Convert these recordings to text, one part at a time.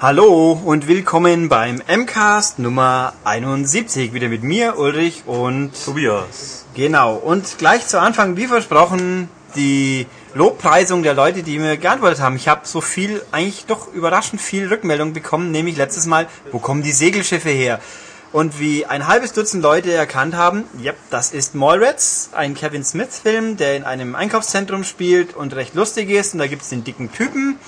Hallo und willkommen beim MCAST Nummer 71. Wieder mit mir, Ulrich und Tobias. Genau. Und gleich zu Anfang, wie versprochen, die Lobpreisung der Leute, die mir geantwortet haben. Ich habe so viel, eigentlich doch überraschend viel Rückmeldung bekommen, nämlich letztes Mal, wo kommen die Segelschiffe her? Und wie ein halbes Dutzend Leute erkannt haben, yep, das ist Mallrats, ein Kevin Smith-Film, der in einem Einkaufszentrum spielt und recht lustig ist. Und da gibt's den dicken Typen,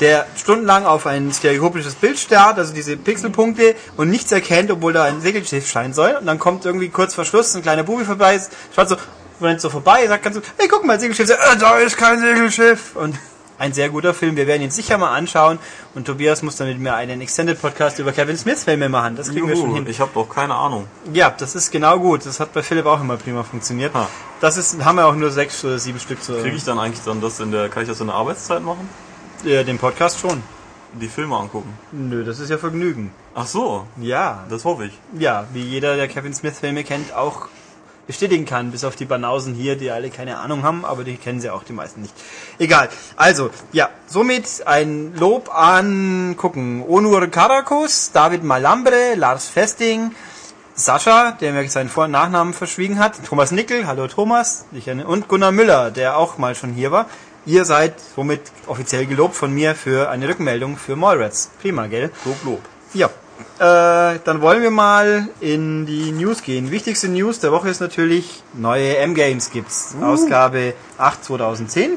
der stundenlang auf ein stereoskopisches Bild starrt, also diese Pixelpunkte, und nichts erkennt, obwohl da ein Segelschiff scheinen soll. Und dann kommt irgendwie kurz vor Schluss ein kleiner Bubi vorbei, schaut so, rennt so vorbei, sagt ganz so, hey, guck mal, Segelschiff, äh, da ist kein Segelschiff. Und ein sehr guter Film, wir werden ihn sicher mal anschauen. Und Tobias muss dann mit mir einen Extended Podcast über Kevin Smith Filme machen. Das kriegen Juhu, wir schon hin. Ich habe doch keine Ahnung. Ja, das ist genau gut. Das hat bei Philipp auch immer prima funktioniert. Ha. Das ist, haben wir auch nur sechs oder sieben Stück zu, Kriege ich dann eigentlich dann das in der, kann ich das in der Arbeitszeit machen? Äh, den Podcast schon. Die Filme angucken. Nö, das ist ja Vergnügen. Ach so, Ja, das hoffe ich. ja, wie jeder, der Kevin Smith Filme kennt, auch bestätigen kann, bis auf die Banausen hier, die alle keine Ahnung haben, aber die kennen sie auch die meisten nicht. Egal. Also, ja, somit ein Lob an, gucken, Onur Karakus, David Malambre, Lars Festing, Sascha, der mir seinen Vor- und Nachnamen verschwiegen hat, Thomas Nickel, hallo Thomas, und Gunnar Müller, der auch mal schon hier war. Ihr seid somit offiziell gelobt von mir für eine Rückmeldung für Mallrats. Prima, gell? Lob, Lob. Ja, äh, dann wollen wir mal in die News gehen. Wichtigste News der Woche ist natürlich, neue M-Games gibt's. Ausgabe 8 2010.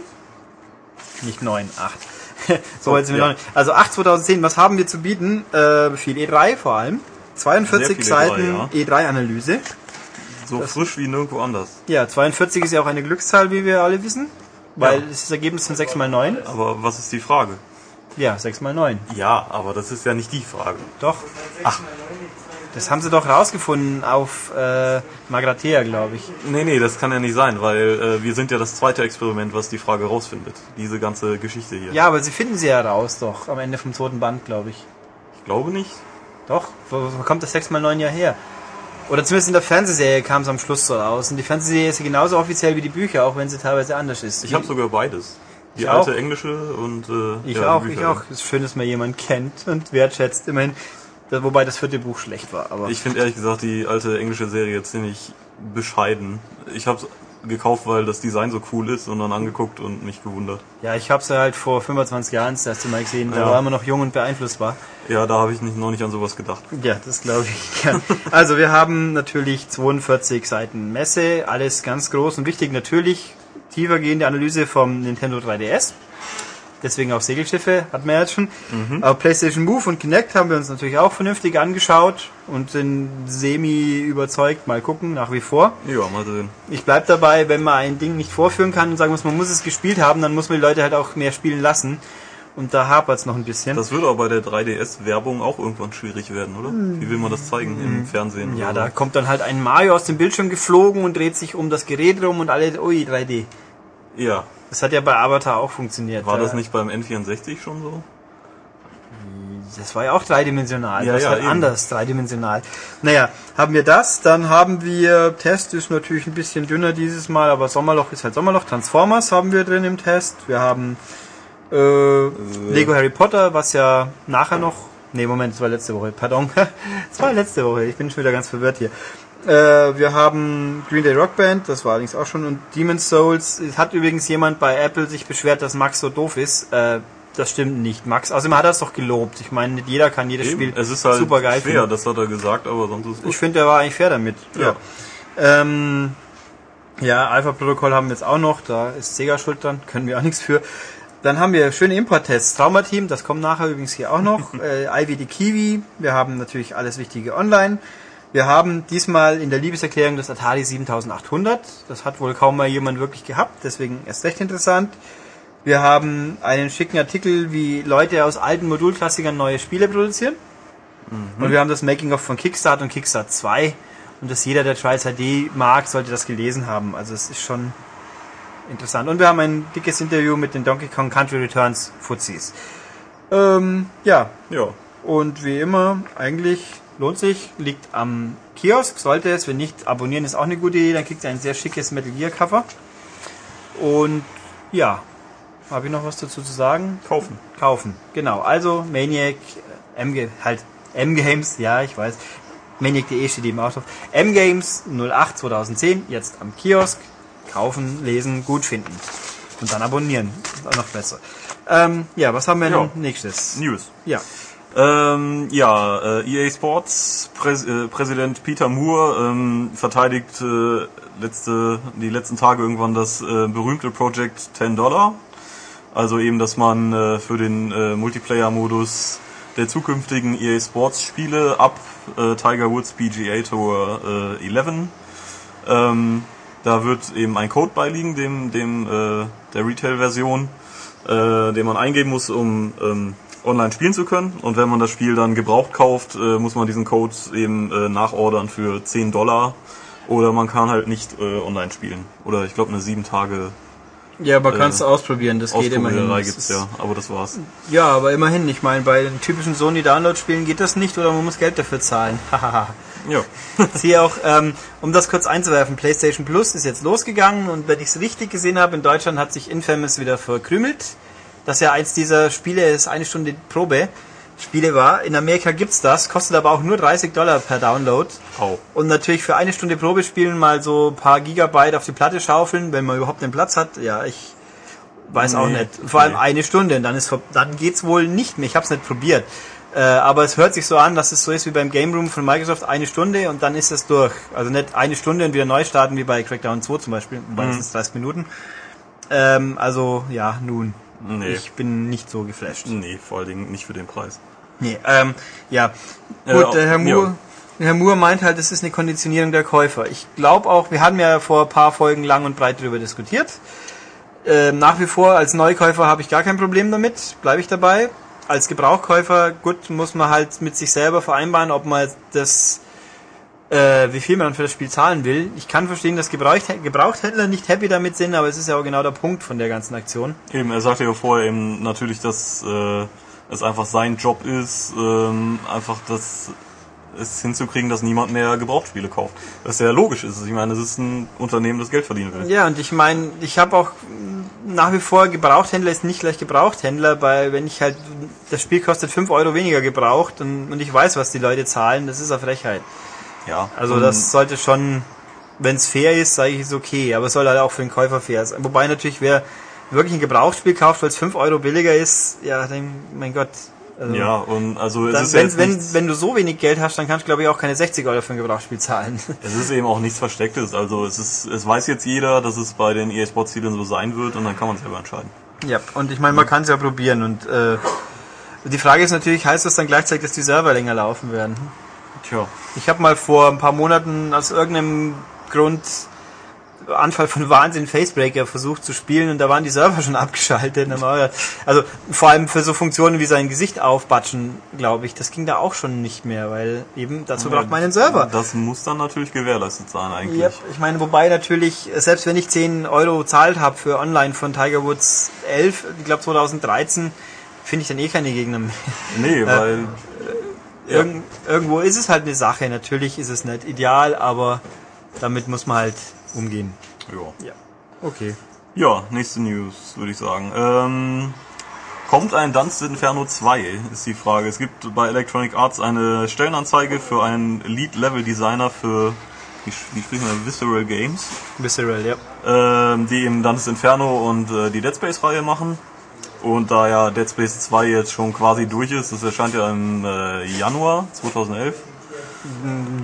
Nicht 9, 8. so, jetzt sind wir ja. noch nicht. Also 8 2010, was haben wir zu bieten? Äh, viel E3 vor allem. 42 Sehr viel Seiten E3, E3-Analyse. So frisch wie nirgendwo anders. Ja, 42 ist ja auch eine Glückszahl, wie wir alle wissen. Weil Ja. das Ergebnis sind 6 mal 9. Aber was ist die Frage? Ja, 6 mal 9. Ja, aber das ist ja nicht die Frage. Doch. Ach. Das haben sie doch rausgefunden auf äh, Magrathea, glaube ich. Nee, nee, das kann ja nicht sein, weil äh, wir sind ja das zweite Experiment, was die Frage rausfindet. Diese ganze Geschichte hier. Ja, aber sie finden sie ja raus, doch, am Ende vom zweiten Band, glaube ich. Ich glaube nicht. Doch, wo, wo kommt das 6x9 ja her? Oder zumindest in der Fernsehserie kam es am Schluss so raus. Und die Fernsehserie ist ja genauso offiziell wie die Bücher, auch wenn sie teilweise anders ist. Ich habe sogar beides. Die Ich alte auch. englische und äh, Ich ja, auch, die ich Bücher. auch. Es ist schön, dass man jemanden kennt und wertschätzt. Immerhin, wobei das vierte Buch schlecht war. Aber Ich finde ehrlich gesagt die alte englische Serie ziemlich bescheiden. Ich habe gekauft, weil das Design so cool ist und dann angeguckt und mich gewundert. ja, ich habe sie halt vor 25 Jahren das erste Mal gesehen. Da Ja. war man noch jung und beeinflussbar. Ja, da habe ich nicht, noch nicht an sowas gedacht. Ja, das glaube ich. Ja. Also wir haben natürlich 42 Seiten Messe, alles ganz groß und wichtig. Natürlich tiefergehende Analyse vom Nintendo 3DS. Deswegen auch Segelschiffe, hatten wir jetzt schon. Aber PlayStation Move und Kinect haben wir uns natürlich auch vernünftig angeschaut und sind semi überzeugt. Mal gucken, nach wie vor. Ja, mal sehen. Ich bleib dabei, wenn man ein Ding nicht vorführen kann und sagen muss, man muss es gespielt haben, dann muss man die Leute halt auch mehr spielen lassen. Und da hapert es noch ein bisschen. Das würde aber bei der 3DS-Werbung auch irgendwann schwierig werden, oder? Wie will man das zeigen im Fernsehen? Hm. Ja, da kommt dann halt ein Mario aus dem Bildschirm geflogen und dreht sich um das Gerät rum und alle, ui, 3D. so? Ja. Das hat ja bei Avatar auch funktioniert. War Da- das nicht beim N64 schon so? Das war ja auch dreidimensional. Ja, das ja, halt eben. anders, dreidimensional. Naja, haben wir das. Dann haben wir, Test ist natürlich ein bisschen dünner dieses Mal, aber Sommerloch ist halt Sommerloch. Transformers haben wir drin im Test. Wir haben äh, Lego Harry Potter, was ja nachher noch. Nee, Moment, das war letzte Woche. Pardon. Das war letzte Woche. Ich bin schon wieder ganz verwirrt hier. Äh, wir haben Green Day Rock Band, das war allerdings auch schon, und Demon's Souls. Es hat übrigens jemand bei Apple sich beschwert, dass Max so doof ist. Äh, das stimmt nicht, Max. Außerdem hat er es doch gelobt. Ich meine, nicht jeder kann jedes Spiel es ist halt super geil schwer, finden. das hat er gesagt, aber sonst ist es Ich gut. finde, er war eigentlich fair damit. Ja. Ähm, ja, Alpha-Protokoll haben wir jetzt auch noch. Da ist Sega schuld dran. Können wir auch nichts für. Dann haben wir schöne Import-Tests. Trauma-Team, das kommt nachher übrigens hier auch noch. äh, Ivy die Kiwi. Wir haben natürlich alles Wichtige online. Wir haben diesmal in der Liebeserklärung das Atari 7800. Das hat wohl kaum mal jemand wirklich gehabt. Deswegen erst recht interessant. Wir haben einen schicken Artikel, wie Leute aus alten Modulklassikern neue Spiele produzieren. Und wir haben das Making-of von Kickstart und Kickstart 2. Und dass jeder, der Trials HD mag, sollte das gelesen haben. Also es ist schon interessant. Und wir haben ein dickes Interview mit den Donkey Kong Country Returns Fuzis. Ähm, ja, Ja. und wie immer, eigentlich lohnt sich, liegt am Kiosk, sollte es, wenn nicht, abonnieren ist auch eine gute Idee, dann kriegt ihr ein sehr schickes Metal Gear Cover. Und ja, habe ich noch was dazu zu sagen? Kaufen. Kaufen, genau. Also Maniac M halt M-Games, ja, ich weiß. Maniac.de steht eben auch drauf. M-Games 08 2010, jetzt am Kiosk. Kaufen, lesen, gut finden. Und dann abonnieren. Ist auch noch besser. Ähm, ja, was haben wir Ja. denn nächstes? News. Ja. Ähm, ja, äh, EA Sports Präs äh, Präsident Peter Moore ähm, verteidigt äh, letzte, die letzten Tage irgendwann das äh, berühmte Project 10 Dollar. Also eben, dass man äh, für den äh, Multiplayer-Modus der zukünftigen EA Sports Spiele ab äh, Tiger Woods PGA Tour äh, 11 ähm, da wird eben ein Code beiliegen, dem, dem äh, der Retail-Version, äh, den man eingeben muss, um ähm, online spielen zu können. Und wenn man das Spiel dann gebraucht kauft, äh, muss man diesen Code eben äh, nachordern für 10 Dollar. Oder man kann halt nicht äh, online spielen. Oder ich glaube eine 7 Tage Ja, aber kannst du ausprobieren, das geht immerhin. Das gibt's ja. Aber das war's. Ja, aber immerhin, ich meine, bei den typischen Sony-Download-Spielen geht das nicht oder man muss Geld dafür zahlen. Ja. Hier auch, ähm, um das kurz einzuwerfen, PlayStation Plus ist jetzt losgegangen und wenn ich es richtig gesehen habe, in Deutschland hat sich Infamous wieder verkrümelt. Das ja eins dieser Spiele ist eine Stunde Probe. Spiele war. In Amerika gibt's das, kostet aber auch nur 30 Dollar per Download. Au. Und natürlich für eine Stunde Probe spielen mal so ein paar Gigabyte auf die Platte schaufeln, wenn man überhaupt den Platz hat. Ja, ich weiß auch Nee, nicht. Vor allem nee. eine Stunde, und dann ist dann geht's wohl nicht mehr. Ich habe es nicht probiert. Äh, aber es hört sich so an, dass es so ist wie beim Game Room von Microsoft, eine Stunde und dann ist es durch. Also nicht eine Stunde und wieder neu starten wie bei Crackdown 2 zum Beispiel, wobei Mhm. das sind 30 Minuten. Ähm, also ja, nun. Nee. Ich bin nicht so geflasht. Nee, vor allen Dingen nicht für den Preis. Nee, ähm, ja. Äh, Gut, der Herr ja. Moore, Herr Moore meint halt, es ist eine Konditionierung der Käufer. Ich glaube auch, wir haben ja vor ein paar Folgen lang und breit darüber diskutiert. Ähm, nach wie vor als Neukäufer habe ich gar kein Problem damit, bleibe ich dabei. Als Gebrauchkäufer, gut, muss man halt mit sich selber vereinbaren, ob man das, äh, wie viel man für das Spiel zahlen will. Ich kann verstehen, dass Gebraucht Gebrauchthändler nicht happy damit sind, aber es ist ja auch genau der Punkt von der ganzen Aktion. Eben, er sagte ja vorher eben natürlich, dass äh, es einfach sein Job ist, ähm, einfach das es hinzukriegen, dass niemand mehr Gebrauchtspiele kauft. Was ja logisch ist. Ich meine, es ist ein Unternehmen, das Geld verdienen will. Ja, und ich meine, ich habe auch nach wie vor Gebrauchthändler ist nicht gleich Gebrauchthändler, weil wenn ich halt, das Spiel kostet 5 Euro weniger gebraucht und, und ich weiß, was die Leute zahlen, das ist eine Frechheit. Ja. Also und das sollte schon, wenn es fair ist, sage ich, ist okay, aber es soll halt auch für den Käufer fair sein. Wobei natürlich, wer wirklich ein Gebrauchsspiel kauft, weil es 5 Euro billiger ist, ja, dann, mein Gott. Also, Ja, und also es dann, ist wenn, wenn, wenn du so wenig Geld hast, dann kannst du glaube ich auch keine 60 Euro für ein Gebrauchsspiel zahlen. es ist eben auch nichts Verstecktes. Also es ist, es weiß jetzt jeder, dass es bei den EA Sports Titeln so sein wird und dann kann man selber entscheiden. Ja, und ich meine, man kann es ja probieren und äh, die Frage ist natürlich, heißt das dann gleichzeitig, dass die Server länger laufen werden? Tja. Ich habe mal vor ein paar Monaten aus irgendeinem Grund Anfall von Wahnsinn Facebreaker versucht zu spielen und da waren die Server schon abgeschaltet. Also vor allem für so Funktionen wie sein Gesicht aufbatschen, glaube ich, das ging da auch schon nicht mehr, weil eben dazu braucht man einen Server. Das muss dann natürlich gewährleistet sein eigentlich. Ja, ich meine, wobei natürlich, selbst wenn ich 10 Euro gezahlt habe für online von Tiger Woods 11, ich glaube 2013, finde ich dann eh keine Gegner mehr. Nee, weil Irgend, irgendwo ist es halt eine Sache. Natürlich ist es nicht ideal, aber damit muss man halt umgehen. ja. Ja. Okay. Ja, nächste News, würde ich sagen. Ähm, kommt ein Dantes Inferno 2, ist die Frage. Es gibt bei Electronic Arts eine Stellenanzeige für einen Lead-Level-Designer für, wie, wie spricht man, Visceral Games, Visceral, ja. ähm, die eben Dantes Inferno und äh, die Dead Space-Reihe machen. Und da ja Dead Space 2 jetzt schon quasi durch ist, das erscheint ja im äh, Januar 2011.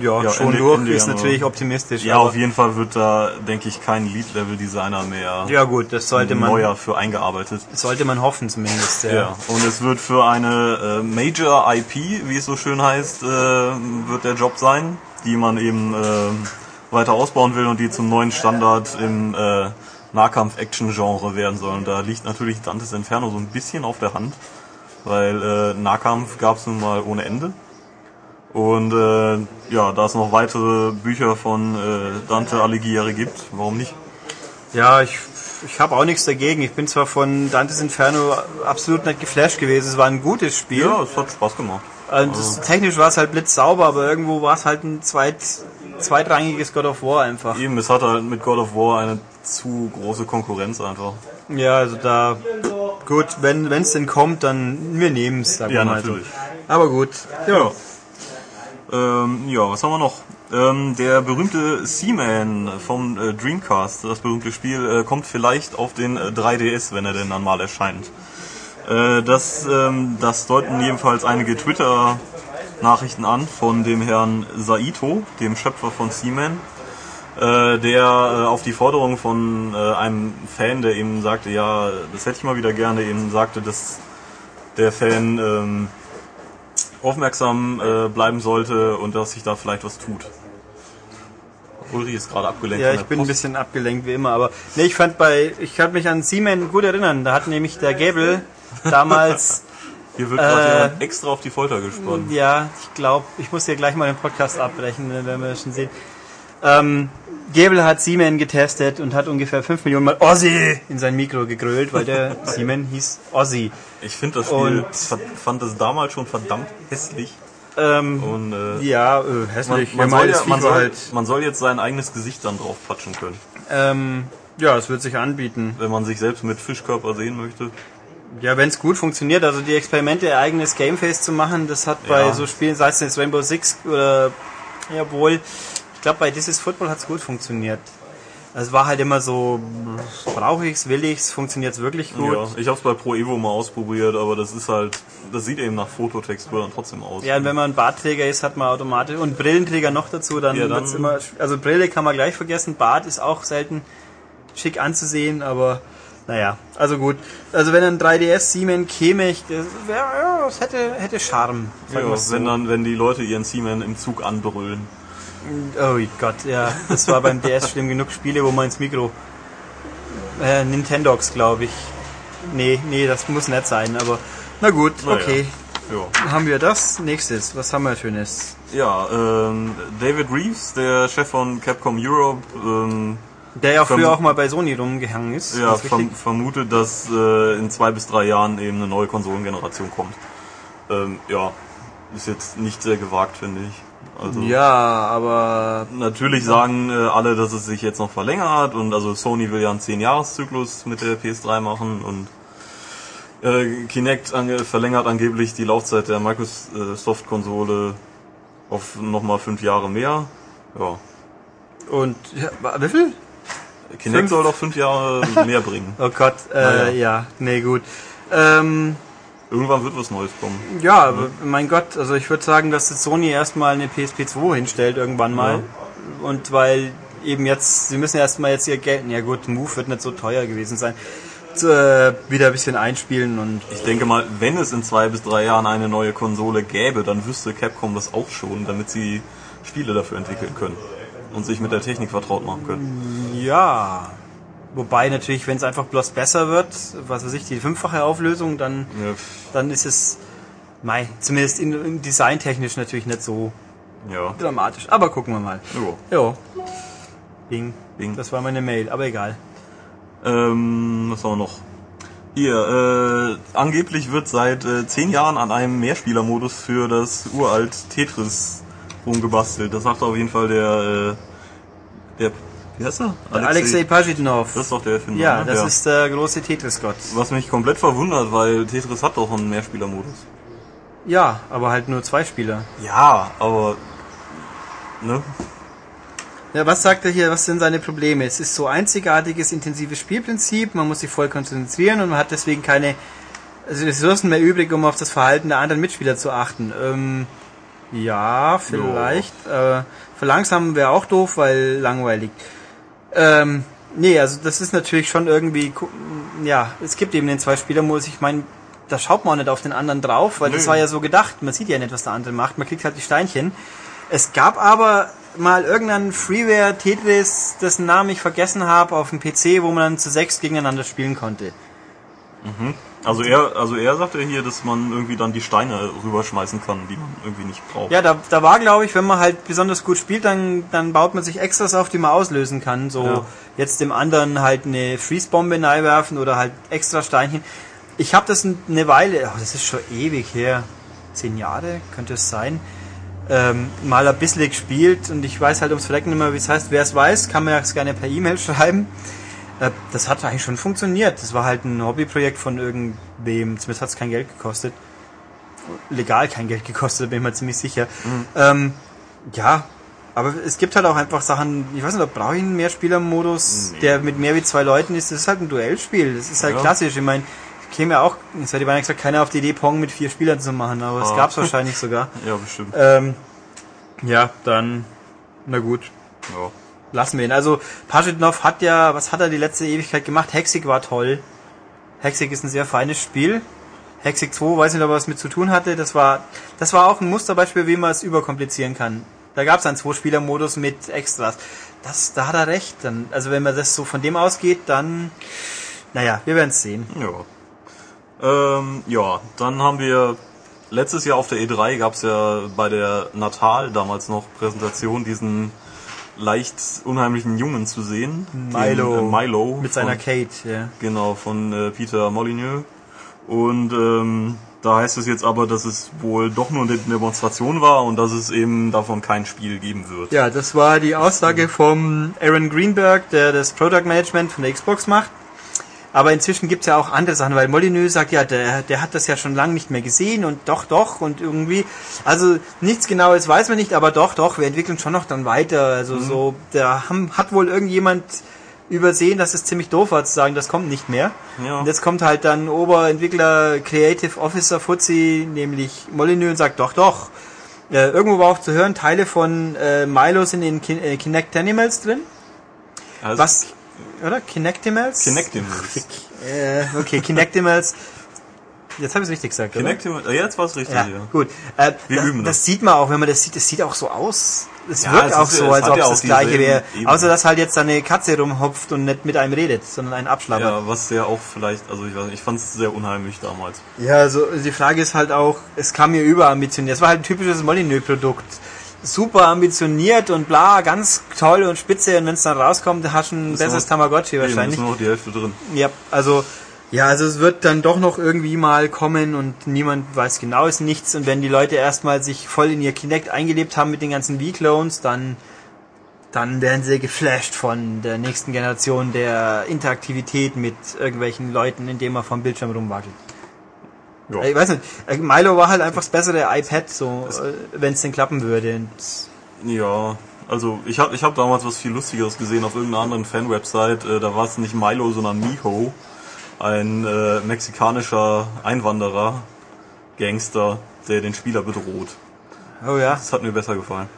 Ja, Ja, schon Ende- durch Ende ist Januar. natürlich optimistisch. Ja, auf jeden Fall wird da, denke ich, kein Lead-Level-Designer mehr ja gut, das sollte man, neuer für eingearbeitet. sollte man hoffen zumindest. Ja. Ja, und es wird für eine äh, Major IP, wie es so schön heißt, äh, wird der Job sein, die man eben äh, weiter ausbauen will und die zum neuen Standard im äh, Nahkampf-Action-Genre werden soll. Und da liegt natürlich Dantes Inferno so ein bisschen auf der Hand, weil äh, Nahkampf gab es nun mal ohne Ende. Und äh, ja, da es noch weitere Bücher von äh, Dante Alighieri gibt, warum nicht? Ja, ich, ich habe auch nichts dagegen. Ich bin zwar von Dantes Inferno absolut nicht geflasht gewesen. Es war ein gutes Spiel. Ja, es hat Spaß gemacht. Also das, technisch war es halt blitzsauber, aber irgendwo war es halt ein zweit, zweitrangiges God of War einfach. Eben, es hat halt mit God of War eine zu große Konkurrenz einfach. Ja, also da gut, wenn es denn kommt, dann wir nehmen es, Ja, natürlich. so. Aber gut. Ja. Ähm, ja, was haben wir noch? Ähm, der berühmte Seaman vom äh, Dreamcast, das berühmte Spiel, äh, kommt vielleicht auf den äh, 3DS, wenn er denn dann mal erscheint. Äh, das, ähm, das deuten jedenfalls einige Twitter-Nachrichten an von dem Herrn Saito, dem Schöpfer von Seaman, äh, der äh, auf die Forderung von äh, einem Fan, der eben sagte, ja, das hätte ich mal wieder gerne, eben sagte, dass der Fan ähm, aufmerksam äh, bleiben sollte und dass sich da vielleicht was tut. Ulrich ist gerade abgelenkt. Ja, ich bin ein Post. bisschen abgelenkt wie immer, aber nee, ich fand bei, ich kann mich an Seaman gut erinnern. Da hat nämlich der Gable damals, Hier wird gerade äh, extra auf die Folter gespannt. ja, ich glaube, ich muss hier gleich mal den Podcast abbrechen, dann werden wir das schon sehen. Ähm, Gable hat Seaman getestet und hat ungefähr 5 Millionen Mal Ozzy in sein Mikro gegrölt, weil der Seaman hieß Ozzy. Ich finde das Spiel, Und- fand das damals schon verdammt hässlich. Ähm, Und äh, ja, äh, man, hässlich. man, Ja, soll ja, man, soll, halt. man soll jetzt sein eigenes Gesicht dann drauf patschen können. Ähm, ja, es wird sich anbieten. Wenn man sich selbst mit Fischkörper sehen möchte. Ja, wenn es gut funktioniert, also die Experimente, ihr eigenes Gameface zu machen, das hat bei Ja. so Spielen, sei es jetzt Rainbow Six oder jawohl, glaube bei This is Football hat es gut funktioniert. Es war halt immer so, brauche ich's, will ich's, funktioniert's wirklich gut. Ja, ich habe es bei Pro Evo mal ausprobiert, aber das ist halt, das sieht eben nach Fototextur dann trotzdem aus. Ja, und wenn man Bartträger ist, hat man automatisch und Brillenträger noch dazu, dann, Ja, dann- wird's immer, also Brille kann man gleich vergessen, Bart ist auch selten schick anzusehen, aber naja, also gut. Also wenn ein 3DS Siemens käme, ich, das, wär, ja, das hätte, hätte Charme. ja, wir's so. wenn dann, wenn die Leute ihren Seaman im Zug anbrüllen. Oh Gott, ja, das war beim DS schlimm genug Spiele, wo man ins Mikro. Äh, Nintendox, glaube ich. Nee, nee, das muss nett sein, aber na gut, Naja. okay. Ja. Haben wir das? Nächstes, was haben wir Schönes? Ja, ähm, David Reeves, der Chef von Capcom Europe, ähm, Der ja früher auch mal bei Sony rumgehangen ist. ja, verm vermutet, dass äh, in zwei bis drei Jahren eben eine neue Konsolengeneration kommt. Ähm, ja, ist jetzt nicht sehr gewagt, finde ich. Also Ja, aber natürlich sagen äh, alle, dass es sich jetzt noch verlängert und also Sony will ja einen 10-Jahres-Zyklus mit der PS3 machen und äh, Kinect ange verlängert angeblich die Laufzeit der Microsoft-Konsole auf nochmal fünf Jahre mehr. Ja. und ja, wie viel? Kinect Fünf? soll doch fünf Jahre mehr bringen. Oh Gott, äh, Naja. ja, nee, gut. Ähm, Irgendwann wird was Neues kommen. ja, aber mein Gott, also ich würde sagen, dass jetzt Sony erstmal eine PSP 2 hinstellt irgendwann mal. Und weil eben jetzt, sie müssen erstmal jetzt ihr Geld, ja gut, Move wird nicht so teuer gewesen sein, äh, wieder ein bisschen einspielen und Ich denke mal, wenn es in zwei bis drei Jahren eine neue Konsole gäbe, dann wüsste Capcom das auch schon, damit sie Spiele dafür entwickeln können und sich mit der Technik vertraut machen können. ja. Wobei natürlich, wenn es einfach bloß besser wird, was weiß ich, die fünffache Auflösung, dann, Ja, dann ist es, mei, zumindest in, in designtechnisch natürlich nicht so ja. dramatisch. Aber gucken wir mal. ja. Jo. Bing. Bing. Das war meine Mail, aber egal. Ähm, was haben wir noch? Hier, äh, angeblich wird seit äh, zehn Jahren an einem Mehrspielermodus für das uralt Tetris rumgebastelt. Das sagt auf jeden Fall der, äh, der, wie heißt er? Alexei Pajitnov. Das ist doch der Erfinder. Ja, ne? das ist der große Tetris-Gott. Was mich komplett verwundert, weil Tetris hat doch einen Mehrspielermodus. Ja, aber halt nur zwei Spieler. Ja, aber, ne? Ja, was sagt er hier, was sind seine Probleme? Es ist so einzigartiges, intensives Spielprinzip, man muss sich voll konzentrieren und man hat deswegen keine also Ressourcen mehr übrig, um auf das Verhalten der anderen Mitspieler zu achten. Ähm, ja, vielleicht. Äh, verlangsamen wäre auch doof, weil langweilig. Ähm, nee, also das ist natürlich schon irgendwie, ja, es gibt eben den Zwei-Spieler-Modus. Ich meine, da schaut man auch nicht auf den anderen drauf, weil das Nö. war ja so gedacht. Man sieht ja nicht, was der andere macht. Man kriegt halt die Steinchen. Es gab aber mal irgendeinen Freeware Tetris, dessen Namen ich vergessen habe, auf dem PC, wo man dann zu sechs gegeneinander spielen konnte. Also er, also er sagte hier, dass man irgendwie dann die Steine rüberschmeißen kann, die man irgendwie nicht braucht. Ja, da, da war, glaube ich, wenn man halt besonders gut spielt, dann, dann baut man sich Extras auf, die man auslösen kann. So Ja. jetzt dem anderen halt eine Freeze-Bombe werfen oder halt extra Steinchen. Ich habe das eine Weile, oh, das ist schon ewig her, zehn Jahre könnte es sein, ähm, mal ein bisschen gespielt und ich weiß halt ums Verrecken nicht mehr, wie es heißt. Wer es weiß, kann mir das gerne per E-Mail schreiben. Äh, das hat eigentlich schon funktioniert. Das war halt ein Hobbyprojekt von irgendwem. Zumindest hat es kein Geld gekostet. legal kein Geld gekostet, bin ich mir ziemlich sicher. Ähm, ja, aber es gibt halt auch einfach Sachen, ich weiß nicht, brauche ich einen Mehrspieler-Modus, Nee. der mit mehr wie zwei Leuten ist. Das ist halt ein Duellspiel. Das ist halt Ja. klassisch. Ich meine, käme ja auch, jetzt hätte ich beinahe gesagt, keiner auf die Idee, Pong mit vier Spielern zu machen, aber es Ah. gab's wahrscheinlich sogar. Ja, bestimmt. Ähm, ja, dann, na gut, Ja. Lassen wir ihn. Also, Pajitnov hat ja, was hat er die letzte Ewigkeit gemacht? Hexig war toll. Hexig ist ein sehr feines Spiel. Hexig 2, weiß nicht, ob er was mit zu tun hatte. Das war, das war auch ein Musterbeispiel, wie man es überkomplizieren kann. Da gab es einen Zwei-Spieler-Modus mit Extras. Das, da hat er recht. Dann, also wenn man das so von dem ausgeht, dann, naja, wir werden es sehen. Ja. Ähm, ja, dann haben wir letztes Jahr auf der E3 gab es ja bei der Natal damals noch Präsentation diesen leicht unheimlichen Jungen zu sehen. Milo. Den, äh, Milo. Mit seiner von, Kate, ja. Genau, von äh, Peter Molyneux. Und ähm, da heißt es jetzt aber, dass es wohl doch nur eine Demonstration war und dass es eben davon kein Spiel geben wird. Ja, das war die Aussage vom Aaron Greenberg, der das Product Management von der Xbox macht. Aber inzwischen gibt's ja auch andere Sachen, weil Molyneux sagt, ja, der, der hat das ja schon lange nicht mehr gesehen und doch, doch und irgendwie, also nichts Genaues weiß man nicht, aber doch, doch, wir entwickeln schon noch dann weiter. Also so, da haben, hat wohl irgendjemand übersehen, dass es ziemlich doof war zu sagen, das kommt nicht mehr. Ja. Und jetzt kommt halt dann Oberentwickler, Creative Officer Fuzzi, nämlich Molyneux und sagt, doch, doch. Äh, irgendwo war auch zu hören, Teile von äh, Milo sind in Kin äh, Kinect-Animals drin. Also, Was? Oder? Kinectimals? Kinectimals. Äh, okay, Kinectimals. Jetzt habe ich es richtig gesagt, oder? Kinectimals, äh, jetzt war es richtig, Ja, ja. gut. Äh, Wir das, üben das das. sieht man auch, wenn man das sieht. Es sieht auch so aus. Es Ja, wirkt es auch ist- so, als ob es das gleiche wäre. Außer, dass halt jetzt eine Katze rumhopft und nicht mit einem redet, sondern einen abschlabbert. Ja, was ja auch vielleicht, also ich weiß nicht, ich fand es sehr unheimlich damals. Ja, also die Frage ist halt auch, es kam mir überambitioniert. Es war halt ein typisches Molyneux-Produkt. Super ambitioniert und bla, ganz toll und spitze. Und wenn es dann rauskommt, hast du ein Ist besseres noch- Tamagotchi wahrscheinlich. ist nur noch die Hälfte drin. Ja, also ja, also es wird dann doch noch irgendwie mal kommen und niemand weiß genau ist nichts. Und wenn die Leute erstmal sich voll in ihr Kinect eingelebt haben mit den ganzen V-Clones, dann dann werden sie geflasht von der nächsten Generation der Interaktivität mit irgendwelchen Leuten, indem man vom Bildschirm rumwackelt. Ja. Ich weiß nicht, äh, Milo war halt einfach das bessere iPad, so wenn es denn klappen würde. Ja, also ich habe ich hab damals was viel Lustigeres gesehen auf irgendeiner anderen Fan-Website. Äh, da war es nicht Milo, sondern Miho, ein äh, mexikanischer Einwanderer, Gangster, der den Spieler bedroht. oh ja, Das hat mir besser gefallen.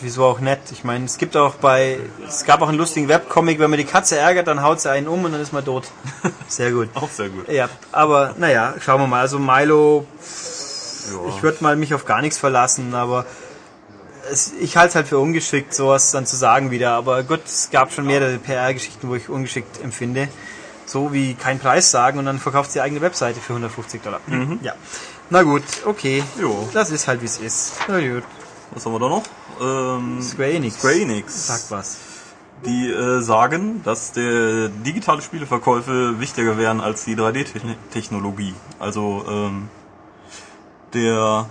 Wieso auch nett. Ich meine, es gibt auch bei, es gab auch einen lustigen Webcomic, wenn man die Katze ärgert, dann haut sie einen um und dann ist man tot. Sehr gut. Auch sehr gut. Ja, aber naja, schauen wir mal. Also Milo, Ja. ich würde mal mich auf gar nichts verlassen, aber es, ich halte es halt für ungeschickt, sowas dann zu sagen wieder. Aber gut, es gab schon mehrere PR-Geschichten, wo ich ungeschickt empfinde. So wie keinen Preis sagen und dann verkauft sie eigene Webseite für 150 Dollar. Ja. Na gut, okay. Jo. Das ist halt wie es ist. Na gut. Was haben wir da noch? Ähm, Square Enix. Square Enix. Sag was. Die äh, sagen, dass der digitale Spieleverkäufe wichtiger wären als die 3D-Technologie. Also ähm, der,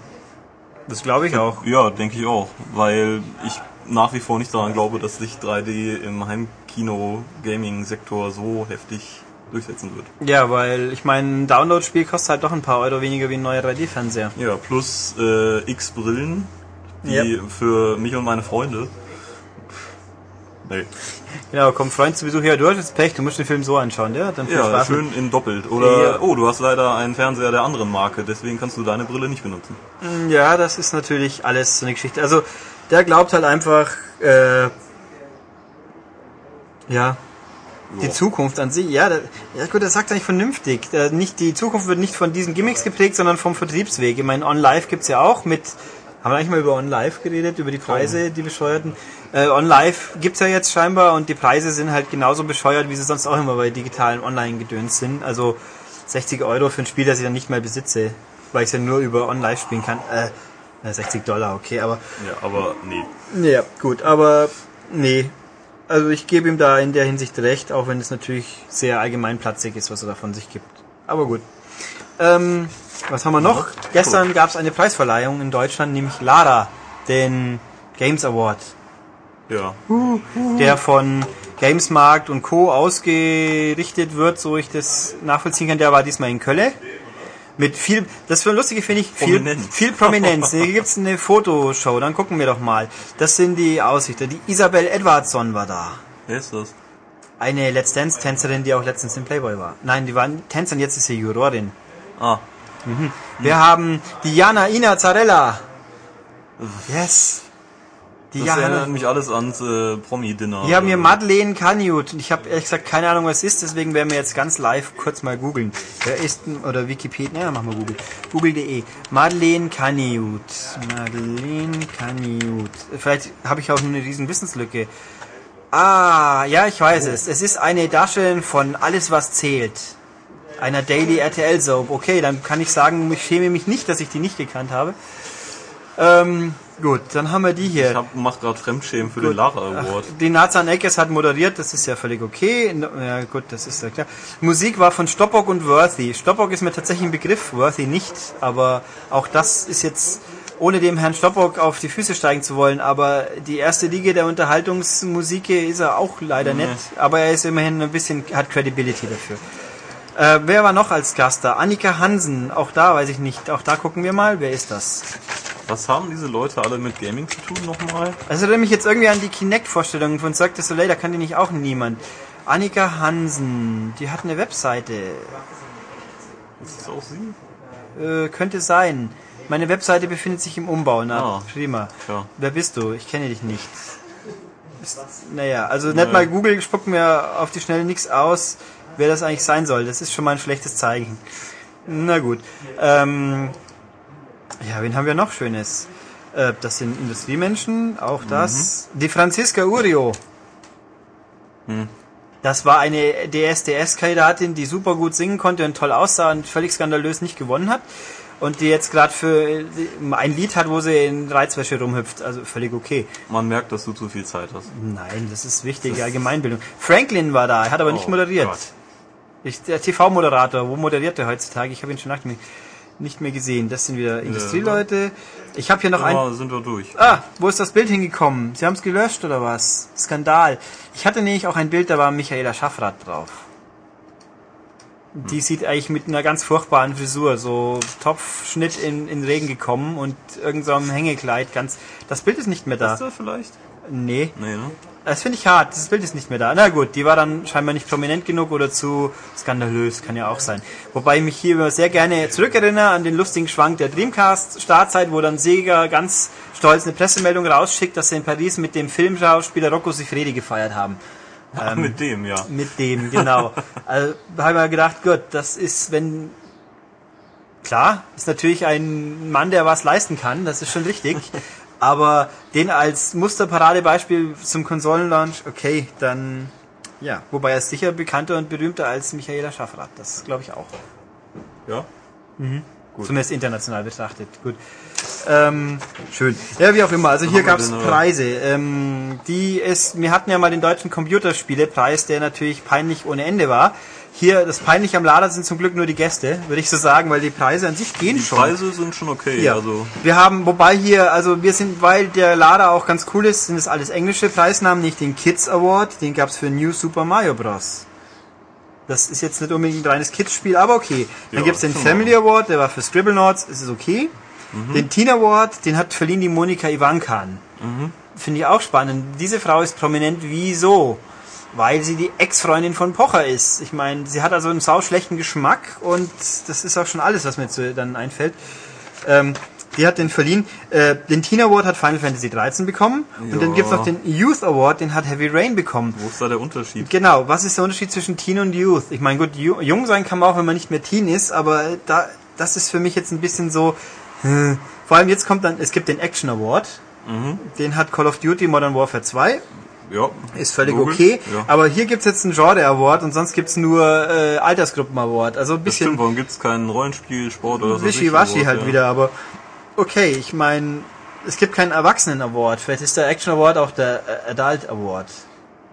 Das glaube ich auch. ja, denke ich auch, weil ich nach wie vor nicht daran glaube, dass sich 3D im Heimkino-Gaming-Sektor so heftig durchsetzen wird. Ja, weil ich meine, ein Download-Spiel kostet halt doch ein paar Euro weniger wie ein neuer 3D-Fernseher. Ja, plus äh, X Brillen, die Yep. für mich und meine Freunde. Nee. Genau, kommt Freund zu Besuch, ja, du hast jetzt Pech, du musst den Film so anschauen, ja? Dann viel Ja, Spaß. schön in doppelt. Oder, Ja. oh, du hast leider einen Fernseher der anderen Marke, deswegen kannst du deine Brille nicht benutzen. Ja, das ist natürlich alles so eine Geschichte. Also, der glaubt halt einfach, äh, ja, die. Zukunft an sich, ja, da, ja gut, das sagt nicht vernünftig. Nicht, die Zukunft wird nicht von diesen Gimmicks geprägt, sondern vom Vertriebsweg. Ich meine, OnLive gibt's ja auch mit, haben wir eigentlich mal über OnLive geredet, über die Preise, die bescheuerten. Äh, OnLive gibt's ja jetzt scheinbar und die Preise sind halt genauso bescheuert, wie sie sonst auch immer bei digitalen Online-Gedöns sind. Also 60 Euro für ein Spiel, das ich dann nicht mehr besitze, weil ich es ja nur über OnLive spielen kann. Äh, na, 60 Dollar, okay, aber Ja, aber nee. ja, gut, aber nee. Also ich gebe ihm da in der Hinsicht recht, auch wenn es natürlich sehr allgemeinplatzig ist, was er da von sich gibt. Aber gut. Ähm, was haben wir noch? Gestern gab es eine Preisverleihung in Deutschland, nämlich Lara, den Games Award, Ja. der von Gamesmarkt und Co. ausgerichtet wird, so ich das nachvollziehen kann. Der war diesmal in Köln. Mit viel, das für lustige finde ich, viel Prominenz. viel Prominenz. Hier gibt's eine Fotoshow, dann gucken wir doch mal. Das sind die Aussichter. Die Isabel Edwardson war da. Wer ist das? Eine Let's Dance Tänzerin, die auch letztens im Playboy war. Nein, die war Tänzerin, jetzt ist sie Jurorin. Ah, Wir haben die Jana Ina Zarella. Yes. Die das erinnert mich alles ans äh, Promi-Dinner. Wir haben hier Madeleine. Und ich habe ehrlich gesagt keine Ahnung, was es ist, deswegen werden wir jetzt ganz live kurz mal googeln. Wer ist denn, oder Wikipedia, ja, machen wir Google. Google.de. Madeleine Kaniut. Madeleine Kaniut. Vielleicht habe ich auch nur eine riesen Wissenslücke. Ah, ja, ich weiß es. Es ist eine Darstellerin von Alles, was zählt. Einer Daily RTL Soap. Okay, dann kann ich sagen, ich schäme mich nicht, dass ich die nicht gekannt habe. Ähm, gut, dann haben wir die hier. Ich hab, mach gerade Fremdschämen für den Lara Award. Die Nathan Eckes hat moderiert, das ist ja völlig okay. Ja gut, das ist ja klar. Musik war von Stoppock und Worthy. Stoppock ist mir tatsächlich ein Begriff, Worthy nicht, aber auch das ist jetzt, ohne dem Herrn Stoppock auf die Füße steigen zu wollen, aber die erste Liga der Unterhaltungsmusik ist er auch leider Nee. nicht, aber er ist immerhin ein bisschen, hat Credibility dafür. Äh, wer war noch als Gast da? Annika Hansen, auch da weiß ich nicht, auch da gucken wir mal, wer ist das? Was haben diese Leute alle mit Gaming zu tun nochmal? Also erinnert mich jetzt irgendwie an die Kinect-Vorstellungen von Cirque du Soleil, da kann die nicht auch niemand. Annika Hansen, die hat eine Webseite. Ist das auch sie? Äh, könnte sein. Meine Webseite befindet sich im Umbau. Na, Ah. prima. Tja. Wer bist du? Ich kenne dich nicht. Ist, naja, also nicht mal Google spuckt mir auf die Schnelle nichts aus, wer das eigentlich sein soll. Das ist schon mal ein schlechtes Zeichen. Na gut. Ähm, ja, wen haben wir noch Schönes? Äh, das sind Industriemenschen, auch das. Die Franziska Urio. Das war eine DSDS-Kandidatin, die super gut singen konnte und toll aussah und völlig skandalös nicht gewonnen hat. Und die jetzt gerade für äh, ein Lied hat, wo sie in Reizwäsche rumhüpft. Also völlig okay. Man merkt, dass du zu viel Zeit hast. Nein, das ist wichtige Allgemeinbildung. Franklin war da, er hat aber nicht Oh moderiert. Gott. Ich, der TV-Moderator, wo moderiert er heutzutage? Ich habe ihn schon lange nicht- mehr gesehen. Das sind wieder Industrieleute. Ich habe hier noch ein... Aber sind wir durch. Ah, wo ist das Bild hingekommen? Sie haben es gelöscht oder was? Skandal. Ich hatte nämlich auch ein Bild, da war Michaela Schaffrath drauf. Die sieht eigentlich mit einer ganz furchtbaren Frisur, so Topfschnitt in, in Regen gekommen und irgend so Hängekleid, ganz. Das Bild ist nicht mehr da. Ist da vielleicht? Nee, Nee, ne? Das finde ich hart. Das Bild ist nicht mehr da. Na gut, die war dann scheinbar nicht prominent genug oder zu skandalös, kann ja auch sein. Wobei ich mich hier immer sehr gerne zurückerinnere an den lustigen Schwank der Dreamcast-Startzeit, wo dann Sega ganz stolz eine Pressemeldung rausschickt, dass sie in Paris mit dem Filmschauspieler Rocco Siffredi gefeiert haben. Ah, mit dem, ja. Mit dem, genau. also habe ich mir gedacht, gut, das ist, wenn klar, ist natürlich ein Mann, der was leisten kann, das ist schon richtig. Aber den als Musterparadebeispiel zum Konsolenlaunch, okay, dann ja, wobei er ist sicher bekannter und berühmter als Michaela Schaffrath, das glaube ich auch. Ja? Zumindest international betrachtet. Gut. Ähm, schön. Ja, wie auch immer. Also hier gab es oder? Preise. Ähm, die ist, wir hatten ja mal den deutschen Computerspielepreis, der natürlich peinlich ohne Ende war. Hier, das peinlich am Lader sind zum Glück nur die Gäste, würde ich so sagen, weil die Preise an sich gehen Die schon. Preise sind schon okay. Ja. Also, Wir haben, wobei hier, also wir sind, weil der Lader auch ganz cool ist, sind es alles englische Preisnamen, nicht den Kids Award, den gab's für New Super Mario Bros. Das ist jetzt nicht unbedingt ein reines Kids-Spiel, aber okay. Dann Ja, gibt's den schon Family Award, der war für Scribblenauts, ist es okay. Den Teen Award, den hat verliehen die Monika Ivankan. Finde ich auch spannend. Diese Frau ist prominent, wieso? Weil sie die Ex-Freundin von Pocher ist. Ich meine, sie hat also einen sauschlechten Geschmack und das ist auch schon alles, was mir zu, dann einfällt. Ähm, die hat den verliehen. Äh, den Teen Award hat Final Fantasy 13 bekommen. Und dann Ja. gibt's noch den Youth Award, den hat Heavy Rain bekommen. wo ist da der Unterschied? Genau, was ist der Unterschied zwischen Teen und Youth? Ich meine, gut, ju- jung sein kann man auch, wenn man nicht mehr Teen ist, aber da, das ist für mich jetzt ein bisschen so. hm. Vor allem jetzt kommt dann, es gibt den Action Award. Den hat Call of Duty Modern Warfare 2. Ja. Ist völlig Logisch. okay. Ja. Aber hier gibt's jetzt einen Genre Award und sonst gibt's nur äh, Altersgruppen Award. Also ein Das stimmt, bisschen warum gibt's keinen Rollenspiel, Sport oder so? wischiwaschi halt wieder, aber okay, ich meine, es gibt keinen Erwachsenen Award. Vielleicht ist der Action Award auch der äh, Adult Award.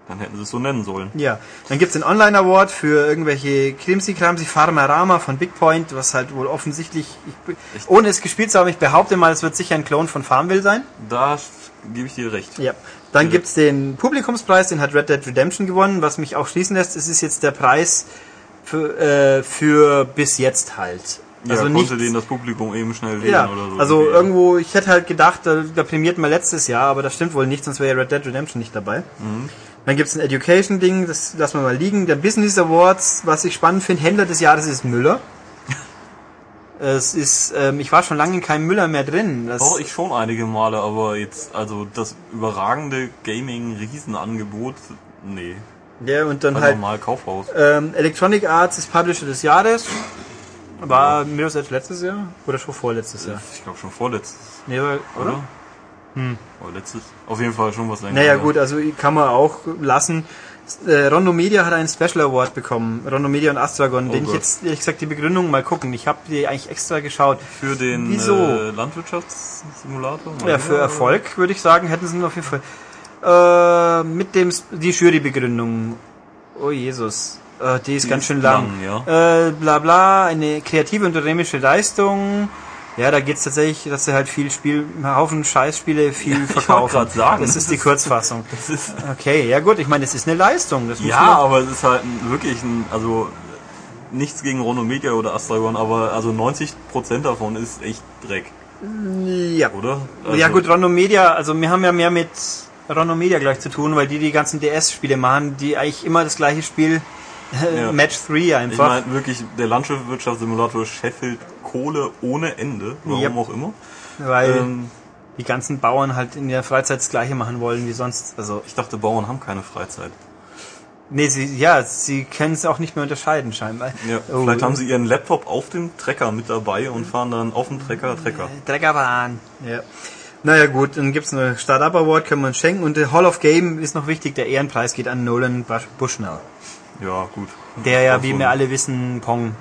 Dann hätten sie es so nennen sollen. Ja, dann gibt's den Online Award für irgendwelche Krimsi-Kramsi Farmerama von Big Point, was halt wohl offensichtlich, ich, ohne es gespielt zu haben, ich behaupte mal, es wird sicher ein Klon von Farmville sein. Da gebe ich dir recht. Ja. Dann gibt's den Publikumspreis, den hat Red Dead Redemption gewonnen, was mich auch schließen lässt, es ist jetzt der Preis für, äh, für bis jetzt halt. Ja, also konnte nicht den das Publikum eben schnell wählen ja, oder so. also irgendwie. irgendwo, ich hätte halt gedacht, da, da prämiert man letztes Jahr, aber das stimmt wohl nicht, sonst wäre ja Red Dead Redemption nicht dabei. Mhm. Dann gibt's ein Education-Ding, das lassen wir mal liegen. Der Business Awards, was ich spannend finde, Händler des Jahres ist Müller. Es ist, ähm, ich war schon lange in keinem Müller mehr drin. Das, Doch, ich schon einige Male, aber jetzt, also das überragende Gaming-Riesenangebot, nee. ja, und dann Also halt normal Kaufhaus. ähm, Electronic Arts ist Publisher des Jahres. War Mirror's Edge letztes Jahr? Oder schon vorletztes Jahr? Ich glaube schon vorletztes, Nee, aber, oder? Hm. Oder letztes? Auf jeden Fall schon was länger. Naja gut, also kann man auch lassen. Äh, Rondo Media hat einen Special Award bekommen. Rondo Media und Astragon, Oh den ich Gott. jetzt, ehrlich gesagt, die Begründung mal gucken. Ich habe die eigentlich extra geschaut. Für den Wieso? Äh, Landwirtschaftssimulator? Ja, für Erfolg würde ich sagen, hätten sie ihn auf jeden Fall. Äh, mit dem, die Jurybegründung. Oh Jesus. Äh, die ist Die ganz ist schön lang. lang, äh, bla bla, eine kreative unternehmerische Leistung. Ja, da geht's tatsächlich, dass sie halt viel Spiel, einen Haufen Scheißspiele viel verkaufen. grad sagen, das ist die Kurzfassung. Das ist, Okay, ja gut, ich meine, es ist eine Leistung. Das ja, aber es ist halt ein, wirklich ein, also nichts gegen Rono Media oder Astragon, aber also 90% davon ist echt Dreck, ja. oder? ja Also, gut, Rondo Media, also wir haben ja mehr mit Rondo Media gleich zu tun, weil die die ganzen DS-Spiele machen, die eigentlich immer das gleiche Spiel, Ja. Match 3 Ich einfach. meine wirklich, der Landwirtschaftssimulator scheffelt Kohle ohne Ende, warum Yep. auch immer. weil Ähm, die ganzen Bauern halt in der Freizeit das gleiche machen wollen wie sonst. Also, ich dachte, Bauern haben keine Freizeit. nee, sie, ja, sie können es auch nicht mehr unterscheiden scheinbar. Ja, Oh, vielleicht haben sie ihren Laptop auf dem Trecker mit dabei und fahren dann auf dem Trecker Trecker. Treckerbahn. Ja. Naja gut, dann gibt's eine Startup Award, können wir uns schenken. Und der Hall of Game ist noch wichtig, der Ehrenpreis geht an Nolan Bush- Bushnell. Ja, gut. Der ja, wie wir alle wissen, Pong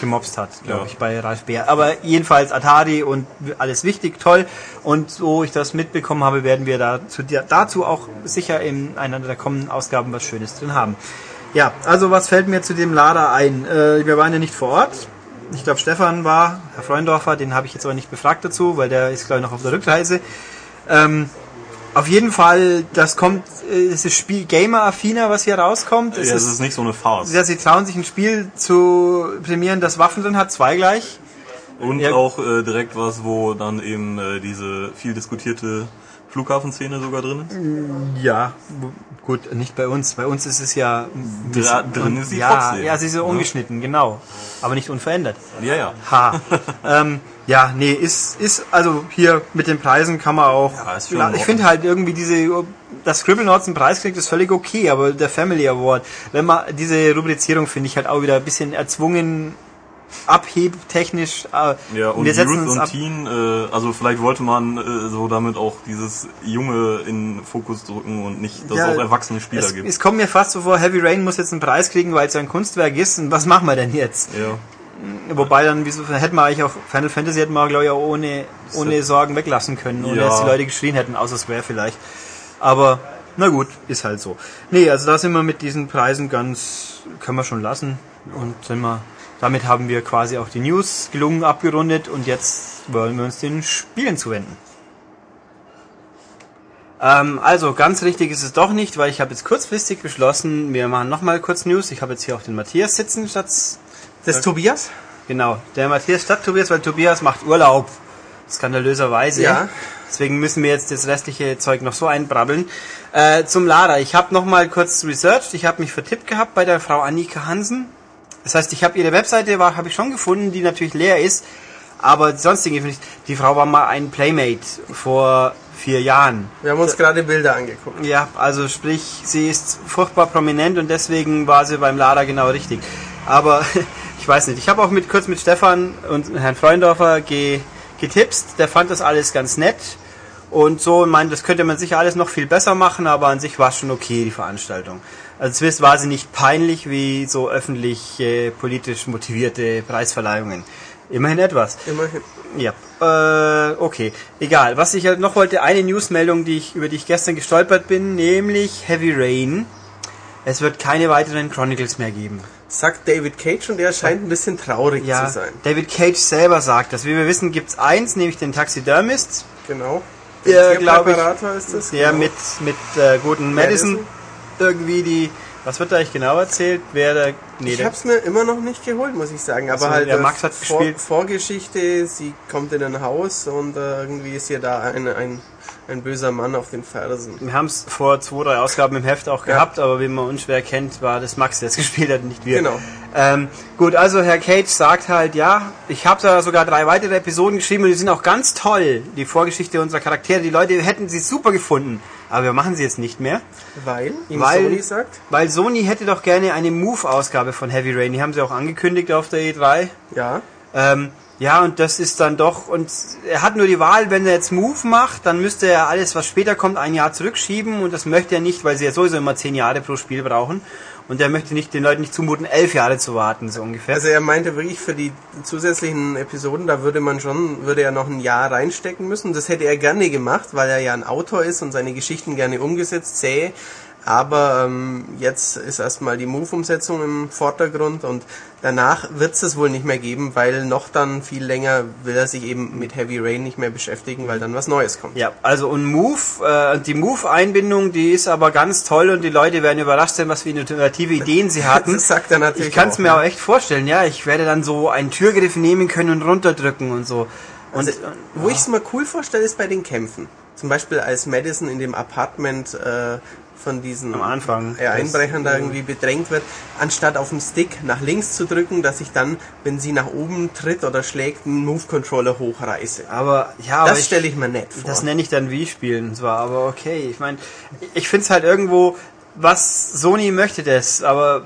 gemobst hat, glaube Ja. ich, bei Ralf Bär. Aber jedenfalls Atari und alles wichtig, toll. Und so ich das mitbekommen habe, werden wir dazu, dazu auch sicher in einer der kommenden Ausgaben was Schönes drin haben. Ja, also was fällt mir zu dem Lader ein? Äh, wir waren ja nicht vor Ort. Ich glaube, Stefan war, Herr Freundorfer, den habe ich jetzt aber nicht befragt dazu, weil der ist, glaube ich, noch auf der Rückreise. Ähm, auf jeden Fall, das kommt, äh, es ist Spiel Gamer-affiner, was hier rauskommt. Es ja, es ist, ist nicht so eine Farce. ja, sie trauen sich ein Spiel zu prämieren, das Waffen drin hat, zwei gleich. Und Ja. auch äh, direkt was, wo dann eben äh, diese viel diskutierte Flughafenszene sogar drin ist. Ja, w- gut, nicht bei uns. Bei uns ist es ja Dra drin ist sie ja, trotzdem. ja, sie ist so ungeschnitten, genau, aber nicht unverändert. Ja, ja. Ha. ähm, ja, nee, ist ist also hier mit den Preisen kann man auch. Ja, ist schon Ja, ich finde halt irgendwie diese, dass Scribblenauts einen Preis kriegt, ist völlig okay, aber der Family Award, wenn man diese Rubrizierung finde ich halt auch wieder ein bisschen erzwungen, abhebtechnisch. Äh, Ja, und wir setzen Youth uns und ab. Teen, äh, also vielleicht wollte man äh, so damit auch dieses Junge in Fokus drücken und nicht, dass Ja, es auch erwachsene Spieler Es, gibt. es kommt mir fast so vor, Heavy Rain muss jetzt einen Preis kriegen, weil es ja ein Kunstwerk ist. Und was machen wir denn jetzt? ja. Wobei dann, wieso hätten wir eigentlich auch Final Fantasy hätten wir, glaube ich, auch ohne, ohne Sorgen weglassen können, ohne Ja. dass die Leute geschrien hätten, außer Square vielleicht. Aber na gut, ist halt so. Nee, also da sind wir mit diesen Preisen ganz, können wir schon lassen. Und sind wir, damit haben wir quasi auch die News gelungen abgerundet und jetzt wollen wir uns den Spielen zuwenden. Ähm, also ganz richtig ist es doch nicht, weil ich habe jetzt kurzfristig beschlossen, wir machen nochmal kurz News. Ich habe jetzt hier auch den Matthias sitzen statt Das Tobias? Genau, der Matthias statt Tobias, weil Tobias macht Urlaub. Skandalöserweise. Ja. Deswegen müssen wir jetzt das restliche Zeug noch so einbrabbeln. Äh, zum Lader. Ich habe noch mal kurz researched. Ich habe mich vertippt gehabt bei der Frau Annika Hansen. Das heißt, ich habe ihre Webseite, habe ich schon gefunden, die natürlich leer ist. Aber sonstigen, nicht. die Frau war mal ein Playmate vor vier Jahren. Wir haben uns gerade Bilder angeguckt. Ja, also sprich, sie ist furchtbar prominent und deswegen war sie beim Lader genau richtig. Aber ich weiß nicht, ich habe auch mit kurz mit Stefan und Herrn Freundorfer ge, getipst, der fand das alles ganz nett und so, ich meine, das könnte man sicher alles noch viel besser machen, aber an sich war es schon okay, die Veranstaltung. Also zumindest war sie nicht peinlich wie so öffentlich äh, politisch motivierte Preisverleihungen. Immerhin etwas. Immerhin. Ja, äh, okay. Egal. Was ich halt noch wollte, eine Newsmeldung, die ich, über die ich gestern gestolpert bin, nämlich Heavy Rain. Es wird keine weiteren Chronicles mehr geben. Sagt David Cage und er scheint ein bisschen traurig Ja, zu sein. David Cage selber sagt das. Wie wir wissen, gibt's eins, nämlich den Taxidermist, Genau. Der, Der glaub ich, ist das. der genau. mit, mit äh, guten Madison, Madison. Irgendwie die Was wird da eigentlich genau erzählt? Wer der. Nee, Ich es mir immer noch nicht geholt, muss ich sagen. Aber so, halt der äh, Max hat Vor gespielt. Vorgeschichte, sie kommt in ein Haus und äh, irgendwie ist ihr da ein, ein, ein böser Mann auf den Fersen. wir haben es vor zwei, drei Ausgaben im Heft auch Ja. gehabt, aber wie man unschwer kennt, war das Max, der es gespielt hat, nicht wir. Genau. Ähm, gut, also Herr Cage sagt halt, ja, ich habe da sogar drei weitere Episoden geschrieben und die sind auch ganz toll, die Vorgeschichte unserer Charaktere. Die Leute hätten sie super gefunden, aber wir machen sie jetzt nicht mehr. Weil, Weil- Sony sagt, Weil Sony hätte doch gerne eine Move-Ausgabe von Heavy Rain. Die haben sie auch angekündigt auf der E3. ja, Ähm, ja, und das ist dann doch, und er hat nur die Wahl, wenn er jetzt Move macht, dann müsste er alles, was später kommt, ein Jahr zurückschieben und das möchte er nicht, weil sie ja sowieso immer zehn Jahre pro Spiel brauchen. Und er möchte nicht den Leuten nicht zumuten, elf Jahre zu warten, so ungefähr. also er meinte wirklich für die zusätzlichen Episoden, da würde man schon, würde er noch ein Jahr reinstecken müssen. Das hätte er gerne gemacht, weil er ja ein Autor ist und seine Geschichten gerne umgesetzt sähe. Aber ähm, jetzt ist erstmal die Move-Umsetzung im Vordergrund und danach wird es es wohl nicht mehr geben, weil noch dann viel länger will er sich eben mit Heavy Rain nicht mehr beschäftigen, weil dann was Neues kommt. Ja, also und Move, äh, die Move-Einbindung, die ist aber ganz toll und die Leute werden überrascht sein, was für innovative Ideen sie hatten. Das sagt er natürlich Ich kann es mir ja. auch echt vorstellen, ja. Ich werde dann so einen Türgriff nehmen können und runterdrücken und so. Und Also, wo ich es mir cool vorstelle, ist bei den Kämpfen. Zum Beispiel als Madison in dem Apartment äh, von diesen Am Anfang. äh, Einbrechern da irgendwie bedrängt wird, anstatt auf dem Stick nach links zu drücken, dass ich dann, wenn sie nach oben tritt oder schlägt, einen Move-Controller hochreiße. aber ja, Das stelle ich mir nett vor. Das nenne ich dann Wii-Spielen zwar, aber okay. Ich meine, ich finde es halt irgendwo, was Sony möchte das, aber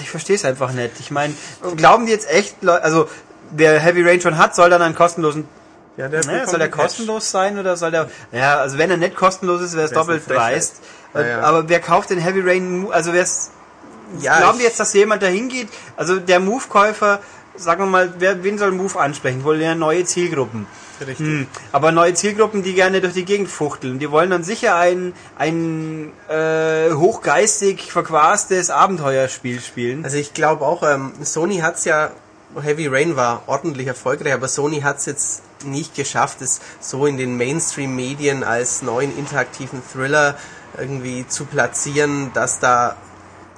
ich verstehe es einfach nicht. Ich meine, glauben die jetzt echt, also wer Heavy Rain schon hat, soll dann einen kostenlosen, ja, der ne, bekommt soll der kostenlos sein oder soll der, ja, also wenn er nicht kostenlos ist, wäre es doppelt dreist. Ja. Aber wer kauft den Heavy Rain, also wer es, Ja, glauben ich- jetzt, dass jemand da hingeht, also der Move-Käufer, sagen wir mal, wer, wen soll Move ansprechen? Wohl ja neue Zielgruppen. Richtig. Hm. Aber neue Zielgruppen, die gerne durch die Gegend fuchteln, die wollen dann sicher ein, ein äh, hochgeistig verquastes Abenteuerspiel spielen. Also ich glaube auch, ähm, Sony hat's ja, Heavy Rain war ordentlich erfolgreich, aber Sony hat's jetzt nicht geschafft, es so in den Mainstream-Medien als neuen interaktiven Thriller irgendwie zu platzieren, dass da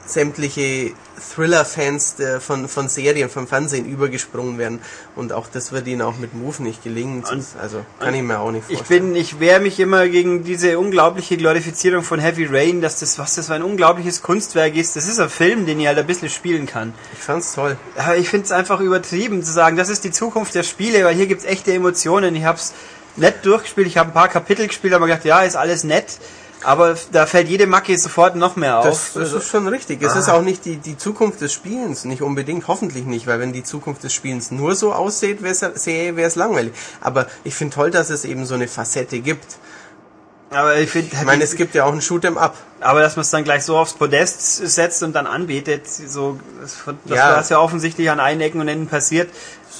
sämtliche Thriller-Fans äh, von, von Serien, vom Fernsehen übergesprungen werden. Und auch das wird ihnen auch mit Move nicht gelingen. Also kann ich mir auch nicht Ich vorstellen. bin, ich wehre mich immer gegen diese unglaubliche Glorifizierung von Heavy Rain, dass das, was das für ein unglaubliches Kunstwerk ist. Das ist ein Film, den ich halt ein bisschen spielen kann. ich fand's toll. Aber ich finde es einfach übertrieben zu sagen, das ist die Zukunft der Spiele, weil hier gibt's echte Emotionen. Ich habe es nett durchgespielt, ich habe ein paar Kapitel gespielt, aber gedacht, ja, ist alles nett. Aber da fällt jede Macke sofort noch mehr auf. Das, das ist schon richtig. Es Ah. ist auch nicht die, die Zukunft des Spielens, nicht unbedingt, hoffentlich nicht, weil wenn die Zukunft des Spielens nur so aussieht, wäre es langweilig. Aber ich finde toll, dass es eben so eine Facette gibt. Aber ich finde, Ich meine, es gibt ja auch ein Shoot'em Up. aber dass man es dann gleich so aufs Podest setzt und dann anbetet, so, das, das Ja. was ja offensichtlich an allen Ecken und Enden passiert.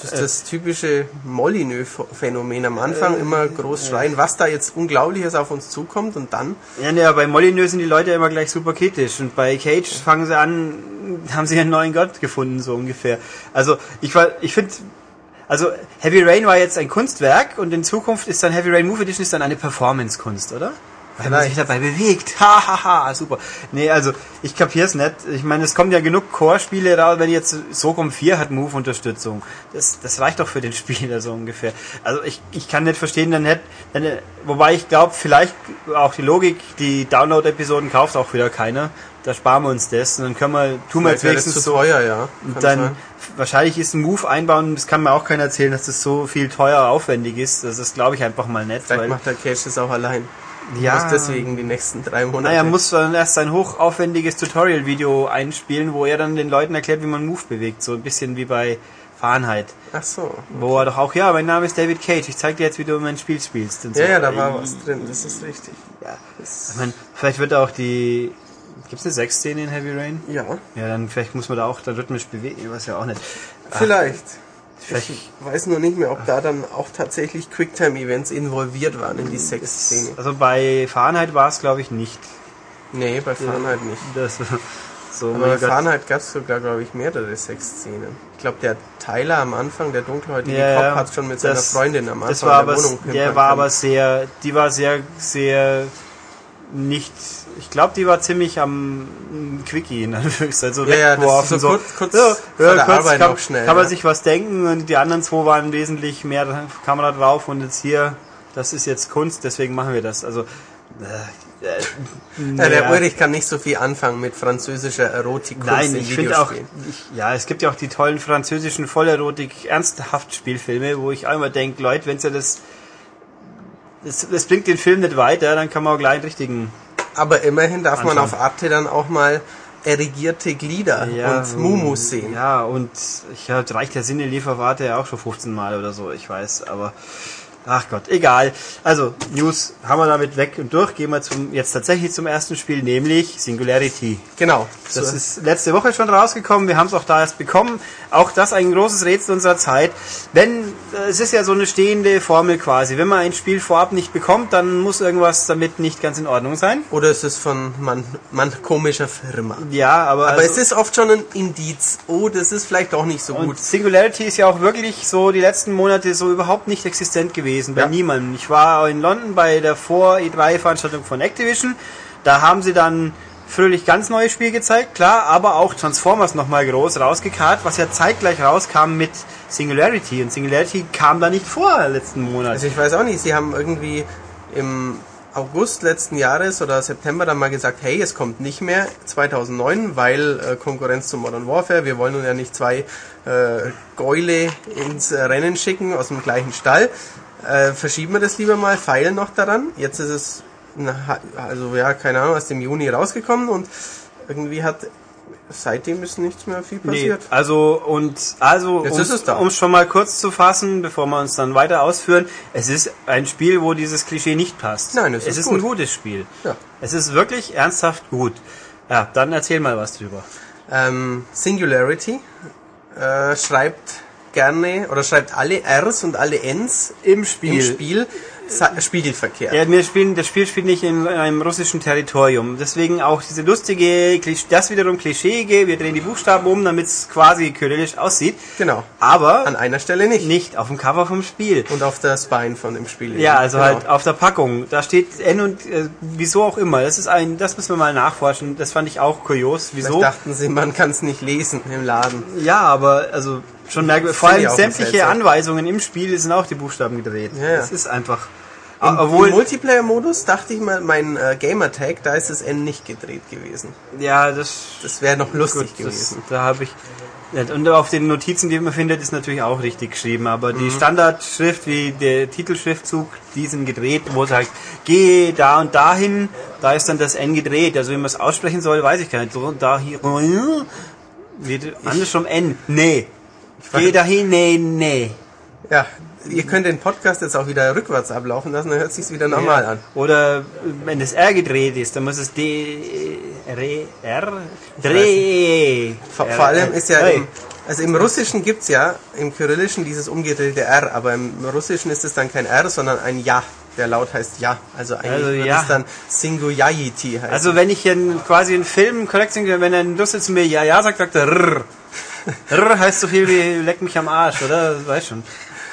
Das ist das typische Molyneux-Phänomen. Am Anfang immer groß schreien, was da jetzt Unglaubliches auf uns zukommt und dann Ja, ne, bei Molyneux sind die Leute immer gleich super kritisch und bei Cage fangen sie an, haben sie einen neuen Gott gefunden, so ungefähr. Also, ich war, ich finde, also Heavy Rain war jetzt ein Kunstwerk und in Zukunft ist dann Heavy Rain Move Edition ist dann eine Performance-Kunst, oder? Weil man sich dabei bewegt. Ha, ha, ha, super. Nee, also, ich kapier's nicht. Ich meine, es kommen ja genug Core-Spiele raus, wenn jetzt Socom 4 hat Move-Unterstützung. Das, das reicht doch für den Spieler so ungefähr. Also, ich, ich kann nicht verstehen, dann hätte, dann, wobei ich glaube, vielleicht auch die Logik, die Download-Episoden kauft auch wieder keiner. Da sparen wir uns das und dann können wir, tun wir jetzt wäre das wenigstens zu teuer, ja. Und Kann dann, sein. wahrscheinlich ist ein Move einbauen, das kann mir auch keiner erzählen, dass das so viel teuer aufwendig ist. Das ist, glaube ich, einfach mal nett. Vielleicht weil- macht der Cash das auch allein. Ja. Muss deswegen die nächsten drei Monate. naja, muss dann erst ein hochaufwendiges Tutorial-Video einspielen, wo er dann den Leuten erklärt, wie man Move bewegt. So ein bisschen wie bei Fahrenheit. Ach so. Wo er doch auch, ja, mein Name ist David Cage, ich zeig dir jetzt, wie du mein Spiel spielst. Und so. Ja, ja, da war was drin, das ist richtig. Ja. Ich mein, vielleicht wird auch die... Gibt's eine Sexszene in Heavy Rain? Ja, Ja, dann vielleicht muss man da auch da rhythmisch bewegen, ich weiß ja auch nicht. vielleicht. Vielleicht, Ich weiß nur nicht mehr, ob da dann auch tatsächlich Quicktime-Events involviert waren in die Sexszene. also bei Fahrenheit war es, glaube ich, nicht. Nee, bei Fahrenheit nicht. Das, so, Aber bei. Fahrenheit gab es sogar, glaube ich, mehrere Sexszenen. Ich glaube, der Tyler am Anfang, der dunkelhäutige Ja, Kopf, ja. hat schon mit seiner Das- Freundin am Anfang Das war in der aber, Wohnung der war aber sehr, die war sehr, sehr nicht, ich glaube, die war ziemlich am Quickie, in Anführungszeichen, so Ja, ja, weggeworfen. so kurz- kurz ja, ja, kurz kann, noch schnell, kann man ja. sich was denken und die anderen zwei waren wesentlich mehr Kamera drauf und jetzt hier, das ist jetzt Kunst, deswegen machen wir das. Also, äh, äh, Ja, der. Ulrich kann nicht so viel anfangen mit französischer Erotik Nein, in ich finde auch, ich, ja, es gibt ja auch die tollen französischen Vollerotik ernsthaft Spielfilme, wo ich einmal denke, Leute, wenn ihr das, das, das bringt den Film nicht weiter, dann kann man auch gleich einen richtigen, Aber immerhin darf man Anschauen. auf Arte dann auch mal erigierte Glieder und Mumus sehen. Ja, und ich reicht der Sinne Lieferwarte ja auch schon 15 Mal oder so, ich weiß, aber ach Gott, egal. Also, News haben wir damit weg und durch. Gehen wir zum, jetzt tatsächlich zum ersten Spiel, nämlich Singularity. Genau. Das So- ist letzte Woche schon rausgekommen. Wir haben es auch da erst bekommen. Auch das ein großes Rätsel unserer Zeit. Wenn, äh, es ist ja so eine stehende Formel quasi. Wenn man ein Spiel vorab nicht bekommt, dann muss irgendwas damit nicht ganz in Ordnung sein. Oder es ist von man, man komischer Firma. Ja, aber, Aber also, es ist oft schon ein Indiz. Oh, das ist vielleicht doch nicht so gut. Singularity ist ja auch wirklich so die letzten Monate so überhaupt nicht existent gewesen bei Ja. niemandem. Ich war in London bei der Vor E3 Veranstaltung von Activision. Da haben sie dann fröhlich ganz neues Spiel gezeigt, klar, aber auch Transformers nochmal groß rausgekarrt, was ja zeitgleich rauskam mit Singularity. Und Singularity kam da nicht vor letzten Monat. Also ich weiß auch nicht, sie haben irgendwie im August letzten Jahres oder September dann mal gesagt, hey, es kommt nicht mehr 2009, weil äh, Konkurrenz zu Modern Warfare, wir wollen nun ja nicht zwei äh, Gäule ins äh, Rennen schicken aus dem gleichen Stall. Äh, verschieben wir das lieber mal, feilen noch daran. Jetzt ist es, na, also ja, keine Ahnung, aus dem Juni rausgekommen und irgendwie hat seitdem ist nichts mehr viel Nee, passiert. also und also um es schon mal kurz zu fassen, bevor wir uns dann weiter ausführen, es ist ein Spiel, wo dieses Klischee nicht passt. Nein, es es ist ist gut. ein gutes Spiel. Ja. Es ist wirklich ernsthaft gut. Ja, dann erzähl mal was drüber. Ähm, Singularity äh, schreibt gerne oder schreibt alle Rs und alle Ns Im Spiel. im Spiel spiegelverkehrt. Ja, wir spielen, das Spiel spielt nicht in einem russischen Territorium. Deswegen auch diese lustige, das wiederum Klischeeige, wir drehen die Buchstaben um, damit es quasi kyrillisch aussieht. Genau. Aber An einer Stelle nicht. nicht auf dem Cover vom Spiel. Und auf der Spine von dem Spiel. Ja, also Genau. halt auf der Packung. Da steht N und äh, wieso auch immer. Das ist ein, das müssen wir mal nachforschen. Das fand ich auch kurios. Vielleicht Wieso? dachten sie, man kann es nicht lesen im Laden. Ja, aber also schon merkwürdig. Vor allem sämtliche. Anweisungen im Spiel sind auch die Buchstaben gedreht. Ja. Das ist einfach. Im, Obwohl, Im Multiplayer-Modus dachte ich mal, mein äh, Gamertag, da ist das N nicht gedreht gewesen. ja, das, Das wäre noch lustig gut, das gewesen. da habe ich. Und auf den Notizen, die man findet, ist natürlich auch richtig geschrieben. Aber Mhm. die Standardschrift, wie der Titelschriftzug, die sind gedreht, wo es heißt, geh da und dahin, da ist dann das N gedreht. Also wie man es aussprechen soll, weiß ich gar nicht. So, da hier, wird andersrum N. Nee. Geh dahin, nee, nee. Ja, ihr könnt den Podcast jetzt auch wieder rückwärts ablaufen lassen, dann hört sich's wieder normal Ja. an. Oder wenn das R gedreht ist, dann muss es D, R, R, Dreh. Vor, vor allem ist ja im, also im Russischen gibt's ja im Kyrillischen dieses umgedrehte R, aber im Russischen ist es dann kein R, sondern ein Ja. Der Laut heißt Ja. Also eigentlich Also wird Ja. es dann Singularity heißen. Also wenn ich hier quasi einen Film korrekt singe, wenn ein Russe zu mir Ja, Ja sagt, sagt er Rrr. Rrr heißt so viel wie leck mich am Arsch, oder? Weiß schon.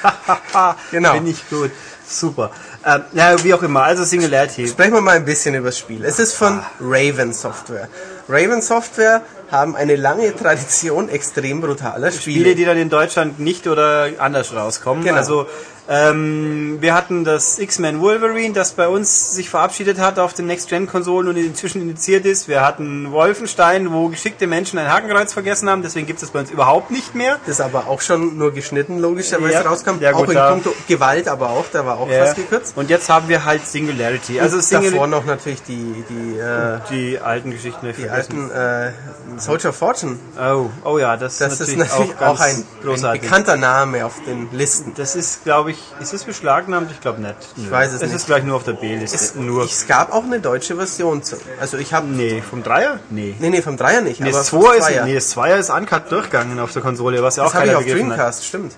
Genau. Bin ich gut. Super. Ähm, ja, wie auch immer, also Singularity. Sprechen wir mal ein bisschen über das Spiel. Es ist von Raven Software. Raven Software haben eine lange Tradition extrem brutaler Spiele. Spiele, die dann in Deutschland nicht oder anders rauskommen. Genau. Also ähm, wir hatten das X-Men Wolverine, das bei uns sich verabschiedet hat auf den Next-Gen-Konsolen und inzwischen indiziert ist. Wir hatten Wolfenstein, wo geschickte Menschen ein Hakenkreuz vergessen haben, deswegen gibt es das bei uns überhaupt nicht mehr. das aber auch schon nur geschnitten logischerweise Ja. rauskam. Ja, gut, auch in puncto Gewalt aber auch, da war auch Ja. fast gekürzt. Und jetzt haben wir halt Singularity. Also Also davor noch natürlich die, die, äh, die alten Geschichten. die alten äh, Soldier of Fortune. Oh, oh ja, das, Das ist natürlich auch, ganz ein, ein bekannter Name auf den Listen. Das ist, glaube ich, ist es beschlagnahmt? Ich glaube nicht. Ich weiß es Es nicht. ist gleich nur auf der B-Liste. Es, Nur. es gab auch eine deutsche Version. Zu, also ich habe nee, vom Dreier? Nee. Nee, nee, vom Dreier nicht. Nee, aber das Zweier ist, Zweier. nee, das Zweier ist uncut durchgegangen auf der Konsole, was ja auch das habe ich keiner auf begriffen hat. Dreamcast, stimmt.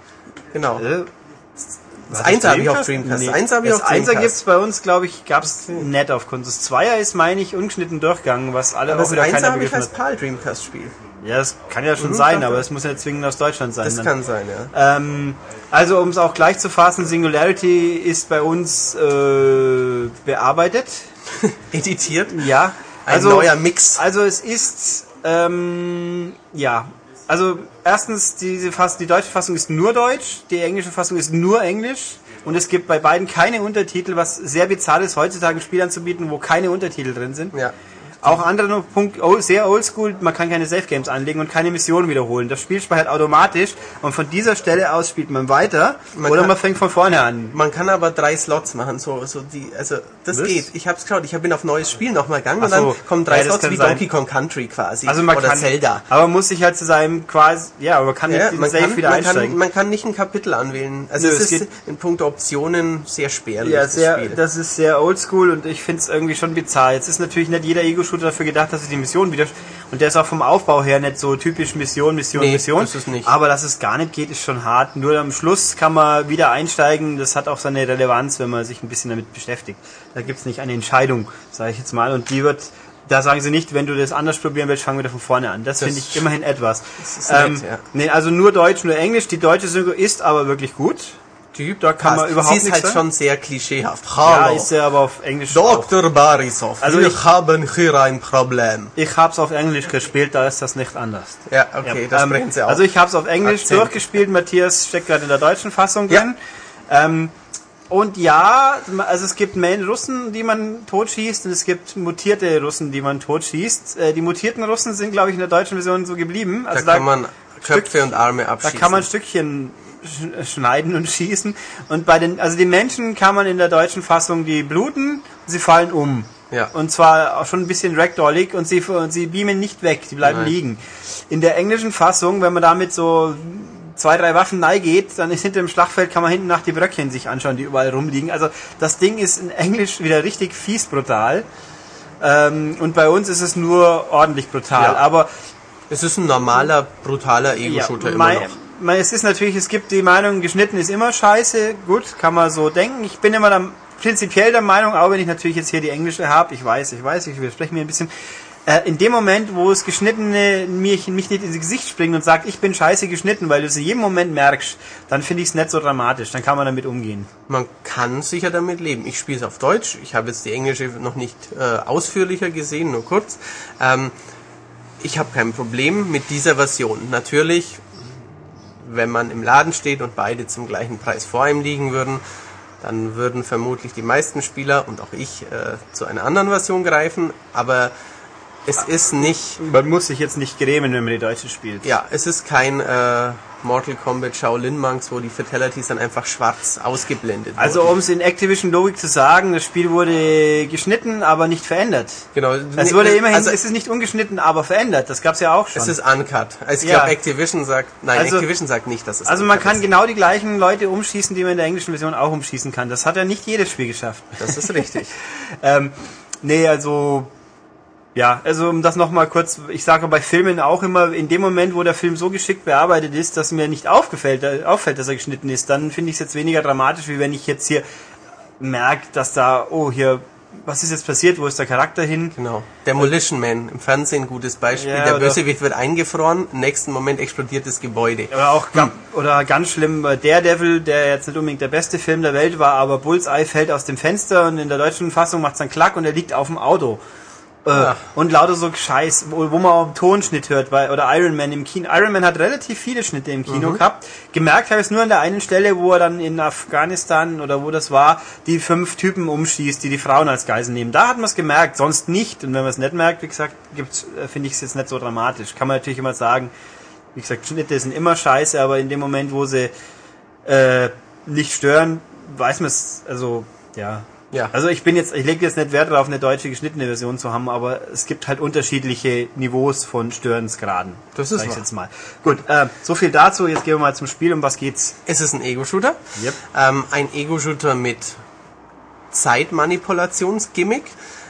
Genau. Äh, Das Einser habe ich auf Dreamcast. Das Einser habe ich das auf Einser Dreamcast. gibt's bei uns, glaube ich, gab's nett auf Konsole. Das Zweier ist, meine ich, ungeschnitten durchgegangen, was alle Aber auch das wieder Einser keiner habe ich begriffen als hat. PAL Dreamcast Spiel. Ja, das kann ja schon Mhm, sein, aber es muss ja zwingend aus Deutschland sein. Das dann. kann sein, ja. Ähm, also um es auch gleich zu fassen, Singularity ist bei uns äh, bearbeitet. editiert. Ja, Ein also, neuer Mix. Also es ist, ähm, ja, also erstens, diese Fass, die deutsche Fassung ist nur Deutsch, die englische Fassung ist nur Englisch und es gibt bei beiden keine Untertitel, was sehr bizarr ist, heutzutage ein Spiel anzubieten, wo keine Untertitel drin sind. Ja. Auch anderer Punkt, oh, sehr oldschool, man kann keine Safe Games anlegen und keine Missionen wiederholen. Das Spiel speichert automatisch und von dieser Stelle aus spielt man weiter Man oder kann- man fängt von vorne an. Man kann aber drei Slots machen, so, so die, also das Was? geht. Ich hab's geschaut, ich bin auf neues Spiel nochmal gegangen Ach und dann so. kommen drei Ja, das Slots wie sein. Donkey Kong Country quasi. Also man oder kann, Zelda. aber man muss sich halt zu seinem quasi, ja, aber man kann Ja, nicht man, Safe kann, wieder man, einsteigen. kann, man kann nicht ein Kapitel anwählen. Also Nö, es es ist in puncto Optionen sehr spärlich, Ja, das sehr, Spiel. das ist sehr oldschool und ich finde es irgendwie schon bizarr. Jetzt ist natürlich nicht jeder Ego-Shooter dafür gedacht, dass es die Mission wieder. Und der ist auch vom Aufbau her nicht so typisch Mission, Mission, Nee, Mission. das ist nicht. Aber dass es gar nicht geht, ist schon hart. Nur am Schluss kann man wieder einsteigen. Das hat auch seine Relevanz, wenn man sich ein bisschen damit beschäftigt. Da gibt es nicht eine Entscheidung, sage ich jetzt mal. Und die wird. Da sagen sie nicht, wenn du das anders probieren willst, fangen wir von vorne an. Das, Das- finde ich immerhin etwas. Das ist nett, ja. nee, also nur Deutsch, nur Englisch. Die deutsche Synchro ist aber wirklich gut. Typ, da kann man überhaupt Sie ist nichts halt sagen. schon sehr klischeehaft. Ja, Hallo, ist ja aber auf Englisch. Dr. Barisov, Also wir ich- haben hier ein Problem. Ich hab's auf Englisch gespielt, da ist das nicht anders. Ja, okay, Ja, das ähm, sprechen Sie auch. Also ich hab's auf Englisch Akzent. durchgespielt, Matthias steckt gerade in der deutschen Fassung Ja. drin. Ähm, und ja, also es gibt Main Russen, die man totschießt und es gibt mutierte Russen, die man totschießt. Äh, die mutierten Russen sind, glaube ich, in der deutschen Version so geblieben. da Also kann man Köpfe und Arme da abschießen. kann man Stückchen schneiden und schießen. Und bei den, also die Menschen kann man in der deutschen Fassung, die bluten, sie fallen um. Ja. Und zwar auch schon ein bisschen ragdollig und sie, und sie beamen nicht weg, die bleiben Nein. liegen. In der englischen Fassung, wenn man damit so zwei, drei Waffen nahe geht, dann ist hinter dem Schlachtfeld, kann man hinten nach die Bröckchen sich anschauen, die überall rumliegen. Also das Ding ist in Englisch wieder richtig fies brutal. Ähm, und bei uns ist es nur ordentlich brutal. Ja. Aber es ist ein normaler, brutaler Ego-Shooter immer mein, noch. Mein, es ist natürlich, es gibt die Meinung, geschnitten ist immer scheiße. Gut, kann man so denken. Ich bin immer der, prinzipiell der Meinung, auch wenn ich natürlich jetzt hier die englische habe, ich weiß, ich weiß, ich widerspreche mir ein bisschen. Äh, in dem Moment, wo es Geschnittene mich, mich nicht ins Gesicht springt und sagt, ich bin scheiße geschnitten, weil du es in jedem Moment merkst, dann finde ich es nicht so dramatisch. Dann kann man damit umgehen. Man kann sicher damit leben. Ich spiele es auf Deutsch. Ich habe jetzt die englische noch nicht äh, ausführlicher gesehen, nur kurz. Ähm, ich habe kein Problem mit dieser Version. Natürlich, wenn man im Laden steht und beide zum gleichen Preis vor ihm liegen würden, dann würden vermutlich die meisten Spieler und auch ich äh, zu einer anderen Version greifen. Aber es ist nicht Man muss sich jetzt nicht grämen, wenn man die Deutsche spielt. Ja, es ist kein äh, Mortal Kombat Shaolin Monks, wo die Fatalities dann einfach schwarz ausgeblendet Also wurden. um es in Activision Logik zu sagen, das Spiel wurde geschnitten, aber nicht verändert. genau, Es wurde immerhin, also, es ist nicht ungeschnitten, aber verändert. Das gab's ja auch schon. es ist uncut. Also ich Ja. glaube Activision sagt, nein, Also- Activision sagt nicht, dass es also man kann ist. genau die gleichen Leute umschießen, die man in der englischen Version auch umschießen kann. Das hat ja nicht jedes Spiel geschafft. Das ist richtig. ähm, nee, also ja, also um das nochmal kurz, ich sage bei Filmen auch immer, in dem Moment, wo der Film so geschickt bearbeitet ist, dass mir nicht aufgefällt, äh, auffällt, dass er geschnitten ist, dann finde ich es jetzt weniger dramatisch, wie wenn ich jetzt hier merke, dass da, oh, hier, was ist jetzt passiert, wo ist der Charakter hin? Genau. Demolition Man im Fernsehen gutes Beispiel. Ja, der Bösewicht wird eingefroren, im nächsten Moment explodiert das Gebäude. Oder auch ga- oder ganz schlimm äh, Daredevil, der jetzt nicht unbedingt der beste Film der Welt war, aber Bullseye fällt aus dem Fenster und in der deutschen Fassung macht es dann Klack und er liegt auf dem Auto. Äh, Ja. Und lauter so Scheiß, wo, wo man auch einen Tonschnitt hört, weil, oder Iron Man im Kino. Iron Man hat relativ viele Schnitte im Kino Mhm. gehabt. Gemerkt habe ich es nur an der einen Stelle, wo er dann in Afghanistan oder wo das war, die fünf Typen umschießt, die die Frauen als Geisel nehmen. Da hat man es gemerkt, sonst nicht. Und wenn man es nicht merkt, wie gesagt, gibt's, äh, finde ich es jetzt nicht so dramatisch. Kann man natürlich immer sagen, wie gesagt, Schnitte sind immer scheiße, aber in dem Moment, wo sie äh, nicht stören, weiß man es, also ja. Ja. Also ich bin jetzt, ich lege jetzt nicht Wert darauf, eine deutsche geschnittene Version zu haben, aber es gibt halt unterschiedliche Niveaus von Störensgraden. Das ist ich jetzt mal. Gut, äh, so viel dazu. Jetzt gehen wir mal zum Spiel. Um was geht's? Es ist ein Ego-Shooter. Yep. Ähm, ein Ego-Shooter mit Zeitmanipulationsgimmick.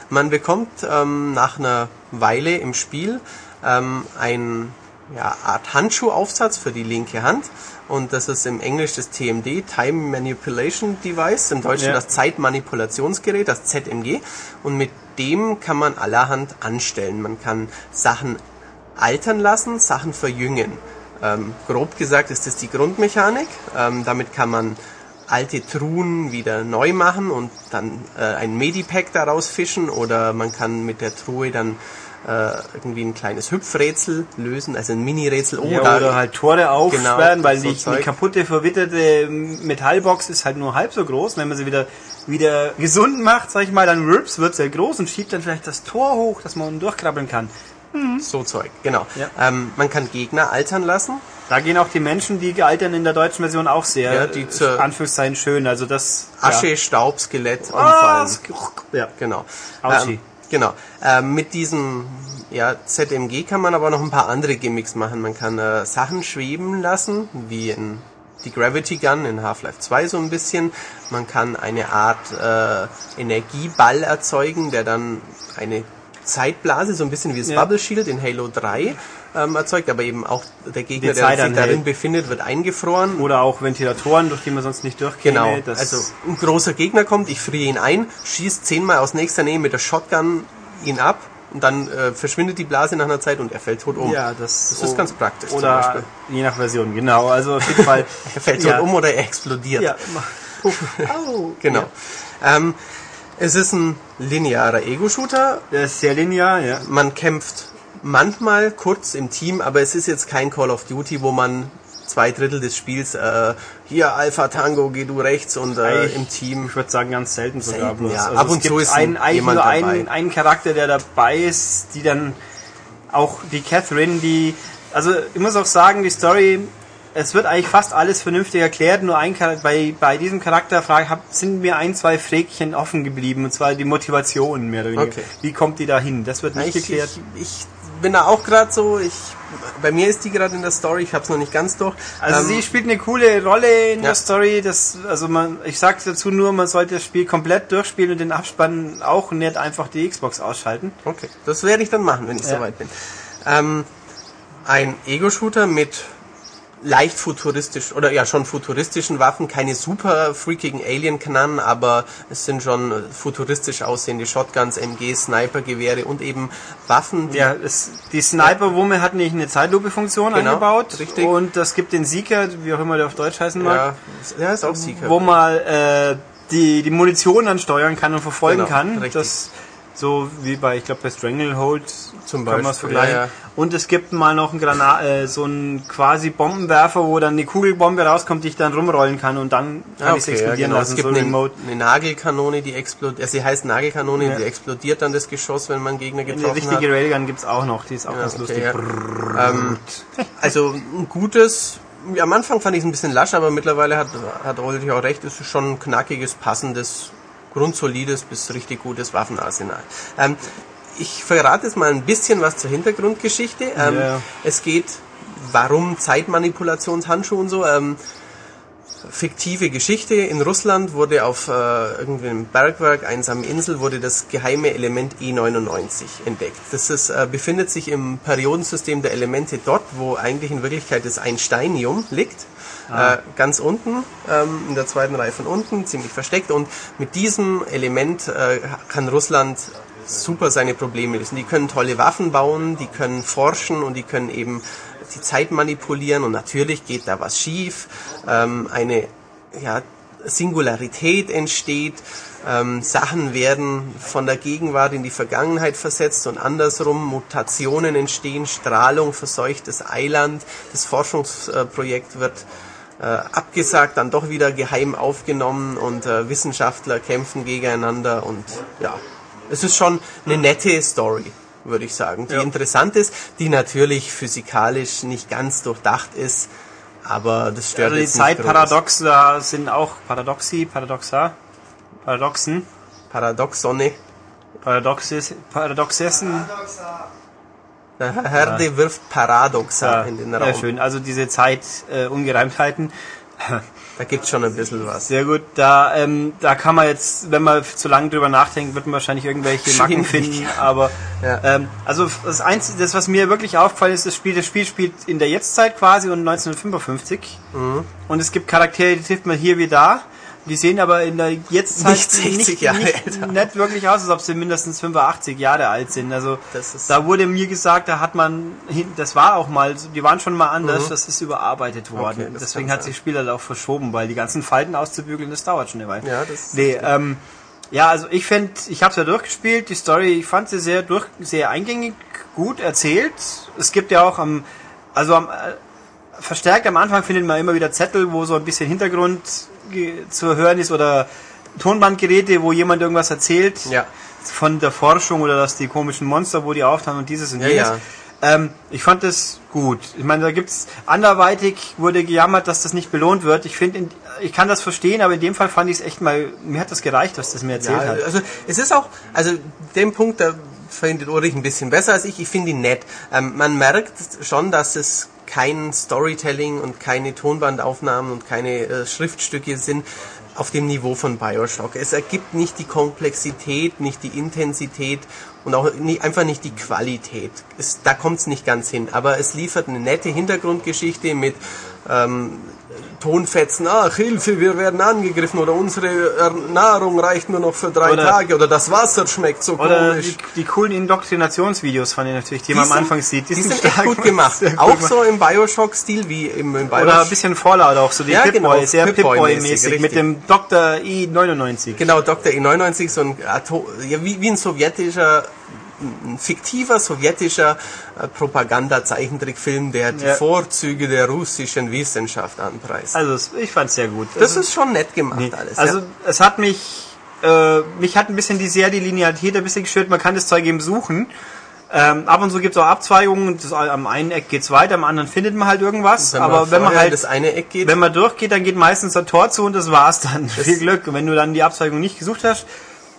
Man bekommt ähm, nach einer Weile im Spiel ähm, ein ja, Art Handschuhaufsatz für die linke Hand. Und das ist im Englisch das TMD, Time Manipulation Device, im Deutschen Ja. das Zeitmanipulationsgerät, das ZMG. Und mit dem kann man allerhand anstellen. Man kann Sachen altern lassen, Sachen verjüngen. Ähm, grob gesagt ist das die Grundmechanik. Ähm, damit kann man alte Truhen wieder neu machen und dann äh, ein Medipack daraus fischen oder man kann mit der Truhe dann äh, irgendwie ein kleines Hüpfrätsel lösen, also ein Mini-Rätsel. Oh, ja, oder halt Tore aufsperren, Genau, weil so die, Zeug. die kaputte, verwitterte Metallbox ist halt nur halb so groß. Wenn man sie wieder wieder gesund macht, sag ich mal, dann rips wird sehr groß und schiebt dann vielleicht das Tor hoch, dass man durchkrabbeln kann. So Zeug, genau. Ja. Ähm, man kann Gegner altern lassen. Da gehen auch die Menschen, die gealtern in der deutschen Version auch sehr, Ja, die äh, zur- Anführungszeichen schön. Also das Asche, ja. Staub, Skelett Ah, anfallen. ja. Genau. Ausschi. Ähm, genau. Ähm, mit diesem ja, ZMG kann man aber noch ein paar andere Gimmicks machen. Man kann äh, Sachen schweben lassen, wie in die Gravity Gun in Half-Life 2 so ein bisschen. Man kann eine Art äh, Energieball erzeugen, der dann eine Zeitblase, so ein bisschen wie das Ja. Bubble Shield in Halo 3 ähm, erzeugt, aber eben auch der Gegner, der sich darin befindet, wird eingefroren. Oder auch Ventilatoren, durch die man sonst nicht durchkäme. Genau, also ein großer Gegner kommt, ich friere ihn ein, schieße zehnmal aus nächster Nähe mit der Shotgun ihn ab und dann äh, verschwindet die Blase nach einer Zeit und er fällt tot um. ja, das, Das ist ganz praktisch Oder je nach Version, genau. Also auf jeden Fall. Er fällt ja, tot um oder er explodiert. Ja, Au. Genau. Ähm, es ist ein linearer Ego-Shooter. Der ist sehr linear, ja. Man kämpft manchmal kurz im Team, aber es ist jetzt kein Call of Duty, wo man zwei Drittel des Spiels äh, hier Alpha Tango, geh du rechts und äh, im Team. Ich würde sagen, ganz selten sogar Selten, ja. Also Ab es und zu gibt ist ein, jemand nur dabei. einen, einen Charakter, der dabei ist, die dann auch die Catherine, die also ich muss auch sagen, die Story, es wird eigentlich fast alles vernünftig erklärt, nur ein Charakter, bei, bei diesem Charakter sind mir ein, zwei Fräkchen offen geblieben, und zwar die Motivation mehr oder weniger. Okay. Wie kommt die da hin? Das wird nicht Ich, geklärt. ich, ich bin da auch gerade so, ich, bei mir ist die gerade in der Story, ich habe es noch nicht ganz durch. Also Ähm, sie spielt eine coole Rolle in Ja. der Story. Das, also man, ich sage dazu nur, man sollte das Spiel komplett durchspielen und den Abspann auch nicht einfach die Xbox ausschalten. Okay, das werde ich dann machen, wenn ich Ja. soweit bin. Ähm, ein Ego-Shooter mit leicht futuristisch oder ja schon futuristischen Waffen, keine super freakigen Alien-Knarren, aber es sind schon futuristisch aussehende Shotguns, MG, Sniper-Gewehre und eben Waffen, die Ja, es, die Sniper-Wumme hat nicht eine Zeitlupe-Funktion Genau, eingebaut. richtig. Und das gibt den Seeker, wie auch immer der auf Deutsch heißen mag, ja, ja, ist auch Seeker. wo man äh, die, die Munition dann steuern kann und verfolgen Genau, kann. richtig. Das so wie bei, ich glaube, bei Stranglehold Zum kann man es vergleichen. ja, ja. Und es gibt mal noch einen Granat, äh, so einen quasi Bombenwerfer, wo dann eine Kugelbombe rauskommt, die ich dann rumrollen kann und dann kann Ah, ich es okay, ja, explodieren genau. lassen, Es gibt so eine, remote. eine Nagelkanone, die explodiert, also sie heißt Nagelkanone, Ja. die explodiert dann das Geschoss, wenn man Gegner Eine getroffen hat. richtige Railgun gibt's auch noch, die ist auch ganz okay, lustig. Ähm, also ein gutes, am Anfang fand ich es ein bisschen lasch, aber mittlerweile hat, hat Ulrich auch recht, es ist schon ein knackiges, passendes, grundsolides bis richtig gutes Waffenarsenal. Ähm, ich verrate jetzt mal ein bisschen was zur Hintergrundgeschichte. Ähm, Ja. Es geht, warum Zeitmanipulationshandschuhe und so. Ähm, fiktive Geschichte. In Russland wurde auf äh, irgendeinem Bergwerk, einsamen Insel, wurde das geheime Element E99 entdeckt. Das ist, äh, befindet sich im Periodensystem der Elemente dort, wo eigentlich in Wirklichkeit das Einsteinium liegt. Äh, ganz unten, ähm, in der zweiten Reihe von unten, ziemlich versteckt. Und mit diesem Element äh, kann Russland super seine Probleme lösen. Die können tolle Waffen bauen, die können forschen und die können eben die Zeit manipulieren und natürlich geht da was schief. Ähm, eine ja, Singularität entsteht, ähm, Sachen werden von der Gegenwart in die Vergangenheit versetzt und andersrum Mutationen entstehen, Strahlung verseucht das Eiland, das Forschungsprojekt wird äh, abgesagt, dann doch wieder geheim aufgenommen und äh, Wissenschaftler kämpfen gegeneinander und ja, es ist schon eine nette Story, würde ich sagen, die Ja. interessant ist, die natürlich physikalisch nicht ganz durchdacht ist, aber das stört Also die jetzt nicht groß. Zeitparadoxa sind auch Paradoxi, Paradoxa, Paradoxen, Paradoxonne. Paradoxes, Paradoxessen. Der Herde wirft Paradoxa Ja, in den sehr Raum. schön. Also diese Zeitungereimtheiten. Äh, Ungereimtheiten. Da gibt's schon ein bisschen was. Sehr gut. Da, ähm, da kann man jetzt, wenn man zu lange drüber nachdenkt, wird man wahrscheinlich irgendwelche Macken finden. Aber Ja. ähm, also das Einzige, das was mir wirklich aufgefallen ist, das Spiel, das Spiel spielt in der Jetztzeit quasi und 1955. Mhm. Und es gibt Charaktere, die trifft man hier wie da. Die sehen aber in der Jetztzeit Nicht 60 Jahre nicht, älter. nicht wirklich aus, als ob sie mindestens 85 Jahre alt sind. Also da wurde mir gesagt, da hat man, das war auch mal, die waren schon mal anders, das ist überarbeitet worden. Mhm. Okay, Deswegen hat sich das Spiel halt auch verschoben, weil die ganzen Falten auszubügeln, das dauert schon eine Weile. Ja, das ist Nee, ähm, ja, also ich finde, ich habe es ja durchgespielt, die Story, ich fand sie sehr durch, sehr eingängig, gut erzählt. Es gibt ja auch am, also am, äh, verstärkt am Anfang findet man immer wieder Zettel, wo so ein bisschen Hintergrund zu hören ist oder Tonbandgeräte, wo jemand irgendwas erzählt Ja. von der Forschung oder dass die komischen Monster, wo die auftauchen und dieses und Ja, jenes. ja. Ähm, ich fand das gut. Ich meine, da gibt's anderweitig wurde gejammert, dass das nicht belohnt wird. Ich finde, in- ich kann das verstehen, aber in dem Fall fand ich es echt mal, mir hat das gereicht, was das mir erzählt Ja, hat. also es ist auch, also den Punkt, da findet Ulrich ein bisschen besser als ich. Ich finde ihn nett. Ähm, man merkt schon, dass es kein Storytelling und keine Tonbandaufnahmen und keine äh, Schriftstücke sind auf dem Niveau von Bioshock. Es ergibt nicht die Komplexität, nicht die Intensität und auch nie, einfach nicht die Qualität. Es, da kommt es nicht ganz hin. Aber es liefert eine nette Hintergrundgeschichte mit ähm, Tonfetzen, ach Hilfe, wir werden angegriffen oder unsere Nahrung reicht nur noch für drei Oder- Tage oder das Wasser schmeckt so Oder komisch. die, die coolen Indoktrinationsvideos fand ich natürlich, die, man am sind- Anfang sieht. Die, sind echt stark gut gemacht. Gut Auch gemacht. so im Bioshock-Stil wie im, im Oder ein Bioshock. bisschen Fallout auch, so die Ja, Pip-Boy, genau, sehr Pip-Boy-mäßig, Pip-Boy-mäßig, mit dem Dr. E99. Genau, Dr. E99, so ein Atom, ja, wie, wie ein sowjetischer, ein fiktiver sowjetischer äh, Propaganda-Zeichentrickfilm, der die Ja. Vorzüge der russischen Wissenschaft anpreist. Also es- ich fand's sehr gut. das ist schon nett gemacht Nee, alles. also ja. es hat mich, äh, mich hat ein bisschen die sehr die Linearität ein bisschen gestört. Man kann das Zeug eben suchen. Ähm, ab und zu gibt es auch Abzweigungen. Das, am einen Eck geht's weiter, am anderen findet man halt irgendwas. Wenn aber wenn man halt, das eine Eck geht, wenn man durchgeht, dann geht meistens ein Tor zu und das war's dann. Viel Glück. Und wenn du dann die Abzweigung nicht gesucht hast,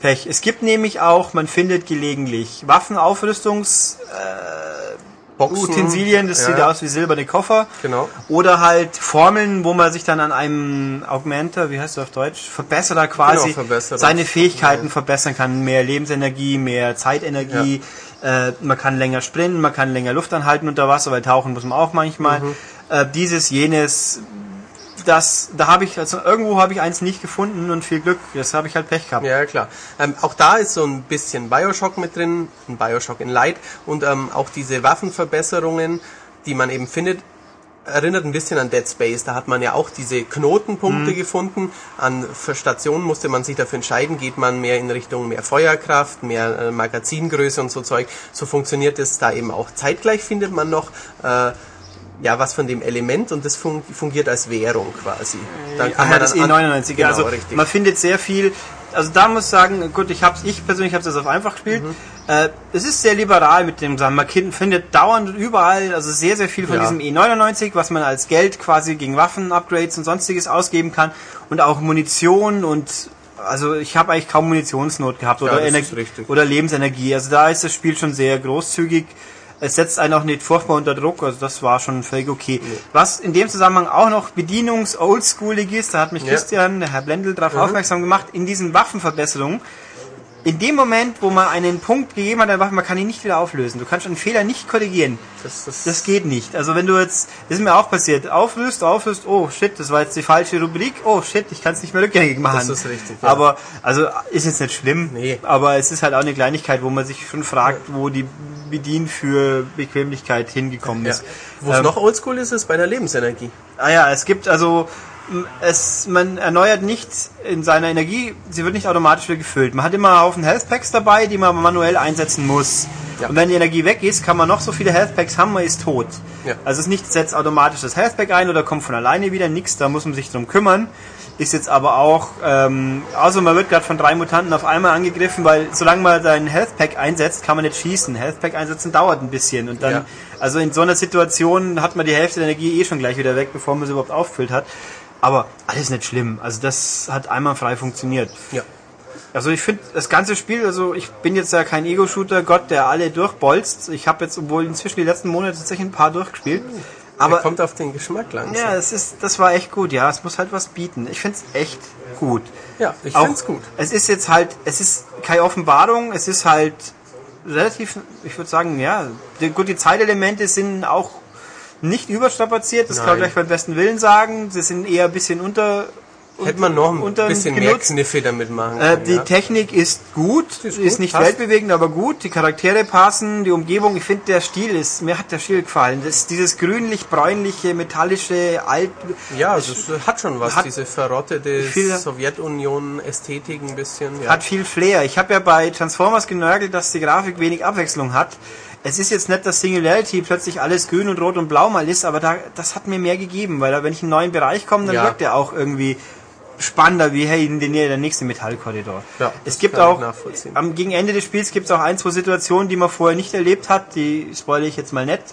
Pech. Es gibt nämlich auch, man findet gelegentlich Waffenaufrüstungs Boxen, Utensilien, das ja, sieht aus wie silberne Koffer. Genau. Oder halt Formeln, wo man sich dann an einem Augmenter, wie heißt das auf Deutsch, Verbesserer quasi, Genau, Verbesserer. seine Fähigkeiten verbessern kann. Mehr Lebensenergie, mehr Zeitenergie. Äh, man kann länger sprinten, man kann länger Luft anhalten unter Wasser, weil tauchen muss man auch manchmal. Mhm. Äh, dieses, jenes, das, da habe ich, also irgendwo habe ich eins nicht gefunden und viel Glück. Das habe ich halt Pech gehabt. Ja, klar. Ähm, auch da ist so ein bisschen Bioshock mit drin, ein Bioshock in Light und ähm, auch diese Waffenverbesserungen, die man eben findet, erinnert ein bisschen an Dead Space. Da hat man ja auch diese Knotenpunkte gefunden. An Stationen musste man sich dafür entscheiden, geht man mehr in Richtung mehr Feuerkraft, mehr äh, Magazingröße und so Zeug. So funktioniert es da eben auch. Zeitgleich findet man noch äh, ja was von dem Element und das fun fungiert als Währung quasi. Dann Ach ja, das dann an- E99. Genau, also richtig. man findet sehr viel. Also da muss ich sagen, gut, ich hab's, ich persönlich habe das auf einfach gespielt. Mhm. Äh, es ist sehr liberal mit dem Sachen. Man findet dauernd überall, also sehr sehr viel von Ja. diesem E99, was man als Geld quasi gegen Waffen, Upgrades und sonstiges ausgeben kann und auch Munition und also ich habe eigentlich kaum Munitionsnot gehabt oder, das Energie richtig. oder Lebensenergie. Also da ist das Spiel schon sehr großzügig. Es setzt einen auch nicht furchtbar unter Druck, also das war schon völlig okay. Was in dem Zusammenhang auch noch bedienungs-oldschoolig ist, da hat mich Ja. Christian, der Herr Blendl, darauf aufmerksam gemacht, in diesen Waffenverbesserungen, in dem Moment, wo man einen Punkt gegeben hat, der Waffe, man kann ihn nicht wieder auflösen. Du kannst einen Fehler nicht korrigieren. Das, das, Das geht nicht. Also wenn du jetzt, das ist mir auch passiert, auflöst, auflöst, oh shit, das war jetzt die falsche Rubrik, oh shit, ich kann es nicht mehr rückgängig machen. Das ist richtig, ja. Aber, also ist jetzt nicht schlimm, Nee. aber es ist halt auch eine Kleinigkeit, wo man sich schon fragt, wo die Bedien für Bequemlichkeit hingekommen ja. ist. Wo es Ähm, noch oldschool ist, ist bei der Lebensenergie. Ah ja, es gibt also es, man erneuert nicht in seiner Energie, sie wird nicht automatisch wieder gefüllt. Man hat immer einen Haufen Health Packs dabei, die man manuell einsetzen muss. Ja. Und wenn die Energie weg ist, kann man noch so viele Health Packs haben, man ist tot. Ja. Also es ist nicht, setzt automatisch das Health Pack ein oder kommt von alleine wieder, nix, da muss man sich drum kümmern. Ist jetzt aber auch, ähm, außer man wird gerade von drei Mutanten auf einmal angegriffen, weil solange man seinen Health Pack einsetzt, kann man nicht schießen. Health Pack einsetzen dauert ein bisschen und dann, Ja. also in so einer Situation hat man die Hälfte der Energie eh schon gleich wieder weg, bevor man sie überhaupt auffüllt hat. Aber alles nicht schlimm. Also das hat einwandfrei funktioniert. Ja. Also ich finde das ganze Spiel, also ich bin jetzt ja kein Ego-Shooter-Gott, der alle durchbolzt. Ich habe jetzt, obwohl inzwischen die letzten Monate tatsächlich ein paar durchgespielt. Aber Aber kommt auf den Geschmack langsam. ja, es ist, das war echt gut. Ja, es muss halt was bieten. Ich finde es echt gut. Ja, ich Auch- find's gut. Es ist jetzt halt, es ist keine Offenbarung, es ist halt relativ, ich würde sagen, ja, gut, die Zeitelemente sind auch nicht überstrapaziert, das kann man Nein. gleich beim besten Willen sagen. Sie sind eher ein bisschen unter, Hätte man noch ein bisschen mehr. Kniffe damit machen Äh, können. die ja. Technik ist gut, ist ist, gut, nicht passt. weltbewegend, aber gut. Die Charaktere passen, die Umgebung. Ich finde, der Stil ist, mir hat der Stil gefallen. Das ist dieses grünlich-bräunliche, metallische, alt. ja, das hat schon was, hat diese verrottete Sowjetunion-Ästhetik ein bisschen. Ja. hat viel Flair. Ich habe ja bei Transformers genörgelt, dass die Grafik wenig Abwechslung hat. Es ist jetzt nicht, dass Singularity plötzlich alles grün und rot und blau mal ist, aber da, das hat mir mehr gegeben, weil da, wenn ich in einen neuen Bereich komme, dann Ja. wirkt er auch irgendwie spannender wie hey, in den, der nächste Metallkorridor. Ja, es gibt auch, am gegen Ende des Spiels gibt es auch ein, zwei Situationen, die man vorher nicht erlebt hat, die spoilere ich jetzt mal nicht.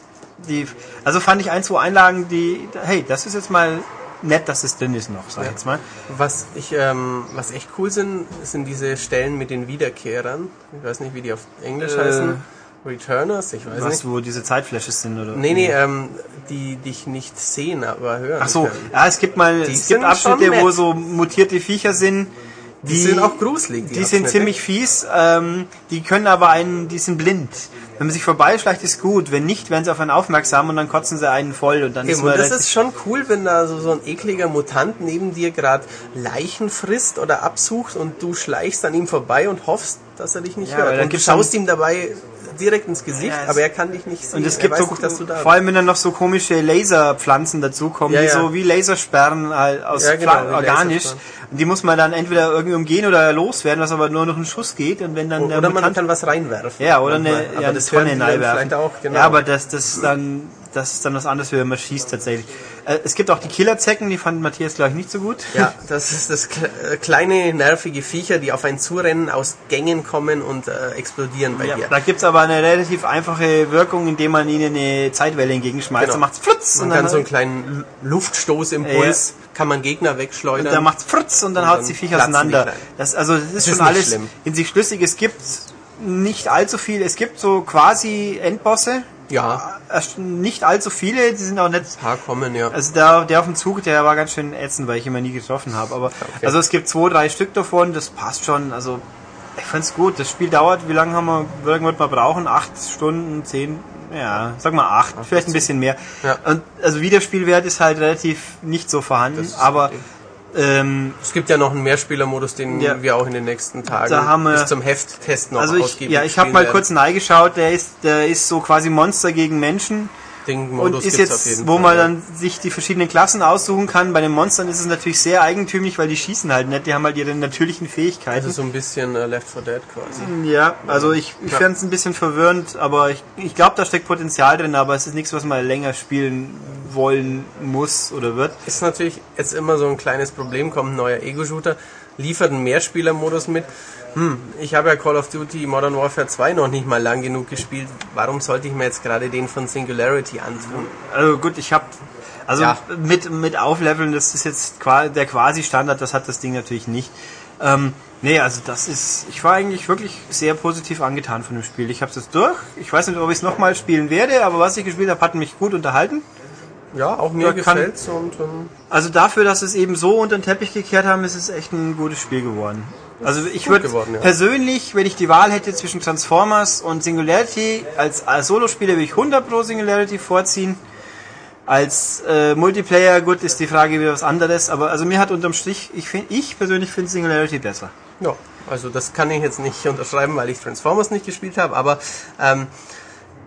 Die, also fand ich ein, zwei Einlagen, die, hey, das ist jetzt mal nett, dass es drin ist noch, sag ich jetzt mal. Was ich, ähm, was echt cool sind, sind diese Stellen mit den Wiederkehrern. Ich weiß nicht, wie die auf Englisch Äh, heißen. Returners, ich weiß Was, nicht. wo diese Zeitflashes sind, oder? Nee, nee, ähm, die dich nicht sehen, aber hören. Ach so, können. ja, es gibt mal, Die es sind gibt Abschnitte, wo so mutierte Viecher sind. Die, sind auch gruselig. Die sind Abschnitte. ziemlich fies, ähm, die können aber einen, die sind blind. Wenn man sich vorbeischleicht, ist gut. Wenn nicht, werden sie auf einen aufmerksam und dann kotzen sie einen voll und dann Eben, ist und man das relativ- ist schon cool, wenn da so, so ein ekliger Mutant neben dir gerade Leichen frisst oder absucht und du schleichst an ihm vorbei und hoffst, dass er dich nicht Ja, hört. Und du schaust ihm dabei direkt ins Gesicht, Ja, aber er kann dich nicht sehen. und es gibt so, nicht, dass du da vor allem wenn dann noch so komische Laserpflanzen dazukommen, Ja, die ja. so wie Lasersperren halt aus genau, wie organisch. Lasersperren. Und die muss man dann entweder irgendwie umgehen oder loswerden, was aber nur noch ein Schuss geht und wenn dann Oder man kann was reinwerfen. Ja, oder eine, aber ja, das Tonne dann hineinwerfen. auch, genau. Ja, aber das, das, ist dann, das ist dann was anderes, wenn man schießt tatsächlich. Äh, es gibt auch die Killerzecken, die fand Matthias, glaube ich, nicht so gut. Ja, das ist das äh, kleine, nervige Viecher, die auf einen zurennen, aus Gängen kommen und äh, explodieren bei Ja, dir. da gibt's aber eine relativ einfache Wirkung, indem man ihnen eine Zeitwelle entgegenschmeißt. Genau. Dann macht's flutz Man und kann dann, so einen kleinen Lu- Luftstoßimpuls, kann man Gegner wegschleudern. und dann macht's frutz und dann Und dann die Viecher auseinander. Das, also, das ist ist schon alles schlimm. in sich schlüssig. Es gibt nicht allzu viel. Es gibt so quasi Endbosse. Ja, Erst Nicht allzu viele, die sind auch nicht ein paar kommen, ja. Also der, der auf dem Zug, der war ganz schön ätzend, weil ich ihn immer nie getroffen habe. Aber Okay. also es gibt zwei, drei Stück davon, das passt schon. Also ich find's gut. Das Spiel dauert, wie lange haben wir, wie lange wird man brauchen? Acht Stunden, zehn, ja, sag mal acht, vielleicht ein bisschen mehr. Ja. Und also Wiederspielwert ist halt relativ nicht so vorhanden, aber richtig. Ähm, Es gibt ja noch einen Mehrspielermodus, den Ja. wir auch in den nächsten Tagen wir- bis zum Hefttest noch also ich, ausgiebig ja, ich habe mal werden. kurz reingeschaut, der ist, der ist so quasi Monster gegen Menschen. Und Modus ist gibt's auf jetzt, wo man dann sich die verschiedenen Klassen aussuchen kann. Bei den Monstern ist es natürlich sehr eigentümlich, weil die schießen halt nicht. Die haben halt ihre natürlichen Fähigkeiten. Also so ein bisschen äh, Left 4 Dead quasi. ja, also ich, ich Ja. fände es ein bisschen verwirrend, aber ich, ich glaube, da steckt Potenzial drin, aber es ist nichts, was man länger spielen wollen muss oder wird. Ist natürlich jetzt immer so ein kleines Problem, kommt ein neuer Ego-Shooter, liefert einen Mehrspielermodus mit. Hm, ich habe ja Call of Duty Modern Warfare 2 noch nicht mal lang genug gespielt. Warum sollte ich mir jetzt gerade den von Singularity antun? Also gut, ich habe also Ja. mit mit Aufleveln, das ist jetzt der quasi Standard, das hat das Ding natürlich nicht. Ähm, nee, also das ist, ich war eigentlich wirklich sehr positiv angetan von dem Spiel. Ich habe es jetzt durch. Ich weiß nicht, ob ich es nochmal spielen werde, aber was ich gespielt habe, hat mich gut unterhalten. Ja, auch mir gefällt's und ähm, Also dafür, dass es eben so unter den Teppich gekehrt haben, ist es echt ein gutes Spiel geworden. Also ich würde ja. persönlich, wenn ich die Wahl hätte zwischen Transformers und Singularity, als, als Solospieler würde ich 100 pro Singularity vorziehen. Als äh, Multiplayer, gut, ist die Frage wieder was anderes, aber also mir hat unterm Strich, ich, find, ich persönlich finde Singularity besser. ja, also das kann ich jetzt nicht unterschreiben, weil ich Transformers nicht gespielt habe, aber ähm,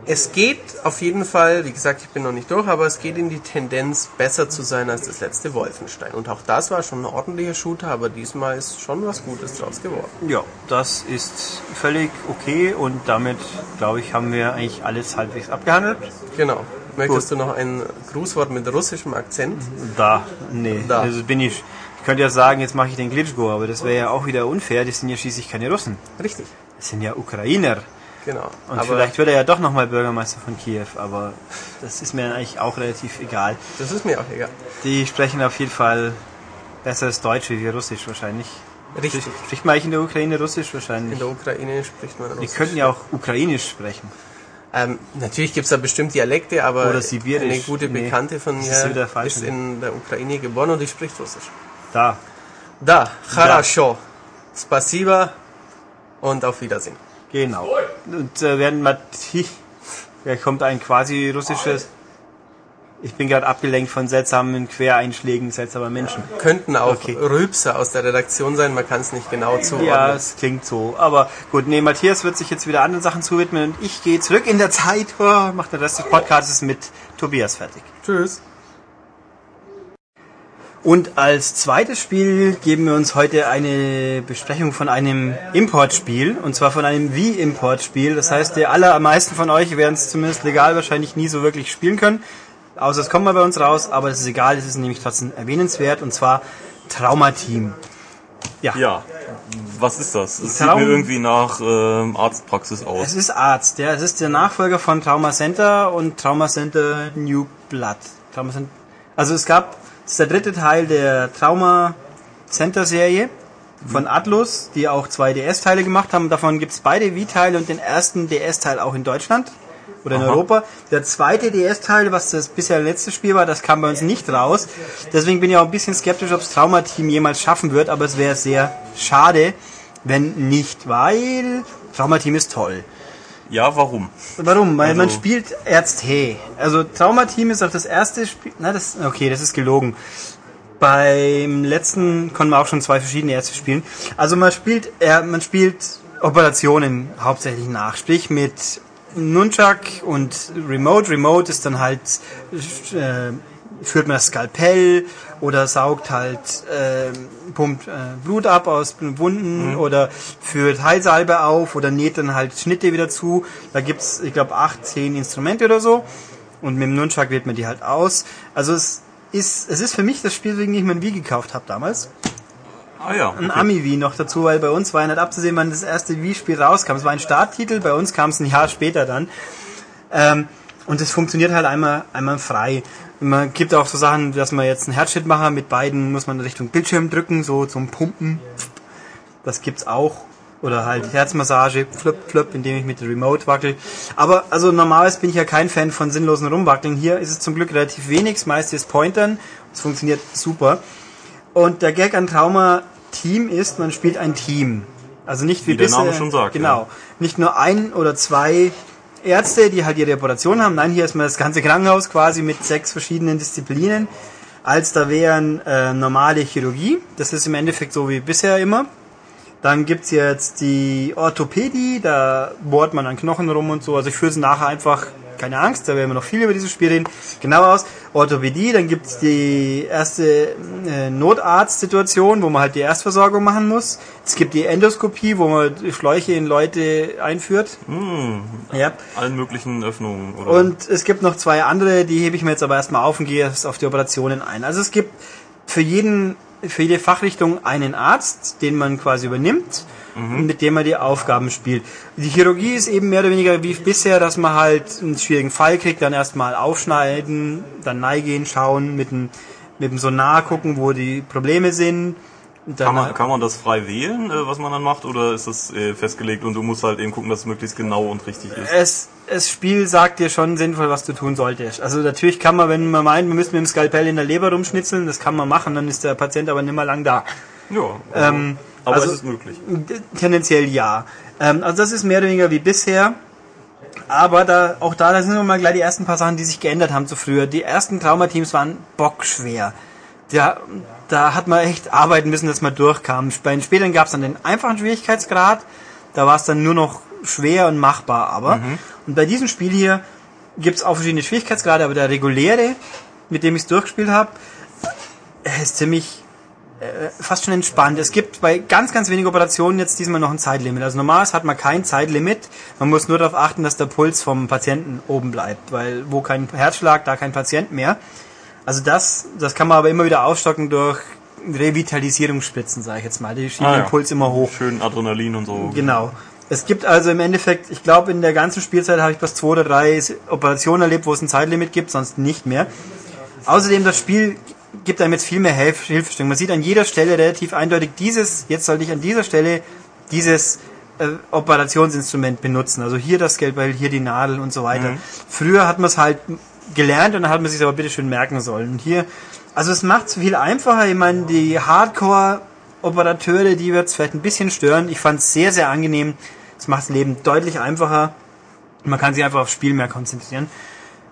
es geht auf jeden Fall, wie gesagt, ich bin noch nicht durch, aber es geht in die Tendenz, besser zu sein als das letzte Wolfenstein. Und auch das war schon ein ordentlicher Shooter, aber diesmal ist schon was Gutes draus geworden. Ja, das ist völlig okay und damit, glaube ich, haben wir eigentlich alles halbwegs abgehandelt. Genau. Möchtest du noch ein Grußwort mit russischem Akzent? Da, nee. Da. Also bin ich. Ich könnte ja sagen, jetzt mache ich den Glitchgo, aber das wäre ja auch wieder unfair. Das sind ja schließlich keine Russen. Richtig. Das sind ja Ukrainer. Genau. Und aber vielleicht wird er ja doch nochmal Bürgermeister von Kiew, aber das ist mir eigentlich auch relativ egal. das ist mir auch egal. Die sprechen auf jeden Fall besseres Deutsch wie wir Russisch wahrscheinlich. Richtig. Spricht man eigentlich in der Ukraine Russisch In wahrscheinlich? der Ukraine spricht man Die Russisch. könnten ja auch Ukrainisch sprechen. Ähm, natürlich gibt's da bestimmt Dialekte, aber Oder Sibirisch. eine gute Nee, Bekannte von das mir ist wieder falsch. ist in der Ukraine geboren und die spricht Russisch. Da. Da, хорошо. Спасибо und auf Wiedersehen. Genau. Und äh, während Matthias, da kommt ein quasi russisches. Ich bin gerade abgelenkt von seltsamen Quereinschlägen seltsamer Menschen. Könnten auch Okay. Rülpser aus der Redaktion sein, man kann es nicht genau zuordnen. Ja, es klingt so. Aber gut, nee, Matthias wird sich jetzt wieder anderen Sachen zuwidmen und ich gehe zurück in der Zeit, oh, mache den Rest des Podcasts mit Tobias fertig. Tschüss. Und als zweites Spiel geben wir uns heute eine Besprechung von einem Importspiel, und zwar von einem Wii-Importspiel. Das heißt, die allermeisten von euch werden es zumindest legal wahrscheinlich nie so wirklich spielen können. Außer es kommt mal bei uns raus, aber das ist egal, es ist nämlich trotzdem erwähnenswert, und zwar Trauma Team. Ja, was ist das? Es sieht mir irgendwie nach ähm, Arztpraxis aus. Es ist Arzt, ja. Es ist der Nachfolger von Trauma Center und Trauma Center New Blood. Trauma Center, also es gab, es ist der dritte Teil der Trauma Center Serie von Atlus, die auch zwei DS-Teile gemacht haben. Davon gibt's beide Wii-Teile und den ersten DS-Teil auch in Deutschland oder in Aha. Europa. Der zweite DS-Teil, was das bisher letzte Spiel war, das kam bei uns nicht raus. Deswegen bin ich auch ein bisschen skeptisch, ob das Trauma-Team jemals schaffen wird, aber es wäre sehr schade, wenn nicht, weil Trauma-Team ist toll. Ja, warum? Warum? Weil man Also- spielt Ärzte. Also Trauma-Team ist auch das erste Spiel. Na, das okay, das ist gelogen. Beim letzten konnten wir auch schon zwei verschiedene Ärzte spielen. Also man spielt, äh, man spielt Operationen hauptsächlich nach, sprich mit Nunchuck und Remote. Remote ist dann halt äh, führt man das Skalpell oder saugt halt äh, pumpt äh, Blut ab aus Wunden oder führt Heilsalbe auf oder näht dann halt Schnitte wieder zu. Da gibt's, ich glaube, acht, zehn Instrumente oder so. Und mit dem Nunchuck wählt man die halt aus. Also es ist, es ist für mich das Spiel, wegen dem ich mein Wii gekauft habe damals. Ah ja. Ein okay. Ami-Wii noch dazu, weil bei uns war ja nicht abzusehen, wann das erste Wii-Spiel rauskam. Es war ein Starttitel, bei uns kam es ein Jahr später dann. Ähm, und es funktioniert halt einmal, einmal frei. Man gibt auch so Sachen, dass man jetzt einen Herzschrittmacher mit beiden muss man Richtung Bildschirm drücken, so zum Pumpen. Das gibt's auch. Oder halt Herzmassage, flip, flip, indem ich mit der Remote wackel. Aber also normalerweise bin ich ja kein Fan von sinnlosen Rumwackeln. Hier ist es zum Glück relativ wenig, das meiste ist Pointern. Es funktioniert super. Und der Gag an Trauma Team ist, man spielt ein Team. Also nicht wie, Wie der bisher- Name schon sagt, Genau. ja. Nicht nur ein oder zwei Ärzte, die halt ihre Operation haben. Nein, hier ist mal das ganze Krankenhaus quasi mit sechs verschiedenen Disziplinen. Als da wären äh, normale Chirurgie. Das ist im Endeffekt so wie bisher immer. Dann gibt's jetzt die Orthopädie, da bohrt man an Knochen rum und so. Also ich führe es nachher einfach, keine Angst, da werden wir noch viel über dieses Spiel reden, genau aus. Orthopädie, dann gibt's die erste äh, Notarztsituation, wo man halt die Erstversorgung machen muss. Es gibt die Endoskopie, wo man Schläuche in Leute einführt. Ja. Allen möglichen Öffnungen. Oder? Und es gibt noch zwei andere, die hebe ich mir jetzt aber erstmal auf und gehe erst auf die Operationen ein. Also es gibt für jeden, für jede Fachrichtung einen Arzt, den man quasi übernimmt und mit dem man die Aufgaben spielt. Die Chirurgie ist eben mehr oder weniger wie bisher, dass man halt einen schwierigen Fall kriegt, dann erstmal aufschneiden, dann neigehen, schauen, mit dem, mit dem Sonar gucken, wo die Probleme sind. Kann, man, kann man das frei wählen, äh, was man dann macht, oder ist das äh, festgelegt und du musst halt eben gucken, dass es möglichst genau und richtig ist? es, das Spiel sagt dir schon sinnvoll, was du tun solltest. Also natürlich kann man, wenn man meint, man müsste mit dem Skalpell in der Leber rumschnitzeln, das kann man machen, dann ist der Patient aber nicht mehr lang da. Ja, also, Ähm, aber also- es ist möglich. Tendenziell ja. Ähm, also das ist mehr oder weniger wie bisher. Aber da, auch da, da sind wir mal gleich die ersten paar Sachen, die sich geändert haben zu früher. Die ersten Traumateams waren bockschwer. Da, da hat man echt arbeiten müssen, dass man durchkam. Bei den späteren gab es dann den einfachen Schwierigkeitsgrad. Da war es dann nur noch schwer und machbar. Aber und bei diesem Spiel hier gibt es auch verschiedene Schwierigkeitsgrade, aber der reguläre, mit dem ich es durchgespielt habe, ist ziemlich fast schon entspannt. Es gibt bei ganz, ganz wenigen Operationen jetzt diesmal noch ein Zeitlimit. Also normalerweise hat man kein Zeitlimit. Man muss nur darauf achten, dass der Puls vom Patienten oben bleibt, weil wo kein Herzschlag, da kein Patient mehr. Also das, das kann man aber immer wieder aufstocken durch Revitalisierungsspritzen, sage ich jetzt mal. Die schieben Ah, den ja. Puls immer hoch. Schön Adrenalin und so. Genau. Es gibt also im Endeffekt, ich glaube, in der ganzen Spielzeit habe ich bloß zwei oder drei Operationen erlebt, wo es ein Zeitlimit gibt, sonst nicht mehr. Außerdem, das Spiel gibt einem jetzt viel mehr Hilf Hilfestellung. Man sieht an jeder Stelle relativ eindeutig, dieses, jetzt sollte ich an dieser Stelle dieses äh, Operationsinstrument benutzen. Also hier das Geldbeil, hier die Nadel und so weiter. Früher hat man es halt gelernt und dann hat man sich aber bitte schön merken sollen. Und hier, also es macht es viel einfacher. Ich meine, die Hardcore-Operateure, die wird es vielleicht ein bisschen stören. Ich fand es sehr, sehr angenehm. Es macht das Leben deutlich einfacher. Man kann sich einfach aufs Spiel mehr konzentrieren.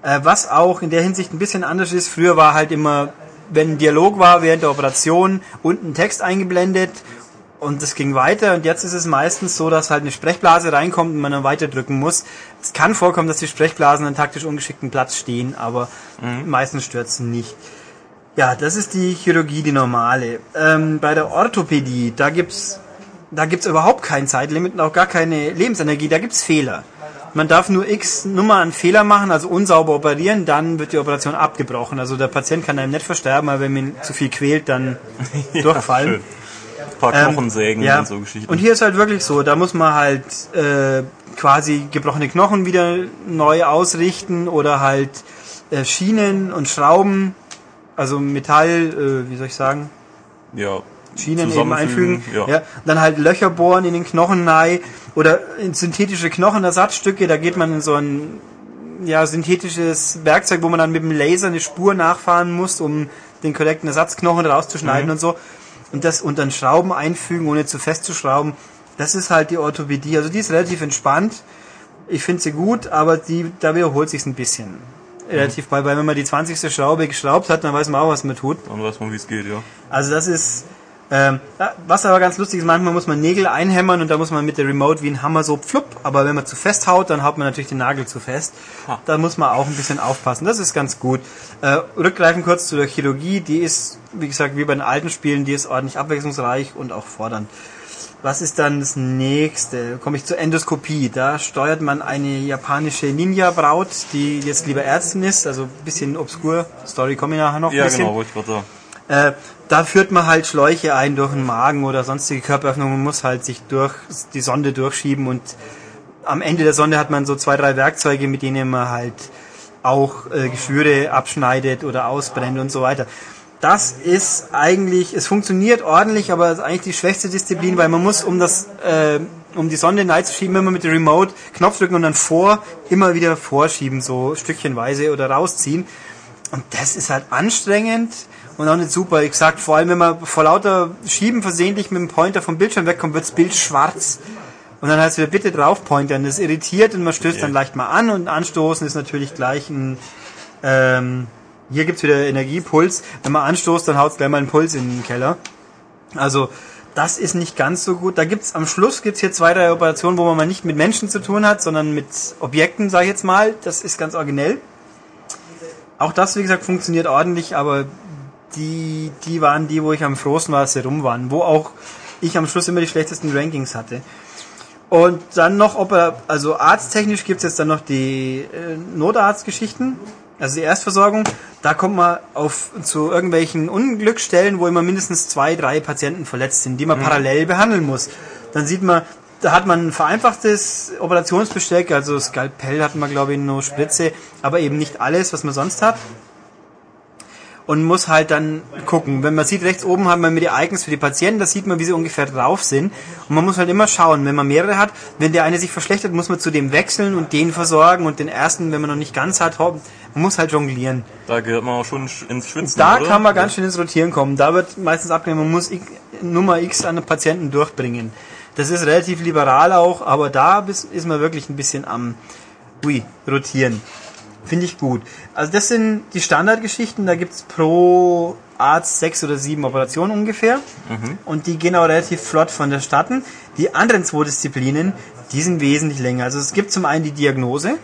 Äh, was auch in der Hinsicht ein bisschen anders ist, früher war halt immer, wenn ein Dialog war während der Operation, unten Text eingeblendet und es ging weiter und jetzt ist es meistens so, dass halt eine Sprechblase reinkommt und man dann weiter drücken muss. Es kann vorkommen, dass die Sprechblasen an taktisch ungeschickten Platz stehen, aber meistens stört es nicht. Ja, das ist die Chirurgie, die normale. Ähm, bei der Orthopädie, da gibt's da gibt's überhaupt kein Zeitlimit und auch gar keine Lebensenergie, da gibt's Fehler. Man darf nur x Nummer an Fehler machen, also unsauber operieren, dann wird die Operation abgebrochen. Also der Patient kann einem nicht versterben, aber wenn man ihn zu viel quält, dann durchfallen. schön. Ein paar Knochensägen Ähm, ja. und so Geschichten. Und hier ist halt wirklich so, da muss man halt äh, quasi gebrochene Knochen wieder neu ausrichten oder halt äh, Schienen und Schrauben, also Metall, äh, wie soll ich sagen, ja, Schienen eben einfügen. Ja. Ja. Dann halt Löcher bohren in den Knochen rein oder in synthetische Knochenersatzstücke, da geht man in so ein ja, synthetisches Werkzeug, wo man dann mit dem Laser eine Spur nachfahren muss, um den korrekten Ersatzknochen rauszuschneiden Mhm. und so. Und das und dann Schrauben einfügen, ohne zu festzuschrauben. Das ist halt die Orthopädie. Also die ist relativ entspannt. Ich finde sie gut, aber die, da wiederholt sich ein bisschen. Relativ bei, weil wenn man die 20. Schraube geschraubt hat, dann weiß man auch, was man tut. Dann weiß man, wie es geht, ja. Also das ist, ähm, was aber ganz lustig ist, manchmal muss man Nägel einhämmern und da muss man mit der Remote wie ein Hammer so pflupp, aber wenn man zu fest haut, dann haut man natürlich den Nagel zu fest. Ha. Da muss man auch ein bisschen aufpassen. Das ist ganz gut. Äh, rückgreifend kurz zu der Chirurgie, die ist, wie gesagt, wie bei den alten Spielen, die ist ordentlich abwechslungsreich und auch fordernd. Was ist dann das nächste? Komme ich zur Endoskopie. Da steuert man eine japanische Ninja-Braut, die jetzt lieber Ärztin ist, also ein bisschen obskur. Story komme ich nachher noch Ja, bisschen. genau, wollte ich gerade sagen. Äh, da führt man halt Schläuche ein durch den Magen oder sonstige Körperöffnungen und muss halt sich durch die Sonde durchschieben und am Ende der Sonde hat man so zwei, drei Werkzeuge, mit denen man halt auch äh, Geschwüre abschneidet oder ausbrennt und so weiter. Das ist eigentlich, es funktioniert ordentlich, aber es ist eigentlich die schwächste Disziplin, weil man muss, um das, äh, um die Sonde reinzuschieben, immer mit dem Remote Knopf drücken und dann vor, immer wieder vorschieben, so stückchenweise oder rausziehen. Und das ist halt anstrengend und auch nicht super. Ich sag, vor allem wenn man vor lauter Schieben versehentlich mit dem Pointer vom Bildschirm wegkommt, wird das Bild schwarz. Und dann heißt es wieder bitte drauf pointern. Das irritiert und man stößt dann leicht mal an und anstoßen ist natürlich gleich ein, ähm, hier gibt's wieder Energiepuls. Wenn man anstoßt, dann haut's gleich mal einen Puls in den Keller. Also, das ist nicht ganz so gut. Da gibt's am Schluss gibt's hier zwei, drei Operationen, wo man mal nicht mit Menschen zu tun hat, sondern mit Objekten, sage ich jetzt mal. Das ist ganz originell. Auch das, wie gesagt, funktioniert ordentlich, aber die, die waren die, wo ich am frohsten war, als sie rum waren. Wo auch ich am Schluss immer die schlechtesten Rankings hatte. Und dann noch, ob er, also arzttechnisch gibt's jetzt dann noch die äh, Notarztgeschichten, also die Erstversorgung. Da kommt man auf zu irgendwelchen Unglücksstellen, wo immer mindestens zwei, drei Patienten verletzt sind, die man parallel behandeln muss. Dann sieht man, da hat man ein vereinfachtes Operationsbesteck, also Skalpell hatten wir glaube ich nur Spritze, aber eben nicht alles, was man sonst hat und muss halt dann gucken. Wenn man sieht, rechts oben haben wir mit die Icons für die Patienten, da sieht man, wie sie ungefähr drauf sind. Und man muss halt immer schauen, wenn man mehrere hat, wenn der eine sich verschlechtert, muss man zu dem wechseln und den versorgen und den ersten, wenn man noch nicht ganz hat, man muss halt jonglieren. Da gehört man auch schon ins Schwitzen. Da oder? kann man ganz schön ins Rotieren kommen. Da wird meistens abgenommen, man muss Nummer X an den Patienten durchbringen. Das ist relativ liberal auch, aber da ist man wirklich ein bisschen am ui, rotieren. Finde ich gut. Also das sind die Standardgeschichten, da gibt's pro Arzt sechs oder sieben Operationen ungefähr. Und die gehen auch relativ flott von der Statten. Die anderen zwei Disziplinen, die sind wesentlich länger. Also es gibt zum einen die Diagnose.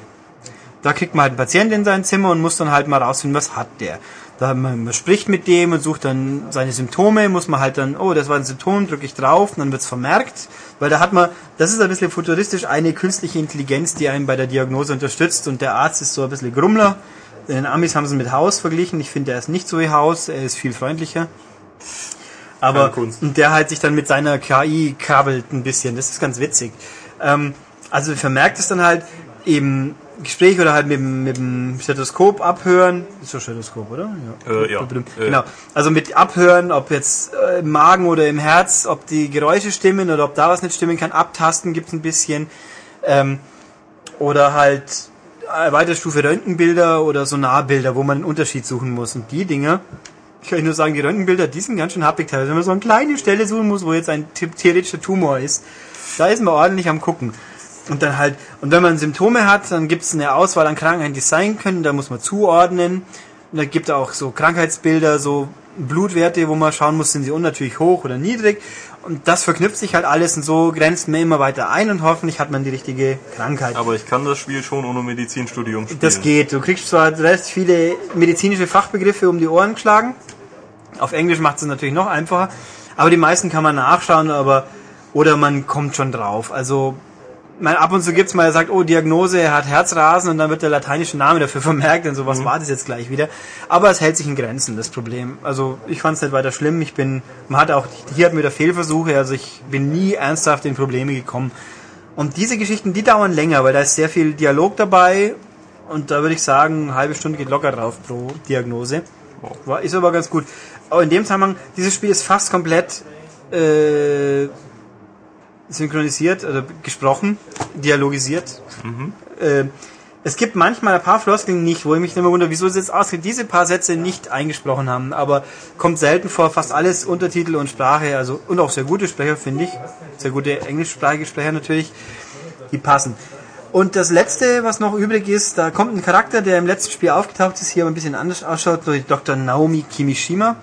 Da kriegt man halt einen Patienten in sein Zimmer und muss dann halt mal rausfinden, was hat der. Da man, man spricht mit dem und sucht dann seine Symptome, muss man halt dann, oh, das war ein Symptom, drücke ich drauf, und dann wird's vermerkt. Weil da hat man, das ist ein bisschen futuristisch, eine künstliche Intelligenz, die einen bei der Diagnose unterstützt und der Arzt ist so ein bisschen Grummler. In den Amis haben sie mit Haus verglichen. Ich finde, er ist nicht so wie Haus, er ist viel freundlicher. Aber der halt sich dann mit seiner KI krabbelt ein bisschen. Das ist ganz witzig. Ähm, also vermerkt es dann halt im Gespräch oder halt mit, dem- mit dem Stethoskop abhören. Ist doch Stethoskop, oder? Äh, ja. Äh. Genau. Also mit abhören, ob jetzt äh, im Magen oder im Herz, ob die Geräusche stimmen oder ob da was nicht stimmen kann. Abtasten gibt's ein bisschen. Ähm, oder halt äh, weitere Stufe Röntgenbilder oder Sonarbilder, wo man einen Unterschied suchen muss. Und die Dinger, ich kann euch nur sagen, die Röntgenbilder, die sind ganz schön happig teilweise. Wenn man so eine kleine Stelle suchen muss, wo jetzt ein the- theoretischer Tumor ist, da ist man ordentlich am gucken. Und dann halt, und wenn man Symptome hat, dann gibt es eine Auswahl an Krankheiten, die es sein können, da muss man zuordnen. Und da gibt es auch so Krankheitsbilder, so Blutwerte, wo man schauen muss, sind sie unnatürlich hoch oder niedrig. Und das verknüpft sich halt alles und so grenzt man immer weiter ein und hoffentlich hat man die richtige Krankheit. Aber ich kann das Spiel schon ohne Medizinstudium spielen. Das geht. Du kriegst zwar recht viele medizinische Fachbegriffe um die Ohren geschlagen. Auf Englisch macht es natürlich noch einfacher. Aber die meisten kann man nachschauen, aber oder man kommt schon drauf. Also mein, ab und zu gibt's mal, der sagt, oh, Diagnose, er hat Herzrasen und dann wird der lateinische Name dafür vermerkt und so, was mhm. war das jetzt gleich wieder? Aber es hält sich in Grenzen, das Problem. Also ich fand es nicht weiter schlimm. Ich bin, man hat auch, hier hatten wir da Fehlversuche, also ich bin nie ernsthaft in Probleme gekommen. Und diese Geschichten, die dauern länger, weil da ist sehr viel Dialog dabei und da würde ich sagen, eine halbe Stunde geht locker drauf pro Diagnose. War, ist aber ganz gut. Aber in dem Zusammenhang, dieses Spiel ist fast komplett äh, synchronisiert oder gesprochen, dialogisiert. Mhm. Äh, es gibt manchmal ein paar Floskeln nicht, wo ich mich immer wundere, wieso sie jetzt ausgerechnet diese paar Sätze nicht eingesprochen haben, aber kommt selten vor, fast alles Untertitel und Sprache, also und auch sehr gute Sprecher, finde ich, sehr gute englischsprachige Sprecher natürlich, die passen. Und das letzte, was noch übrig ist, da kommt ein Charakter, der im letzten Spiel aufgetaucht ist, hier aber ein bisschen anders ausschaut, durch Dr. Naomi Kimishima.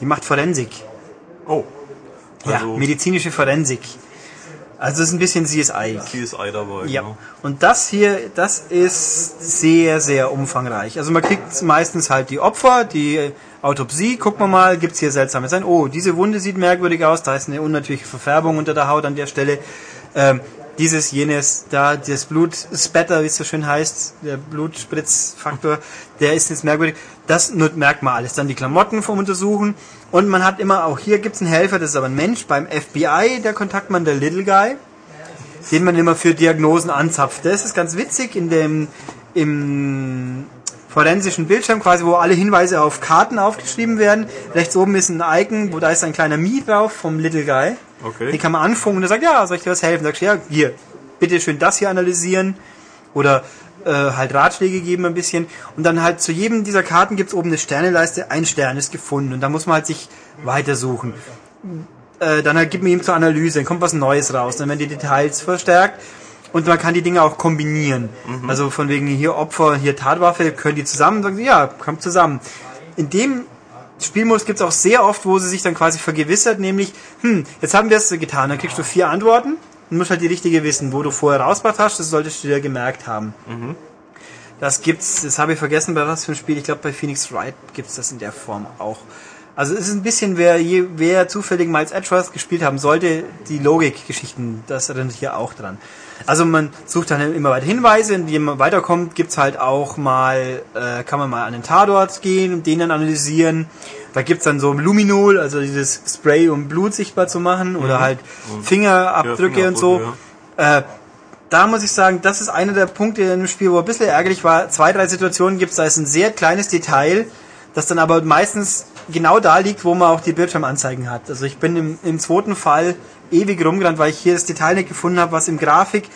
Die macht Forensik. Oh. Also ja, medizinische Forensik. Also es ist ein bisschen CSI. CSI dabei. Ja. Genau. Und das hier, das ist sehr, sehr umfangreich. Also man kriegt meistens halt die Opfer, die Autopsie, gucken wir mal, gibt's hier seltsame Sein. Oh, diese Wunde sieht merkwürdig aus, da ist eine unnatürliche Verfärbung unter der Haut an der Stelle. Ähm, dieses, jenes, da, das Blutspatter, wie es so schön heißt, der Blutspritzfaktor, der ist jetzt merkwürdig. Das merkt man alles. Dann die Klamotten vom Untersuchen. Und man hat immer, auch hier gibt es einen Helfer, das ist aber ein Mensch, beim FBI, der Kontaktmann, der Little Guy, den man immer für Diagnosen anzapft. Das ist ganz witzig in dem, im forensischen Bildschirm quasi, wo alle Hinweise auf Karten aufgeschrieben werden. Rechts oben ist ein Icon, wo da ist ein kleiner Mi drauf vom Little Guy. Okay. Den kann man anfunken und er sagt, ja, soll ich dir was helfen? Sagst du, ja, hier, bitte schön das hier analysieren. Oder äh, halt Ratschläge geben ein bisschen. Und dann halt zu jedem dieser Karten gibt es oben eine Sterneleiste, ein Stern ist gefunden. Und da muss man halt sich weitersuchen. Äh, dann halt gibt man ihm zur Analyse, dann kommt was Neues raus. Dann werden die Details verstärkt. Und man kann die Dinge auch kombinieren. Mhm. Also von wegen hier Opfer, hier Tatwaffe, können die zusammen? Sagen sie, ja, kommt zusammen. In dem Spielmodus gibt es auch sehr oft, wo sie sich dann quasi vergewissert, nämlich, hm, jetzt haben wir es getan, dann kriegst du vier Antworten und musst halt die richtige wissen. Wo du vorher rausgebracht hast, das solltest du dir gemerkt haben. Mhm. Das gibt's, das habe ich vergessen, bei was für ein Spiel. Ich glaube, bei Phoenix Wright gibt's das in der Form auch. Also es ist ein bisschen, wer, wer zufällig Miles Edgeworth gespielt haben sollte, die Logik-Geschichten, das erinnert hier auch dran. Also man sucht dann immer weiter Hinweise, indem man weiterkommt, gibt's halt auch mal, äh, kann man mal an den Tatort gehen und den dann analysieren. Da gibt's dann so Luminol, also dieses Spray, um Blut sichtbar zu machen, oder mhm. halt Fingerabdrücke ja, und so. Ja. Äh, da muss ich sagen, das ist einer der Punkte in dem Spiel, wo ein bisschen ärgerlich war. Zwei, drei Situationen gibt's, da ist ein sehr kleines Detail, das dann aber meistens genau da liegt, wo man auch die Bildschirmanzeigen hat. Also ich bin im, im zweiten Fall ewig rumgerannt, weil ich hier das Detail nicht gefunden habe, was im Grafik,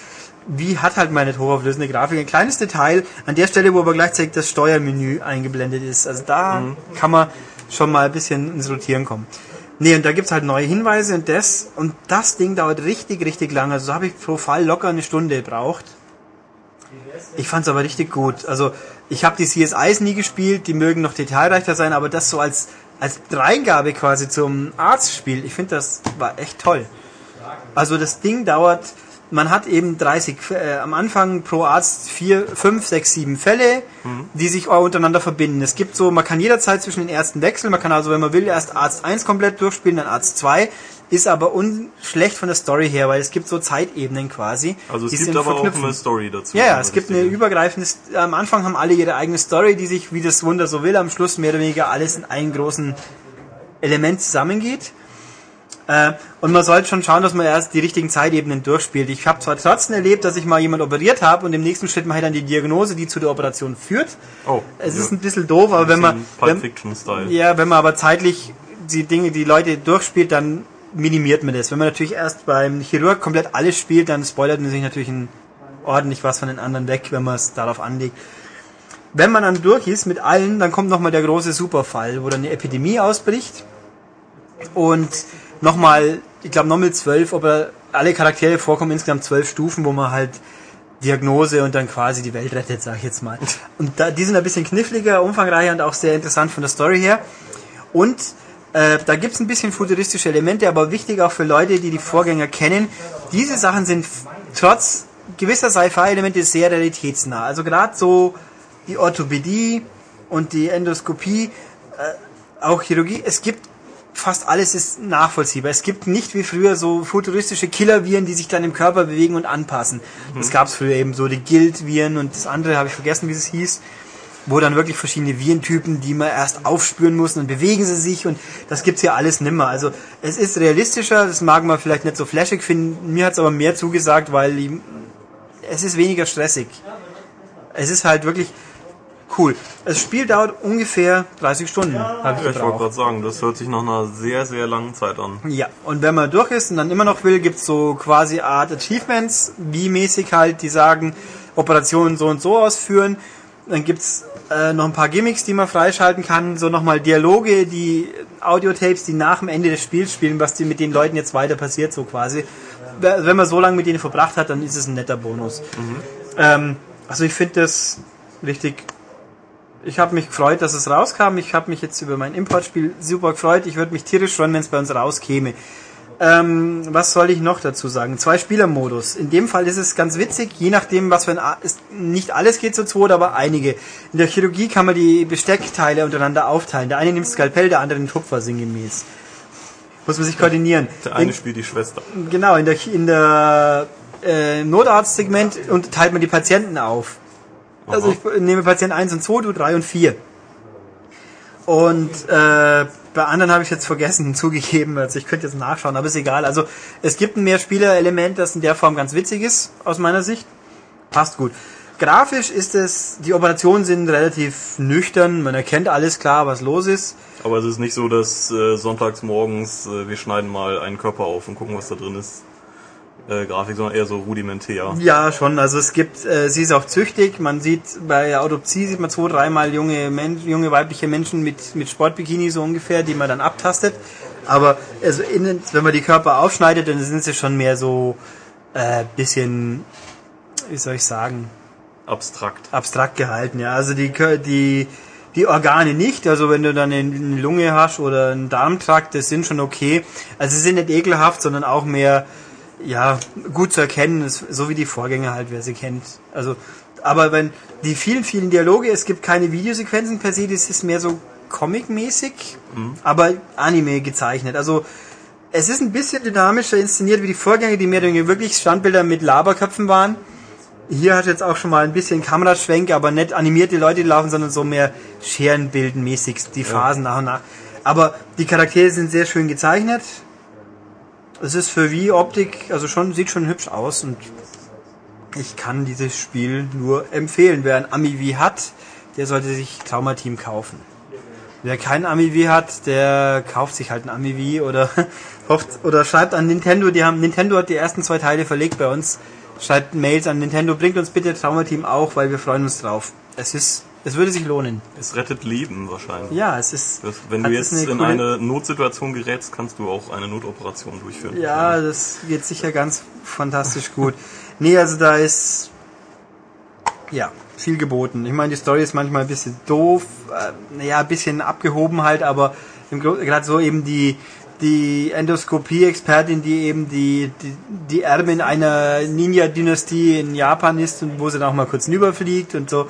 wie hat halt meine hochauflösende Grafik, ein kleines Detail an der Stelle, wo aber gleichzeitig das Steuermenü eingeblendet ist. Also da mhm. kann man schon mal ein bisschen ins Rotieren kommen. Nee, und da gibt's halt neue Hinweise und das, und das Ding dauert richtig, richtig lange. Also so habe ich pro Fall locker eine Stunde gebraucht. Ich fand's aber richtig gut. Also ich habe die CSIs nie gespielt, die mögen noch detailreicher sein, aber das so als als Dreingabe quasi zum Arztspiel, ich finde das war echt toll. Also das Ding dauert, man hat eben 30, äh, am Anfang pro Arzt 4, 5, 6, 7 Fälle, mhm. die sich untereinander verbinden. Es gibt so, man kann jederzeit zwischen den Ärzten wechseln, man kann also, wenn man will, erst Arzt 1 komplett durchspielen, dann Arzt 2, ist aber unschlecht von der Story her, weil es gibt so Zeitebenen quasi. Also es gibt aber auch eine Story dazu. Ja, ja es gibt eine übergreifende, am Anfang haben alle ihre eigene Story, die sich, wie das Wunder so will, am Schluss mehr oder weniger alles in einen großen Element zusammengeht. Äh, und man sollte schon schauen, dass man erst die richtigen Zeitebenen durchspielt. Ich habe zwar trotzdem erlebt, dass ich mal jemand operiert habe und im nächsten Schritt mache ich dann die Diagnose, die zu der Operation führt. Oh, es ja. ist ein bisschen doof, aber wenn man wenn, ja, wenn man aber zeitlich die Dinge, die Leute durchspielt, dann minimiert man das. Wenn man natürlich erst beim Chirurg komplett alles spielt, dann spoilert man sich natürlich ein, ordentlich was von den anderen weg, wenn man es darauf anlegt. Wenn man dann durch ist mit allen, dann kommt nochmal der große Superfall, wo dann eine Epidemie ausbricht und nochmal, ich glaube nochmal zwölf alle Charaktere vorkommen, insgesamt zwölf Stufen, wo man halt Diagnose und dann quasi die Welt rettet, sag ich jetzt mal. Und da, die sind ein bisschen kniffliger, umfangreicher und auch sehr interessant von der Story her. Und äh, da gibt's ein bisschen futuristische Elemente, aber wichtig auch für Leute, die die Vorgänger kennen. Diese Sachen sind trotz gewisser Sci-Fi-Elemente sehr realitätsnah. Also gerade so die Orthopädie und die Endoskopie, äh, auch Chirurgie, es gibt fast alles ist nachvollziehbar. Es gibt nicht wie früher so futuristische Killerviren, die sich dann im Körper bewegen und anpassen. Mhm. Das gab es früher eben so die Guild-Viren und das andere habe ich vergessen, wie es hieß, wo dann wirklich verschiedene Virentypen, die man erst aufspüren muss und dann bewegen sie sich und das gibt's hier alles nimmer. Also es ist realistischer, das mag man vielleicht nicht so flashig finden, mir hat's aber mehr zugesagt, weil es ist weniger stressig. Es ist halt wirklich cool. Das Spiel dauert ungefähr 30 Stunden. Ja, ich, ich wollte gerade sagen, das hört sich nach einer sehr, sehr langen Zeit an. Ja, und wenn man durch ist und dann immer noch will, gibt's so quasi Art Achievements, wie mäßig halt, die sagen, Operationen so und so ausführen. Dann gibt's äh, noch ein paar Gimmicks, die man freischalten kann, so nochmal Dialoge, die Audiotapes, die nach dem Ende des Spiels spielen, was die mit den Leuten jetzt weiter passiert, so quasi. Wenn man so lange mit denen verbracht hat, dann ist es ein netter Bonus. Mhm. Ähm, also ich finde das richtig ich habe mich gefreut, dass es rauskam. Ich habe mich jetzt über mein Importspiel super gefreut. Ich würde mich tierisch freuen, wenn es bei uns rauskäme. Ähm, was soll ich noch dazu sagen? Zwei Spielermodus. In dem Fall ist es ganz witzig, je nachdem, was für ein A ist, nicht alles geht zu zweit, aber einige. In der Chirurgie kann man die Besteckteile untereinander aufteilen. Der eine nimmt Skalpell, der andere den Tupfer sinngemäß. Muss man sich koordinieren. Der eine in, spielt die Schwester. Genau, in der, in der äh, Notarztsegment unterteilt man die Patienten auf. Also ich nehme Patient 1 und 2, du 3 und 4. Und äh, bei anderen habe ich jetzt vergessen, zugegeben. Also ich könnte jetzt nachschauen, aber ist egal. Also es gibt ein Mehrspieler-Element, das in der Form ganz witzig ist, aus meiner Sicht. Passt gut. Grafisch ist es, die Operationen sind relativ nüchtern, man erkennt alles klar, was los ist. Aber es ist nicht so, dass äh, sonntags morgens äh, wir schneiden mal einen Körper auf und gucken, was da drin ist äh, Grafik, sondern eher so rudimentär. Ja, schon. Also es gibt, äh, sie ist auch züchtig. Man sieht bei Autopsie sieht man zwei, dreimal junge, Men junge weibliche Menschen mit, mit Sportbikini so ungefähr, die man dann abtastet. Aber also innen, wenn man die Körper aufschneidet, dann sind sie schon mehr so äh, bisschen, wie soll ich sagen? Abstrakt. Abstrakt gehalten, ja. Also die, die, die Organe nicht, also wenn du dann eine Lunge hast oder einen Darmtrakt, das sind schon okay. Also sie sind nicht ekelhaft, sondern auch mehr ja, gut zu erkennen ist, so wie die Vorgänger halt, wer sie kennt. Also, aber wenn die vielen, vielen Dialoge, es gibt keine Videosequenzen per se, das ist mehr so Comic-mäßig, mhm. aber Anime gezeichnet. Also, es ist ein bisschen dynamischer inszeniert wie die Vorgänger, die mehr oder weniger wirklich Standbilder mit Laberköpfen waren. Hier hat jetzt auch schon mal ein bisschen Kameraschwenk, aber nicht animierte Leute die laufen, sondern so mehr Scherenbildenmäßig die Phasen ja. nach und nach. Aber die Charaktere sind sehr schön gezeichnet es ist für Wii Optik, also schon, sieht schon hübsch aus und ich kann dieses Spiel nur empfehlen. Wer ein Ami hat, der sollte sich Trauma Team kaufen. Wer kein Ami hat, der kauft sich halt ein Ami oder hofft oder schreibt an Nintendo, die haben Nintendo hat die ersten zwei Teile verlegt bei uns. Schreibt Mails an Nintendo, bringt uns bitte Trauma Team auch, weil wir freuen uns drauf. Es ist es würde sich lohnen. Es rettet Leben wahrscheinlich. Ja, es ist. Das, wenn du jetzt eine in eine Notsituation gerätst, kannst du auch eine Notoperation durchführen. Ja, das geht sicher ganz fantastisch gut. Nee, also da ist ja viel geboten. Ich meine, die Story ist manchmal ein bisschen doof, äh, naja, ein bisschen abgehoben halt, aber gerade so eben die die Endoskopie-Expertin, die eben die, die, die Erbin einer Ninja-Dynastie in Japan ist und wo sie dann auch mal kurz rüberfliegt und so.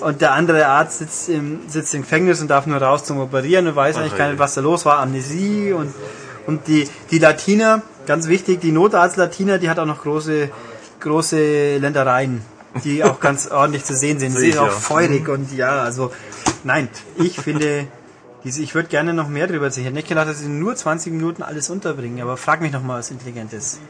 Und der andere Arzt sitzt im, sitzt im Gefängnis und darf nur raus zum Operieren und weiß Ach, eigentlich gar nicht, was da los war. Amnesie und, und die, die Latiner, ganz wichtig, die Notarzt-Latiner, die hat auch noch große, große Ländereien, die auch ganz ordentlich zu sehen sind. Sie ist auch feurig und ja, also, nein, ich finde, diese, ich würde gerne noch mehr drüber erzählen. Ich hätte nicht gedacht, dass sie nur 20 Minuten alles unterbringen, aber frag mich noch mal was Intelligentes.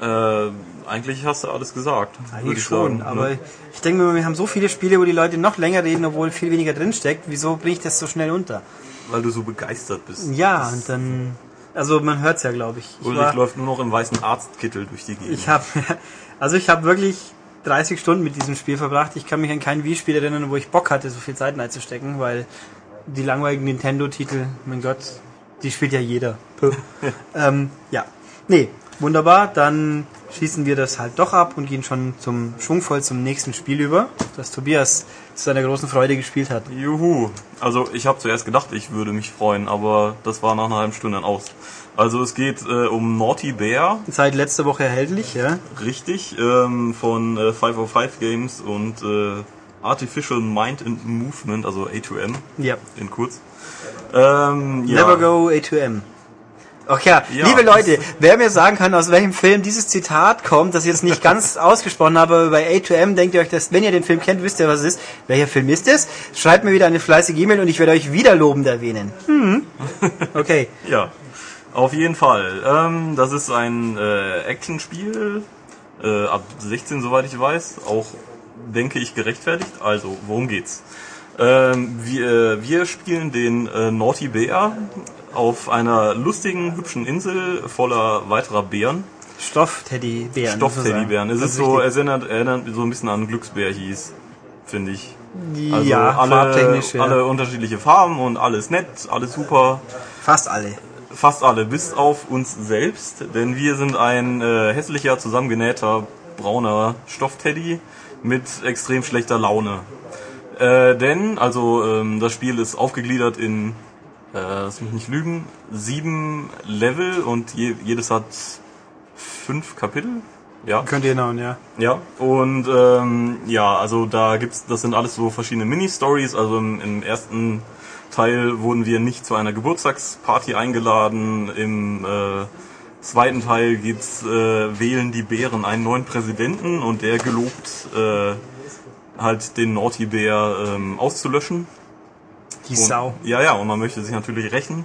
Äh, eigentlich hast du alles gesagt. Eigentlich schon, sagen, aber ne? ich denke mir, wir haben so viele Spiele, wo die Leute noch länger reden, obwohl viel weniger drinsteckt. Wieso bringe ich das so schnell unter? Weil du so begeistert bist. Ja, und dann, also man hört es ja, glaube ich. ich Ulrich läuft nur noch im weißen Arztkittel durch die Gegend. Ich habe, also ich habe wirklich 30 Stunden mit diesem Spiel verbracht. Ich kann mich an kein Wii-Spiel erinnern, wo ich Bock hatte, so viel Zeit reinzustecken, weil die langweiligen Nintendo-Titel, mein Gott, die spielt ja jeder. ähm, ja, nee, Wunderbar, dann schießen wir das halt doch ab und gehen schon zum schwungvoll zum nächsten Spiel über, das Tobias zu seiner großen Freude gespielt hat. Juhu. Also ich habe zuerst gedacht, ich würde mich freuen, aber das war nach einer halben Stunde dann aus. Also es geht äh, um Naughty Bear, Seit letzter Woche erhältlich, ja. richtig, ähm, von äh, 505 Games und äh, Artificial Mind and Movement, also A2M Ja. in kurz. Ähm, ja. Never go A2M. Ach ja, Ja. liebe Leute, wer mir sagen kann, aus welchem Film dieses Zitat kommt, das ich jetzt nicht ganz ausgesprochen habe, aber bei A2M denkt ihr euch das, wenn ihr den Film kennt, wisst ihr, was es ist. Welcher Film ist es? Schreibt mir wieder eine fleißige E-Mail und ich werde euch wieder lobend erwähnen. Hm. Okay. Ja, auf jeden Fall. Ähm, das ist ein äh, Actionspiel, äh, ab 16 soweit ich weiß, auch denke ich gerechtfertigt. Also, worum geht's? Ähm, wir, wir spielen den äh, Naughty Bear auf einer lustigen, hübschen Insel voller weiterer Bären. Stoff-Teddybären. Stoff-Teddybären. Es ist so, es erinnert, erinnert so ein bisschen an Glücksbär hieß, finde ich. Also ja, alle, ja. alle unterschiedliche Farben und alles nett, alles super. Fast alle. Fast alle, bis auf uns selbst, denn wir sind ein äh, hässlicher, zusammengenähter, brauner Stoffteddy mit extrem schlechter Laune. Äh, denn, also ähm, das Spiel ist aufgegliedert in, äh, lass mich nicht lügen, sieben Level und je, jedes hat fünf Kapitel. Ja. Könnt ihr genau, ja. Ja, und ähm, ja, also da gibt's, das sind alles so verschiedene Mini-Stories. Also im, im ersten Teil wurden wir nicht zu einer Geburtstagsparty eingeladen. Im äh, zweiten Teil geht's äh, wählen die Bären einen neuen Präsidenten und der gelobt äh, halt den Naughty Bär ähm, auszulöschen. Die Und, Sau. Ja, ja, und man möchte sich natürlich rächen.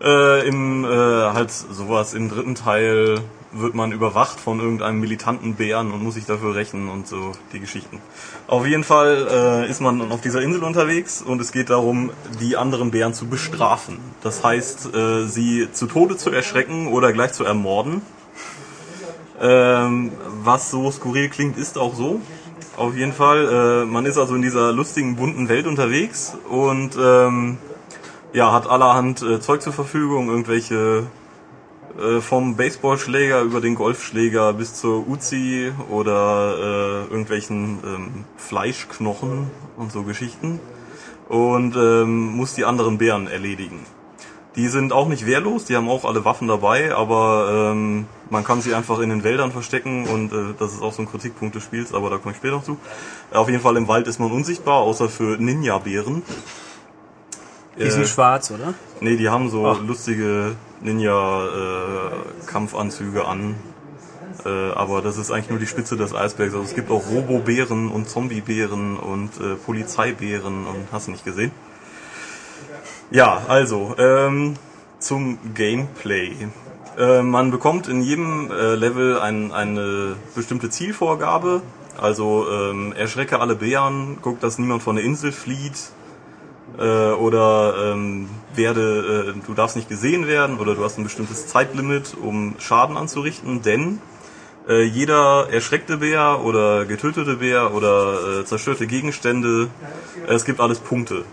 Äh, Im äh, halt sowas im dritten Teil wird man überwacht von irgendeinem militanten Bären und muss sich dafür rächen und so die Geschichten. Auf jeden Fall äh, ist man auf dieser Insel unterwegs und es geht darum, die anderen Bären zu bestrafen. Das heißt, äh, sie zu Tode zu erschrecken oder gleich zu ermorden. Ähm, was so skurril klingt, ist auch so. Auf jeden Fall. Äh, man ist also in dieser lustigen, bunten Welt unterwegs und ähm, ja, hat allerhand äh, Zeug zur Verfügung, irgendwelche äh, vom Baseballschläger über den Golfschläger bis zur Uzi oder äh, irgendwelchen ähm, Fleischknochen und so Geschichten und ähm, muss die anderen Bären erledigen. Die sind auch nicht wehrlos, die haben auch alle Waffen dabei, aber ähm, man kann sie einfach in den Wäldern verstecken und äh, das ist auch so ein Kritikpunkt des Spiels, aber da komme ich später noch zu. Auf jeden Fall im Wald ist man unsichtbar, außer für Ninja-Bären. Die sind Äh, schwarz, oder? Nee, die haben so Ach. lustige Ninja-Kampfanzüge an. Äh, aber das ist eigentlich nur die Spitze des Eisbergs. Also es gibt auch Robo-Bären und Zombie-Bären und äh, Polizeibären und hast du nicht gesehen. Ja, also ähm, zum Gameplay. Äh, man bekommt in jedem äh, Level ein, eine bestimmte Zielvorgabe. Also ähm, erschrecke alle Bären, guck, dass niemand von der Insel flieht, äh, oder ähm, werde, äh, du darfst nicht gesehen werden oder du hast ein bestimmtes Zeitlimit, um Schaden anzurichten, denn äh, jeder erschreckte Bär oder getötete Bär oder zerstörte Gegenstände, es gibt alles Punkte.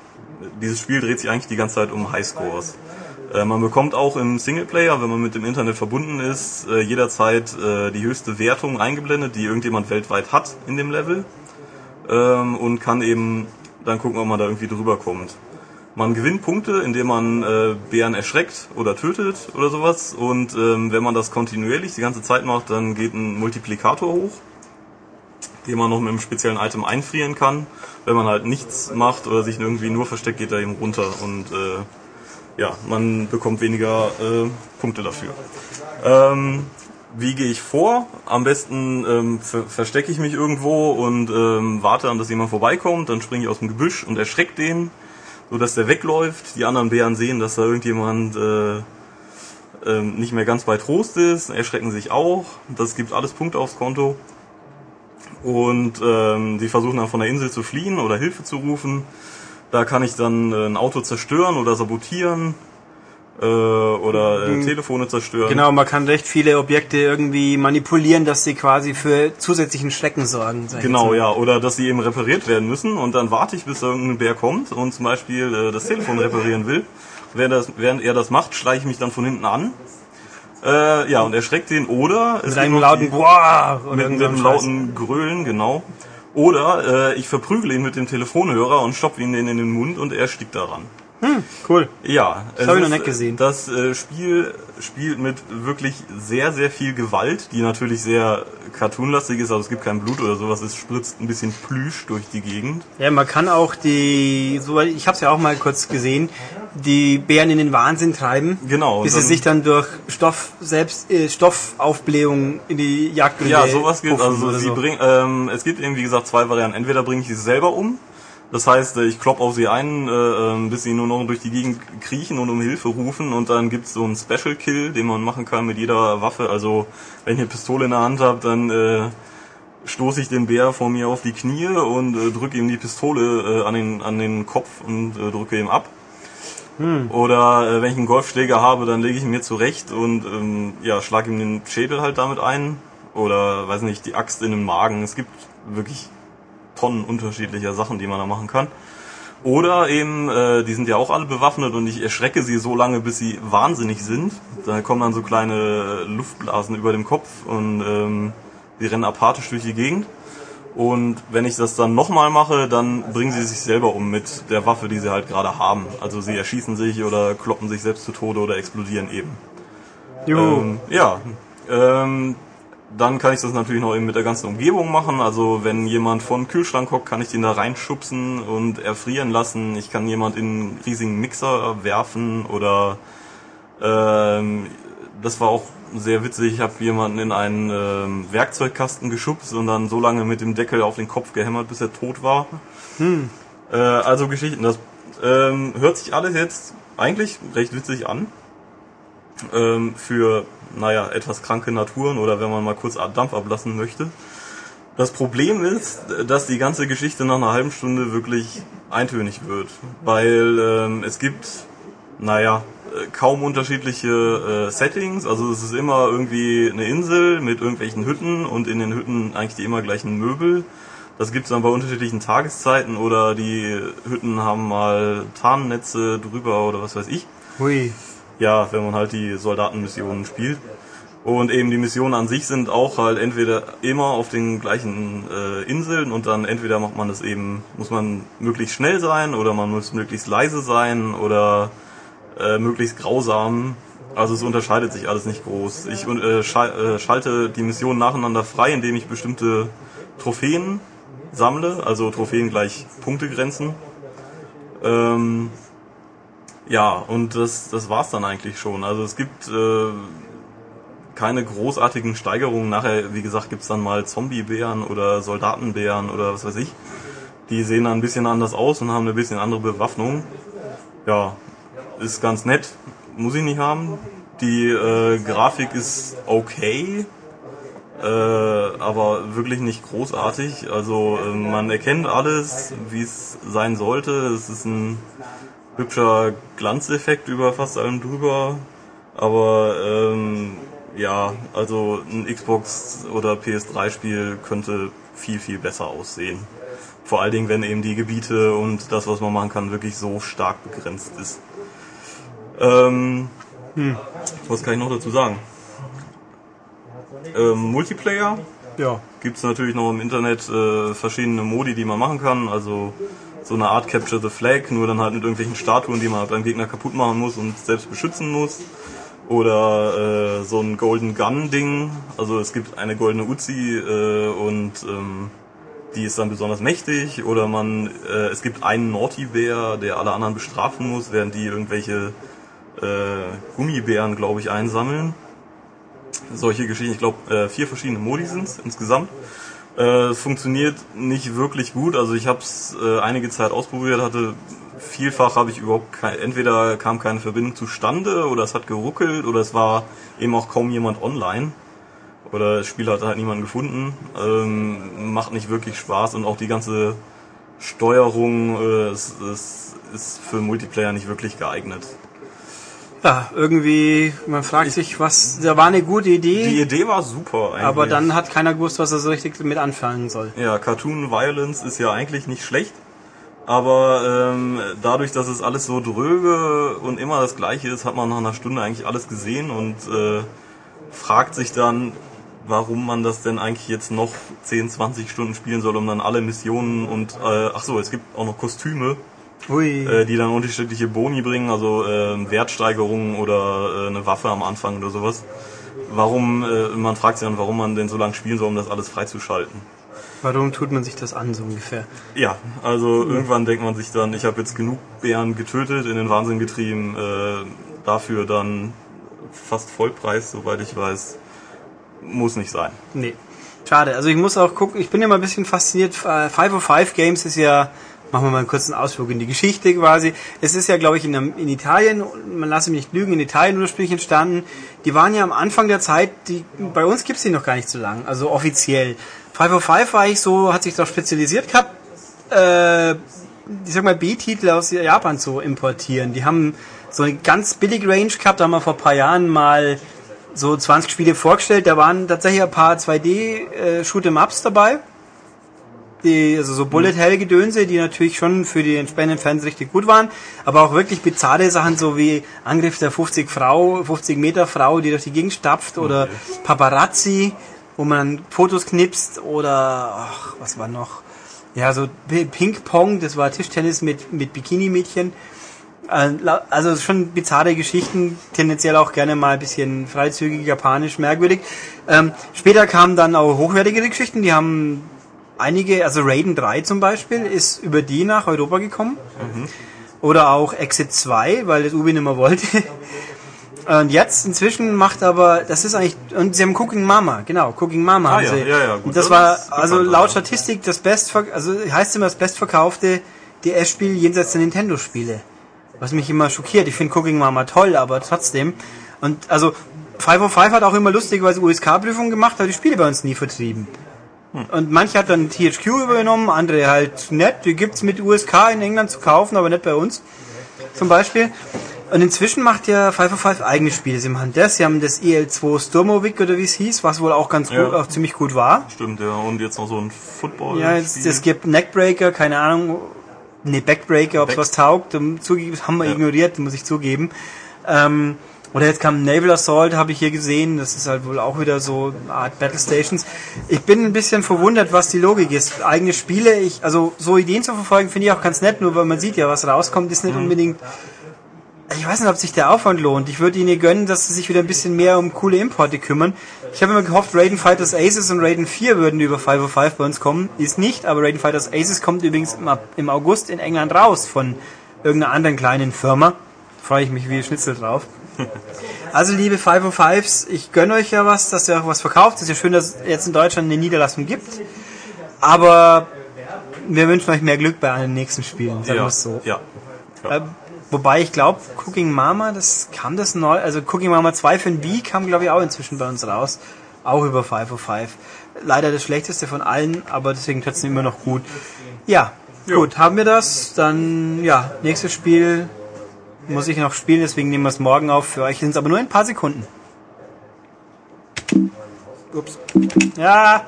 Dieses Spiel dreht sich eigentlich die ganze Zeit um Highscores. Äh, man bekommt auch im Singleplayer, wenn man mit dem Internet verbunden ist, äh, jederzeit äh, die höchste Wertung eingeblendet, die irgendjemand weltweit hat in dem Level ähm, und kann eben dann gucken, ob man da irgendwie drüber kommt. Man gewinnt Punkte, indem man Bären erschreckt oder tötet oder sowas. Und ähm, wenn man das kontinuierlich die ganze Zeit macht, dann geht ein Multiplikator hoch, den man noch mit einem speziellen Item einfrieren kann. Wenn man halt nichts macht oder sich irgendwie nur versteckt, geht er eben runter und äh, ja, man bekommt weniger äh, Punkte dafür. Ähm, wie gehe ich vor? Am besten ähm, ver verstecke ich mich irgendwo und ähm, warte an, dass jemand vorbeikommt. Dann springe ich aus dem Gebüsch und erschrecke den, so dass der wegläuft. Die anderen Bären sehen, dass da irgendjemand äh, ähm, nicht mehr ganz bei Trost ist, erschrecken sich auch. Das gibt alles Punkte aufs Konto. Und ähm, versuchen dann von der Insel zu fliehen oder Hilfe zu rufen. Da kann ich dann äh, ein Auto zerstören oder sabotieren äh, oder äh, Telefone zerstören. Genau, man kann recht viele Objekte irgendwie manipulieren, dass sie quasi für zusätzlichen Schrecken sorgen. Genau, ja. Oder dass sie eben repariert werden müssen und dann warte ich, bis irgendein Bär kommt und zum Beispiel äh, das Telefon reparieren will. Während, das, während er das macht, schleiche ich mich dann von hinten an. Äh, ja, und erschreckt den oder Mit einem lauten die- Boah mit, mit einem lauten Grölen, genau. Oder äh, ich verprügele ihn mit dem Telefonhörer und stopfe ihn in den Mund und er erstickt daran. Cool. Ja, das hab ich noch nicht gesehen. Das äh, Spiel spielt mit wirklich sehr, sehr viel Gewalt, die natürlich sehr cartoonlastig ist, aber es gibt kein Blut oder sowas, es spritzt ein bisschen Plüsch durch die Gegend. Ja, man kann auch die, so, ich habe es ja auch mal kurz gesehen, die Bären in den Wahnsinn treiben, Genau, bis sie sich dann durch Stoff selbst äh, Stoffaufblähung in die Jagdgründe Ja, sowas gilt. puffen Also sie so. bring, ähm, es gibt eben wie gesagt zwei Varianten. Entweder bringe ich sie selber um, das heißt, äh, ich klopp auf sie ein, äh, ähm, bis sie nur noch durch die Gegend kriechen und um Hilfe rufen und dann gibt's so einen Special Kill, den man machen kann mit jeder Waffe. Also wenn ihr eine Pistole in der Hand habt, dann äh, stoße ich den Bär vor mir auf die Knie und äh, drücke ihm die Pistole äh, an, den, an den Kopf und äh, drücke ihm ab. Oder äh, wenn ich einen Golfschläger habe, dann lege ich ihn mir zurecht und ähm, ja, schlage ihm den Schädel halt damit ein. Oder weiß nicht, die Axt in den Magen. Es gibt wirklich Tonnen unterschiedlicher Sachen, die man da machen kann. Oder eben, äh, die sind ja auch alle bewaffnet und ich erschrecke sie so lange, bis sie wahnsinnig sind. Da kommen dann so kleine Luftblasen über dem Kopf und ähm, sie rennen apathisch durch die Gegend. Und wenn ich das dann nochmal mache, dann bringen sie sich selber um mit der Waffe, die sie halt gerade haben. Also sie erschießen sich oder kloppen sich selbst zu Tode oder explodieren eben. Juhu. Ähm, ja, ähm, dann kann ich das natürlich noch eben mit der ganzen Umgebung machen. Also wenn jemand vor dem Kühlschrank hockt, kann ich den da reinschubsen und erfrieren lassen. Ich kann jemand in einen riesigen Mixer werfen oder ähm, das war auch sehr witzig. Ich habe jemanden in einen ähm, Werkzeugkasten geschubst und dann so lange mit dem Deckel auf den Kopf gehämmert, bis er tot war. Äh, also Geschichten. Das ähm, hört sich alles jetzt eigentlich recht witzig an. Ähm, für, naja, etwas kranke Naturen oder wenn man mal kurz Dampf ablassen möchte. Das Problem ist, dass die ganze Geschichte nach einer halben Stunde wirklich eintönig wird. Weil ähm, es gibt, naja, äh, kaum unterschiedliche äh, Settings. Also es ist immer irgendwie eine Insel mit irgendwelchen Hütten und in den Hütten eigentlich die immer gleichen Möbel. Das gibt's dann bei unterschiedlichen Tageszeiten oder die Hütten haben mal Tarnnetze drüber oder was weiß ich. Hui. Ja, wenn man halt die Soldatenmissionen spielt. Und eben die Missionen an sich sind auch halt entweder immer auf den gleichen äh, Inseln und dann entweder macht man das eben, muss man möglichst schnell sein oder man muss möglichst leise sein oder äh, möglichst grausam. Also es unterscheidet sich alles nicht groß. Ich äh, äh, schalte die Missionen nacheinander frei, indem ich bestimmte Trophäen sammle, also Trophäen gleich Punktegrenzen. Ähm, ja, und das, das war's dann eigentlich schon. Also es gibt äh, keine großartigen Steigerungen. Nachher, wie gesagt, gibt's dann mal Zombiebären oder Soldatenbären oder was weiß ich. Die sehen dann ein bisschen anders aus und haben eine bisschen andere Bewaffnung. Ja, ist ganz nett. Muss ich nicht haben. Die äh, Grafik ist okay. Äh, aber wirklich nicht großartig. Also äh, man erkennt alles, wie es sein sollte. Es ist ein hübscher Glanzeffekt über fast allem drüber. Aber ähm, ja, also ein Xbox oder PS3-Spiel könnte viel, viel besser aussehen. Vor allen Dingen, wenn eben die Gebiete und das, was man machen kann, wirklich so stark begrenzt ist. Ähm, Was kann ich noch dazu sagen? Ähm, Multiplayer Ja. gibt's natürlich noch im Internet äh, verschiedene Modi, die man machen kann. Also so eine Art Capture the Flag, nur dann halt mit irgendwelchen Statuen, die man halt beim Gegner kaputt machen muss und selbst beschützen muss. Oder äh, so ein Golden Gun Ding. Also es gibt eine goldene Uzi äh, und ähm, die ist dann besonders mächtig. Oder man äh, es gibt einen Naughty Bär, der alle anderen bestrafen muss, während die irgendwelche äh, Gummibären, glaube ich, einsammeln solche Geschichten. Ich glaube, äh, vier verschiedene Modi sind insgesamt. Äh, es funktioniert nicht wirklich gut. Also ich habe es äh, einige Zeit ausprobiert, hatte vielfach habe ich überhaupt kein, entweder kam keine Verbindung zustande oder es hat geruckelt oder es war eben auch kaum jemand online oder das Spiel hat halt niemanden gefunden. Ähm, macht nicht wirklich Spaß und auch die ganze Steuerung äh, ist, ist, ist für Multiplayer nicht wirklich geeignet. Ja, irgendwie, man fragt sich, was, da war eine gute Idee, Die Idee war super eigentlich. aber dann hat keiner gewusst, was er so richtig mit anfangen soll. Ja, Cartoon Violence ist ja eigentlich nicht schlecht, aber ähm, dadurch, dass es alles so dröge und immer das gleiche ist, hat man nach einer Stunde eigentlich alles gesehen und äh, fragt sich dann, warum man das denn eigentlich jetzt noch 10, 20 Stunden spielen soll, um dann alle Missionen und äh, ach so, es gibt auch noch Kostüme, Ui. äh, die dann unterschiedliche Boni bringen, also äh, Wertsteigerungen oder äh, eine Waffe am Anfang oder sowas. Warum, äh, man fragt sich dann, warum man denn so lange spielen soll, um das alles freizuschalten. Warum tut man sich das an, so ungefähr? Ja, also irgendwann denkt man sich dann, ich habe jetzt genug Bären getötet, in den Wahnsinn getrieben, äh, dafür dann fast Vollpreis, soweit ich weiß. Muss nicht sein. Nee. Schade. Also ich muss auch gucken, ich bin ja mal ein bisschen fasziniert. Äh, 505 Games ist ja, machen wir mal einen kurzen Ausflug in die Geschichte quasi. Es ist ja, glaube ich, in, in Italien, man lasse mich nicht lügen, in Italien ursprünglich entstanden. Die waren ja am Anfang der Zeit, die, bei uns gibt's die noch gar nicht so lang, also offiziell. 505 war ich so, hat sich darauf spezialisiert gehabt, äh, ich sag mal, B-Titel aus Japan zu importieren. Die haben so eine ganz billig Range gehabt, da haben wir vor ein paar Jahren mal so 20 Spiele vorgestellt. Da waren tatsächlich ein paar 2D-Shoot'em-Ups dabei. Die, also so Bullet Hell Gedönse, die natürlich schon für die entsprechenden Fans richtig gut waren, aber auch wirklich bizarre Sachen, so wie Angriff der 50 Frau, 50 Meter Frau, die durch die Gegend stapft, oder Paparazzi, wo man Fotos knipst, oder, ach, was war noch? Ja, so Ping Pong, das war Tischtennis mit, mit Bikini-Mädchen. Äh, Also schon bizarre Geschichten, tendenziell auch gerne mal ein bisschen freizügig, japanisch, merkwürdig. Ähm, später kamen dann auch hochwertigere Geschichten, die haben einige, also Raiden 3 zum Beispiel, ist über die nach Europa gekommen. Oder auch Exit 2, weil das Ubi nicht mehr wollte. Und jetzt inzwischen macht aber, das ist eigentlich, und sie haben Cooking Mama, genau, Cooking Mama Ah, ja, sie. ja, ja, gut, und das das war, also laut. Statistik das bestver also heißt immer das bestverkaufte DS-Spiel jenseits der Nintendo-Spiele. Was mich immer schockiert. Ich finde Cooking Mama toll, aber trotzdem. Und also 505 hat auch immer lustigerweise USK-Prüfungen gemacht, aber die Spiele bei uns nie vertrieben. Und manche hat dann THQ übernommen, andere halt nicht. Die gibt's mit USK in England zu kaufen, aber nicht bei uns. Zum Beispiel. Und inzwischen macht ja 505 eigene Spiele. Sie machen das, sie haben das EL2 Sturmovik oder wie es hieß, was wohl auch ganz gut, Ja. auch ziemlich gut war. Stimmt, ja. Und jetzt noch so ein Football. Ja, es, es gibt Neckbreaker, keine Ahnung, nee, Backbreaker, ob es Back- was taugt, zugegeben, haben wir Ja. ignoriert, muss ich zugeben. Ähm, oder jetzt kam Naval Assault, habe ich hier gesehen, das ist halt wohl auch wieder so eine Art Battle Stations. Ich bin ein bisschen verwundert, was die Logik ist. Eigene Spiele, ich, also so Ideen zu verfolgen, finde ich auch ganz nett, nur weil man sieht ja, was rauskommt, ist nicht Mhm. unbedingt ich weiß nicht, ob sich der Aufwand lohnt. Ich würde ihnen gönnen, dass sie sich wieder ein bisschen mehr um coole Importe kümmern. Ich habe immer gehofft, Raiden Fighters Aces und Raiden 4 würden über 505 bei uns kommen. Ist nicht, aber Raiden Fighters Aces kommt übrigens im, August in England raus von irgendeiner anderen kleinen Firma. Freue ich mich wie Schnitzel drauf. Also liebe 505s, ich gönne euch ja was, dass ihr auch was verkauft. Es ist ja schön, dass es jetzt in Deutschland eine Niederlassung gibt. Aber wir wünschen euch mehr Glück bei allen nächsten Spielen, sagen wir ja, es so. ja. Äh, wobei ich glaube, Cooking Mama, das kam das neu, also Cooking Mama 2 für den Wii kam glaube ich auch inzwischen bei uns raus. Auch über 505. Leider das schlechteste von allen, aber deswegen trotzdem immer noch gut. Ja, Jo. gut, haben wir das. Dann, ja, nächstes Spiel muss ich noch spielen, deswegen nehmen wir es morgen auf. Für euch sind es aber nur ein paar Sekunden. Ups. Ja.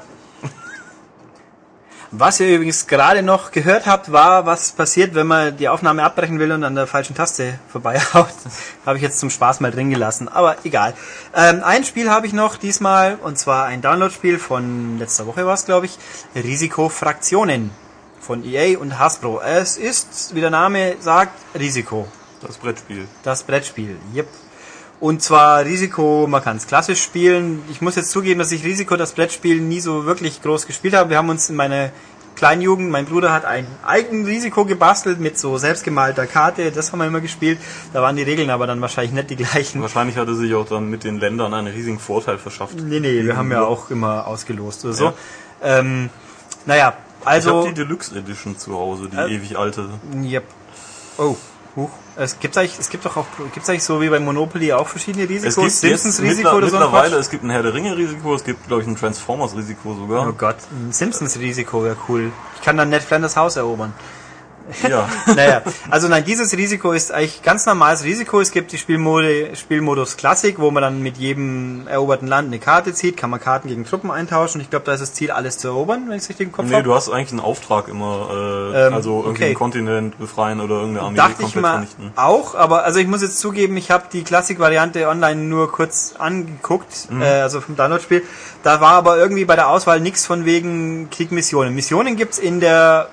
Was ihr übrigens gerade noch gehört habt, war, was passiert, wenn man die Aufnahme abbrechen will und an der falschen Taste vorbeihaut. habe ich jetzt zum Spaß mal drin gelassen, aber egal. Ähm, ein Spiel habe ich noch diesmal, und zwar ein Download-Spiel von letzter Woche war es, glaube ich, Risikofraktionen von EA und Hasbro. Es ist, wie der Name sagt, Risiko. Das Brettspiel. Das Brettspiel, yep. Und zwar Risiko, man kann es klassisch spielen. Ich muss jetzt zugeben, dass ich Risiko, das Brettspiel, nie so wirklich groß gespielt habe. Wir haben uns in meiner kleinen Jugend, mein Bruder hat ein eigenes Risiko gebastelt mit so selbstgemalter Karte. Das haben wir immer gespielt. Da waren die Regeln aber dann wahrscheinlich nicht die gleichen. Wahrscheinlich hatte sich auch dann mit den Ländern einen riesigen Vorteil verschafft. Nee, nee, wir haben ja auch immer ausgelost oder so. Ja. Ähm, naja, Ich also... habe die Deluxe Edition zu Hause, die Äh, ewig alte. Yep. Oh, huch. Es gibt eigentlich, es gibt doch auch, gibt's eigentlich so wie bei Monopoly auch verschiedene Es Risikos? gibt Simpsons Risiko oder so mittlerweile, es gibt ein Herr der Ringe Risiko, es gibt glaube ich ein Transformers Risiko sogar. Oh Gott, ein Simpsons Risiko wäre cool. Ich kann dann Ned Flanders Haus erobern. Ja. naja, also nein, dieses Risiko ist eigentlich ganz normales Risiko. Es gibt die Spielmode, Spielmodus Klassik, wo man dann mit jedem eroberten Land eine Karte zieht, kann man Karten gegen Truppen eintauschen. Ich glaube, da ist das Ziel, alles zu erobern, wenn ich es richtig im Kopf Nee, habe. du hast eigentlich einen Auftrag immer, äh, Ähm, also irgendwie okay. einen Kontinent befreien oder irgendeine Armee Dachte ich komplett mal vernichten. auch, aber also ich muss jetzt zugeben, ich habe die Klassik-Variante online nur kurz angeguckt, Mhm. äh, also vom Download-Spiel. Da war aber irgendwie bei der Auswahl nichts von wegen Kriegmissionen. Missionen gibt's in der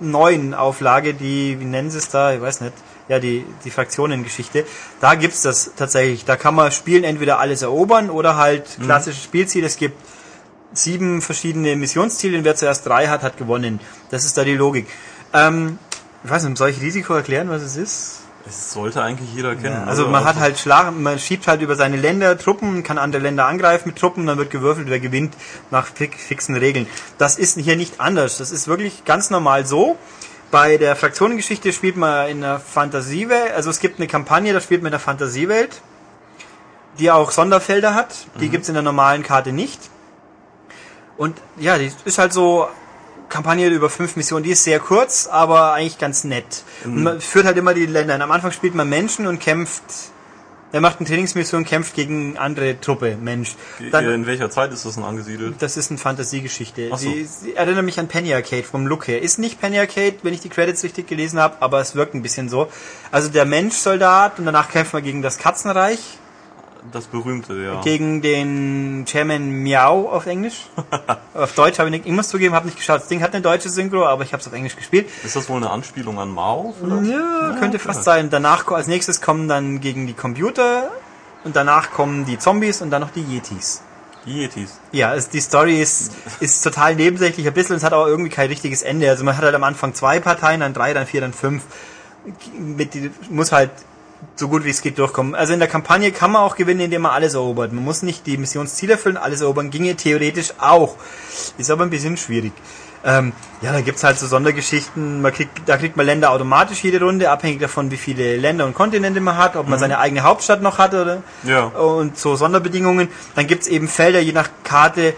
neuen Auflage, die, wie nennen sie es da, ich weiß nicht, ja, die, die Fraktionengeschichte. Da gibt's das tatsächlich. Da kann man spielen, entweder alles erobern oder halt Mhm. klassisches Spielziel. Es gibt sieben verschiedene Missionsziele und wer zuerst drei hat, hat gewonnen. Das ist da die Logik. Ähm, ich weiß nicht, soll ich Risiko erklären, was es ist? Es sollte eigentlich jeder kennen. Also oder? man hat halt Schlag, man schiebt halt über seine Länder Truppen, kann andere Länder angreifen mit Truppen, dann wird gewürfelt, wer gewinnt nach fi- fixen Regeln. Das ist hier nicht anders. Das ist wirklich ganz normal so. Bei der Fraktionengeschichte spielt man in einer Fantasiewelt, also es gibt eine Kampagne, da spielt man in einer Fantasiewelt, die auch Sonderfelder hat. Die gibt's in der normalen Karte nicht. Und ja, die ist halt so Kampagne über fünf Missionen, die ist sehr kurz, aber eigentlich ganz nett. Und man führt halt immer die Länder. Und am Anfang spielt man Menschen und kämpft, er macht eine Trainingsmission, kämpft gegen andere Truppe, Mensch. Dann, in welcher Zeit ist das denn angesiedelt? das ist eine Fantasiegeschichte. So. Sie, sie erinnert mich an Penny Arcade vom Look her. Ist nicht Penny Arcade, wenn ich die Credits richtig gelesen habe, aber es wirkt ein bisschen so. Also der Mensch-Soldat und danach kämpft man gegen das Katzenreich, Das berühmte, ja. gegen den Chairman Miau auf Englisch. auf Deutsch habe ich nicht, ich muss zugeben, habe nicht geschaut. Das Ding hat eine deutsche Synchro, aber ich habe es auf Englisch gespielt. Ist das wohl eine Anspielung an Mao? vielleicht? Ja, könnte fast sein. Danach als nächstes kommen dann gegen die Computer und danach kommen die Zombies und dann noch die Yetis. Die Yetis. Ja, es, die Story ist, ist total nebensächlich ein bisschen, es hat aber irgendwie kein richtiges Ende. Also man hat halt am Anfang zwei Parteien, dann drei, dann vier, dann fünf. Mit die, muss halt so gut wie es geht durchkommen. Also in der Kampagne kann man auch gewinnen, indem man alles erobert. Man muss nicht die Missionsziele erfüllen, alles erobern ginge theoretisch auch. Ist aber ein bisschen schwierig. Ähm, ja, da gibt's halt so Sondergeschichten. Man kriegt, da kriegt man Länder automatisch jede Runde, abhängig davon, wie viele Länder und Kontinente man hat, ob man seine eigene Hauptstadt noch hat oder Ja. und so Sonderbedingungen. Dann gibt's eben Felder, je nach Karte.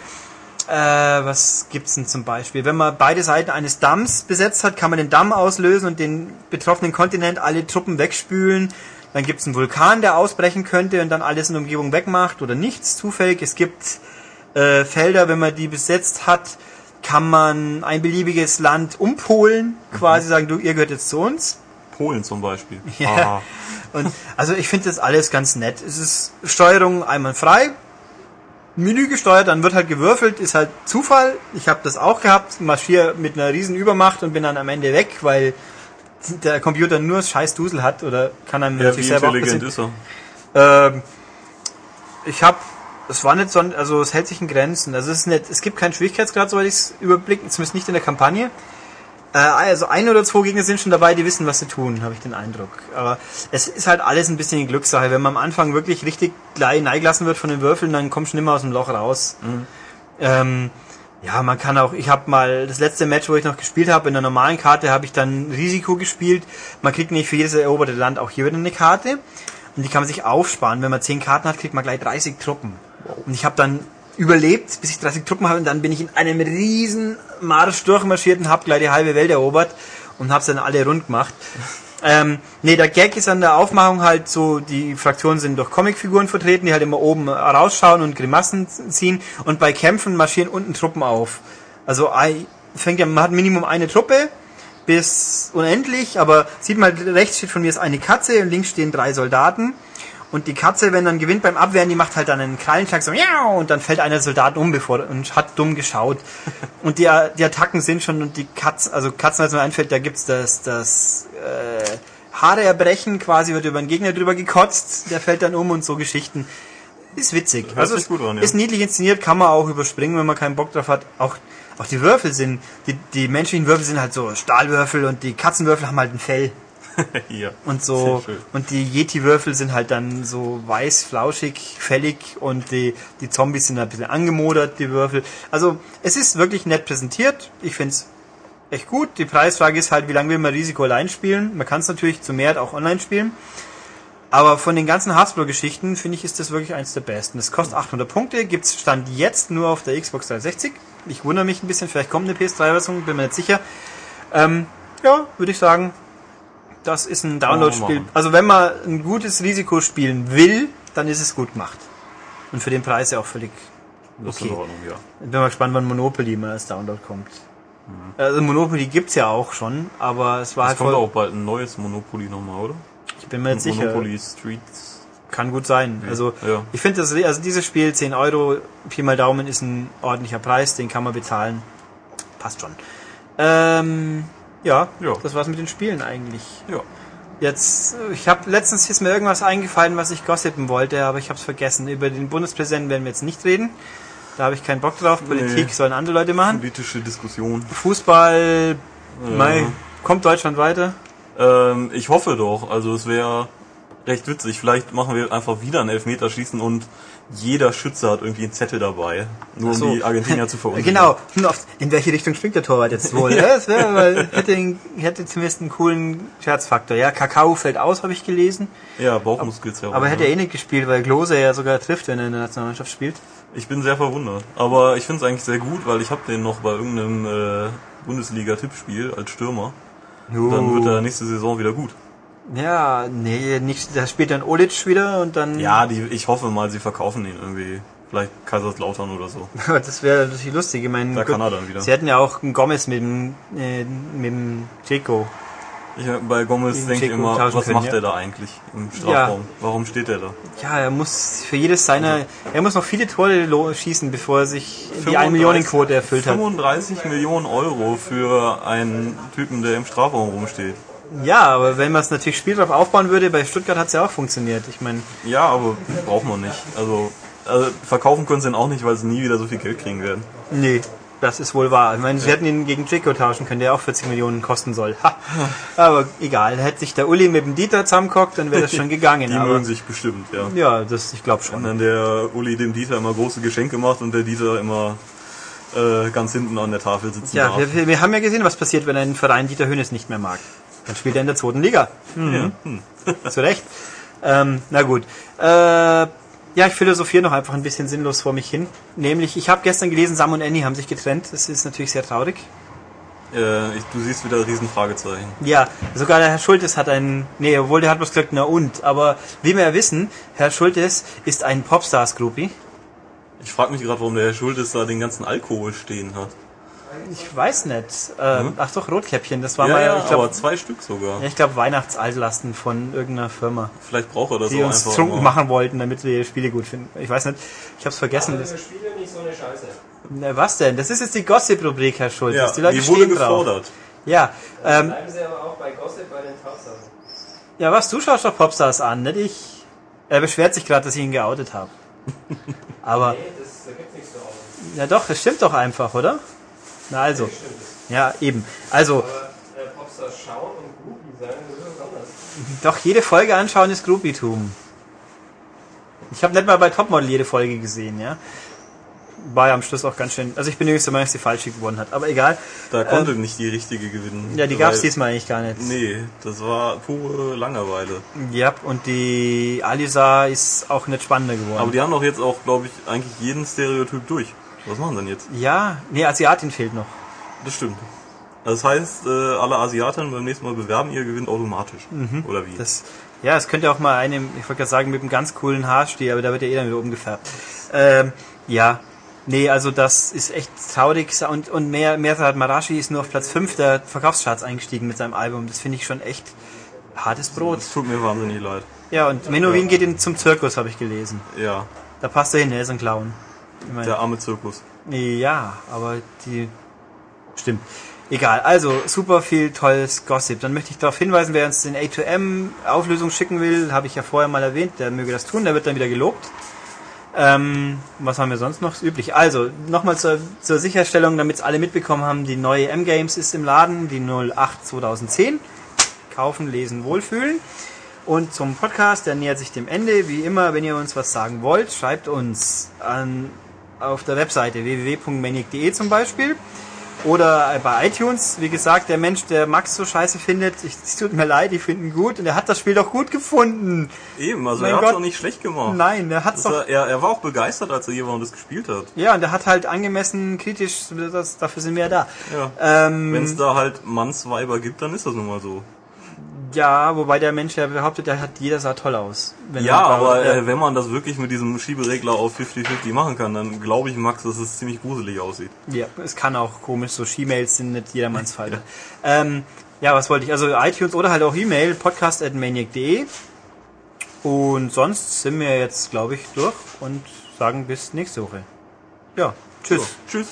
Äh, was gibt's denn zum Beispiel? Wenn man beide Seiten eines Damms besetzt hat, kann man den Damm auslösen und den betroffenen Kontinent alle Truppen wegspülen. Dann gibt's einen Vulkan, der ausbrechen könnte und dann alles in der Umgebung wegmacht oder nichts zufällig. Es gibt äh, Felder, wenn man die besetzt hat, kann man ein beliebiges Land umpolen, quasi sagen, du, ihr gehört jetzt zu uns. Polen zum Beispiel. Ja. Und also ich finde das alles ganz nett. Es ist Steuerung einwandfrei. Menü gesteuert, dann wird halt gewürfelt, ist halt Zufall. Ich habe das auch gehabt, marschiere mit einer riesen Übermacht und bin dann am Ende weg, weil der Computer nur scheiß Dusel hat oder kann einem Ja, natürlich selber auch intelligent bisschen, ist er? ähm, ich habe, es war nicht so, also es hält sich in Grenzen. Also es ist nicht, es gibt keinen Schwierigkeitsgrad, soweit ich es überblicke, zumindest nicht in der Kampagne. Äh, also ein oder zwei Gegner sind schon dabei, die wissen, was sie tun, habe ich den Eindruck. Aber es ist halt alles ein bisschen eine Glückssache. Wenn man am Anfang wirklich richtig gleich neigelassen wird von den Würfeln, dann kommst du nicht mehr aus dem Loch raus. Ähm, ja, man kann auch, ich habe mal das letzte Match, wo ich noch gespielt habe, in der normalen Karte habe ich dann Risiko gespielt. Man kriegt nicht für jedes eroberte Land auch hier wieder eine Karte. Und die kann man sich aufsparen. Wenn man 10 Karten hat, kriegt man gleich 30 Truppen. Und ich habe dann überlebt, bis ich 30 Truppen habe und dann bin ich in einem riesen Marsch durchmarschiert und habe gleich die halbe Welt erobert und habe dann alle rund gemacht. Ähm, nee, der Gag ist an der Aufmachung halt so, die Fraktionen sind durch Comicfiguren vertreten, die halt immer oben rausschauen und Grimassen ziehen und bei Kämpfen marschieren unten Truppen auf. Also fängt ja, man hat Minimum eine Truppe bis unendlich, aber sieht man rechts steht von mir ist eine Katze und links stehen drei Soldaten. Und die Katze, wenn dann gewinnt beim Abwehren, die macht halt dann einen Krallenschlag so miau, und dann fällt einer Soldat um bevor und hat dumm geschaut. Und die, die Attacken sind schon und die Katzen, also Katzen, als mir einfällt, da gibt's das, das äh, Haare erbrechen, quasi wird über den Gegner drüber gekotzt, der fällt dann um und so Geschichten. Ist witzig. Hört also es gut an, ja. ist niedlich inszeniert, kann man auch überspringen, wenn man keinen Bock drauf hat. Auch, auch die Würfel sind, die, die menschlichen Würfel sind halt so Stahlwürfel und die Katzenwürfel haben halt ein Fell. Hier. Und so und die Yeti-Würfel sind halt dann so weiß, flauschig, fällig und die, die Zombies sind ein bisschen angemodert, die Würfel. Also es ist wirklich nett präsentiert. Ich find's echt gut. Die Preisfrage ist halt, wie lange will man Risiko allein spielen? Man kann es natürlich zu mehr auch online spielen. Aber von den ganzen Hasbro-Geschichten finde ich, ist das wirklich eins der besten. Es kostet 800 Punkte, gibt's Stand jetzt nur auf der Xbox 360. Ich wundere mich ein bisschen, vielleicht kommt eine PS3-Version, bin mir nicht sicher. Ähm, ja, würde ich sagen, das ist ein Download-Spiel. Also wenn man ein gutes Risiko spielen will, dann ist es gut gemacht. Und für den Preis ja auch völlig Das ist Okay. in Ordnung, ja. Ich bin mal gespannt, wann Monopoly mal als Download kommt. Also Monopoly gibt's ja auch schon, aber es war Es halt kommt voll, auch bald ein neues Monopoly nochmal, oder? ich bin mir jetzt sicher, Monopoly Streets. kann gut sein. Also Ja. ich finde also dieses Spiel 10 Euro, Pi mal Daumen ist ein ordentlicher Preis, den kann man bezahlen. Passt schon. Ähm, ja, Ja. das war's mit den Spielen eigentlich. Ja. Jetzt, äh, ich habe letztens ist mir irgendwas eingefallen, was ich gossipen wollte, aber ich habe es vergessen. Über den Bundespräsidenten werden wir jetzt nicht reden. Da habe ich keinen Bock drauf. Politik Nee. sollen andere Leute machen. Politische Diskussion. Fußball, mei, kommt Deutschland weiter? Ähm, ich hoffe doch. Also es wäre recht witzig. Vielleicht machen wir einfach wieder ein Elfmeterschießen und jeder Schütze hat irgendwie einen Zettel dabei. Nur so. um die Argentinier zu verunsichern. Genau. In welche Richtung springt der Torwart jetzt wohl? ja. Das wäre, weil hätte, hätte zumindest einen coolen Scherzfaktor. Ja, Kakao fällt aus, habe ich gelesen. Ja, Bauchmuskels ja. Aber hätte ne? er eh nicht gespielt, weil Klose ja sogar trifft, wenn er in der Nationalmannschaft spielt. Ich bin sehr verwundert. Aber ich finde es eigentlich sehr gut, weil ich habe den noch bei irgendeinem äh, Bundesliga-Tippspiel als Stürmer. Dann wird er nächste Saison wieder gut. Ja, nee, nicht, da spielt dann Olic wieder und dann. Ja, die, ich hoffe mal, sie verkaufen ihn irgendwie. Vielleicht Kaiserslautern oder so. das wäre natürlich lustig. Ich meine, Da kann er dann wieder. Sie hätten ja auch einen Gomez mit dem, äh, mit dem Checo. Ich, bei Gomez denke ich immer, was können, macht ja. er da eigentlich im Strafraum? Warum steht er da? Ja, er muss für jedes seiner, er muss noch viele Tore schießen, bevor er sich die 1 Millionen Quote erfüllt hat. 35 Millionen Euro für einen Typen, der im Strafraum rumsteht. Ja, aber wenn man es natürlich Spiel drauf aufbauen würde, bei Stuttgart hat es ja auch funktioniert. Ich meine, Ja, aber braucht man nicht. Also, also verkaufen können sie ihn auch nicht, weil sie nie wieder so viel Geld kriegen werden. nee, das ist wohl wahr. Ich meine, sie hätten ihn gegen Checo tauschen können, der auch 40 Millionen kosten soll. Ha. Aber egal, hätte sich der Uli mit dem Dieter zusammengeguckt, dann wäre das schon gegangen. Die aber, mögen sich bestimmt, ja. ja, das, ich glaube Und schon. dann der Uli dem Dieter immer große Geschenke macht und der Dieter immer äh, ganz hinten an der Tafel sitzen Ja, darf. wir, wir- wir haben ja gesehen, was passiert, wenn ein Verein Dieter Hönes nicht mehr mag. Dann spielt er in der zweiten Liga. Mhm. Zu Recht. Ähm, na gut. Äh, ja, ich philosophiere noch einfach ein bisschen sinnlos vor mich hin. Nämlich, ich habe gestern gelesen, Sam und Annie haben sich getrennt. Das ist natürlich sehr traurig. Äh, ich, du siehst wieder Riesenfragezeichen. Ja, sogar der Herr Schultes hat einen, nee, obwohl der hat bloß gesagt, na und. Aber wie wir ja wissen, Herr Schultes ist ein Popstars-Groupie. Ich frage mich gerade, warum der Herr Schultes da den ganzen Alkohol stehen hat. Ich weiß nicht. Ähm, Ach doch, Rotkäppchen, das war Ja, mal, ja, ich glaube, aber zwei Stück sogar. ja, ich glaube Weihnachtsaltlasten von irgendeiner Firma. Vielleicht braucht er das die auch uns trunken immer. machen wollten, damit wir die Spiele gut finden. Ich weiß nicht, ich habe es vergessen. Das, Spiele nicht so eine Scheiße. na, was denn? Das ist jetzt die Gossip-Rubrik, Herr Schulz. Ja, die Leute die wurde stehen drauf. gefordert. Ja, ähm, Bleiben Sie aber auch bei Gossip bei den Tatsachen. ja, was, du schaust doch Popstars an, nicht ich. Er beschwert sich gerade, dass ich ihn geoutet habe. Aber, Nee, das, da gibt's nichts zu Augen. ja doch, das stimmt doch einfach, oder? Na also, es. ja, eben. Also, Aber äh, Popstars schauen und Groupie sein, das ist was anderes. doch jede Folge anschauen ist Groupietum. Ich habe nicht mal bei Topmodel jede Folge gesehen, ja. War ja am Schluss auch ganz schön. Also ich bin übrigens der Meinung, dass die falsche gewonnen hat. Aber egal. Da konnte nicht die richtige gewinnen. Ähm, Ja, die gab's Weil- diesmal eigentlich gar nicht. Nee, das war pure Langeweile. Ja, und die Alisa ist auch nicht spannender geworden. Aber die haben doch jetzt auch, glaube ich, eigentlich jeden Stereotyp durch. Was machen denn jetzt? ja, nee, Asiatin fehlt noch. Das stimmt. Das heißt, äh, alle Asiaten beim nächsten Mal bewerben, ihr gewinnt automatisch. Oder wie? Mhm. Das, ja, es könnte auch mal einem, ich wollte gerade sagen, mit einem ganz coolen Haarstier, aber da wird ja eh dann wieder umgefärbt. Ähm, ja, nee, also das ist echt traurig. Und, und mehr, Mehrtat Marashi ist nur auf Platz 5 der Verkaufscharts eingestiegen mit seinem Album. Das finde ich schon echt hartes Brot. das tut mir wahnsinnig leid. Ja, und Menowin geht in, zum Zirkus, habe ich gelesen. Ja, Da passt er hin, er ist ein Clown. Ich meine, der arme Zirkus. Ja, aber die. Stimmt. Egal, also super viel tolles Gossip. Dann möchte ich darauf hinweisen, wer uns den A2M-Auflösung schicken will, habe ich ja vorher mal erwähnt, der möge das tun, der wird dann wieder gelobt. Ähm, was haben wir sonst noch? Ist üblich. Also, nochmal zur, zur Sicherstellung, damit es alle mitbekommen haben, die neue M-Games ist im Laden, die 08 2010. Kaufen, lesen, wohlfühlen. Und zum Podcast, der nähert sich dem Ende. Wie immer, wenn ihr uns was sagen wollt, schreibt uns an, auf der Webseite www.maniac.de zum Beispiel. Oder bei iTunes, wie gesagt, der Mensch, der Max so scheiße findet, es tut mir leid, ich finde ihn gut und er hat das Spiel doch gut gefunden. Eben, also Mein er hat Gott. doch nicht schlecht gemacht. Nein, er hat's Das doch. war, er, er war auch begeistert, als er jemand das gespielt hat. Ja, und er hat halt angemessen kritisch, das, dafür sind wir ja da. Ja. Ähm, Wenn es da halt Mannsweiber gibt, dann ist das nun mal so. Ja, wobei der Mensch ja behauptet, der hat jeder sah toll aus. Ja, man- aber ja. äh, wenn man das wirklich mit diesem Schieberegler auf 50-50 machen kann, dann glaube ich, Max, dass es ziemlich gruselig aussieht. Ja, es kann auch komisch, so She-Mails sind nicht jedermanns Fall. ähm, ja, was wollte ich? Also iTunes oder halt auch E-Mail, podcast.maniac.de. Und sonst sind wir jetzt, glaube ich, durch und sagen bis nächste Woche. Ja, tschüss. So, tschüss.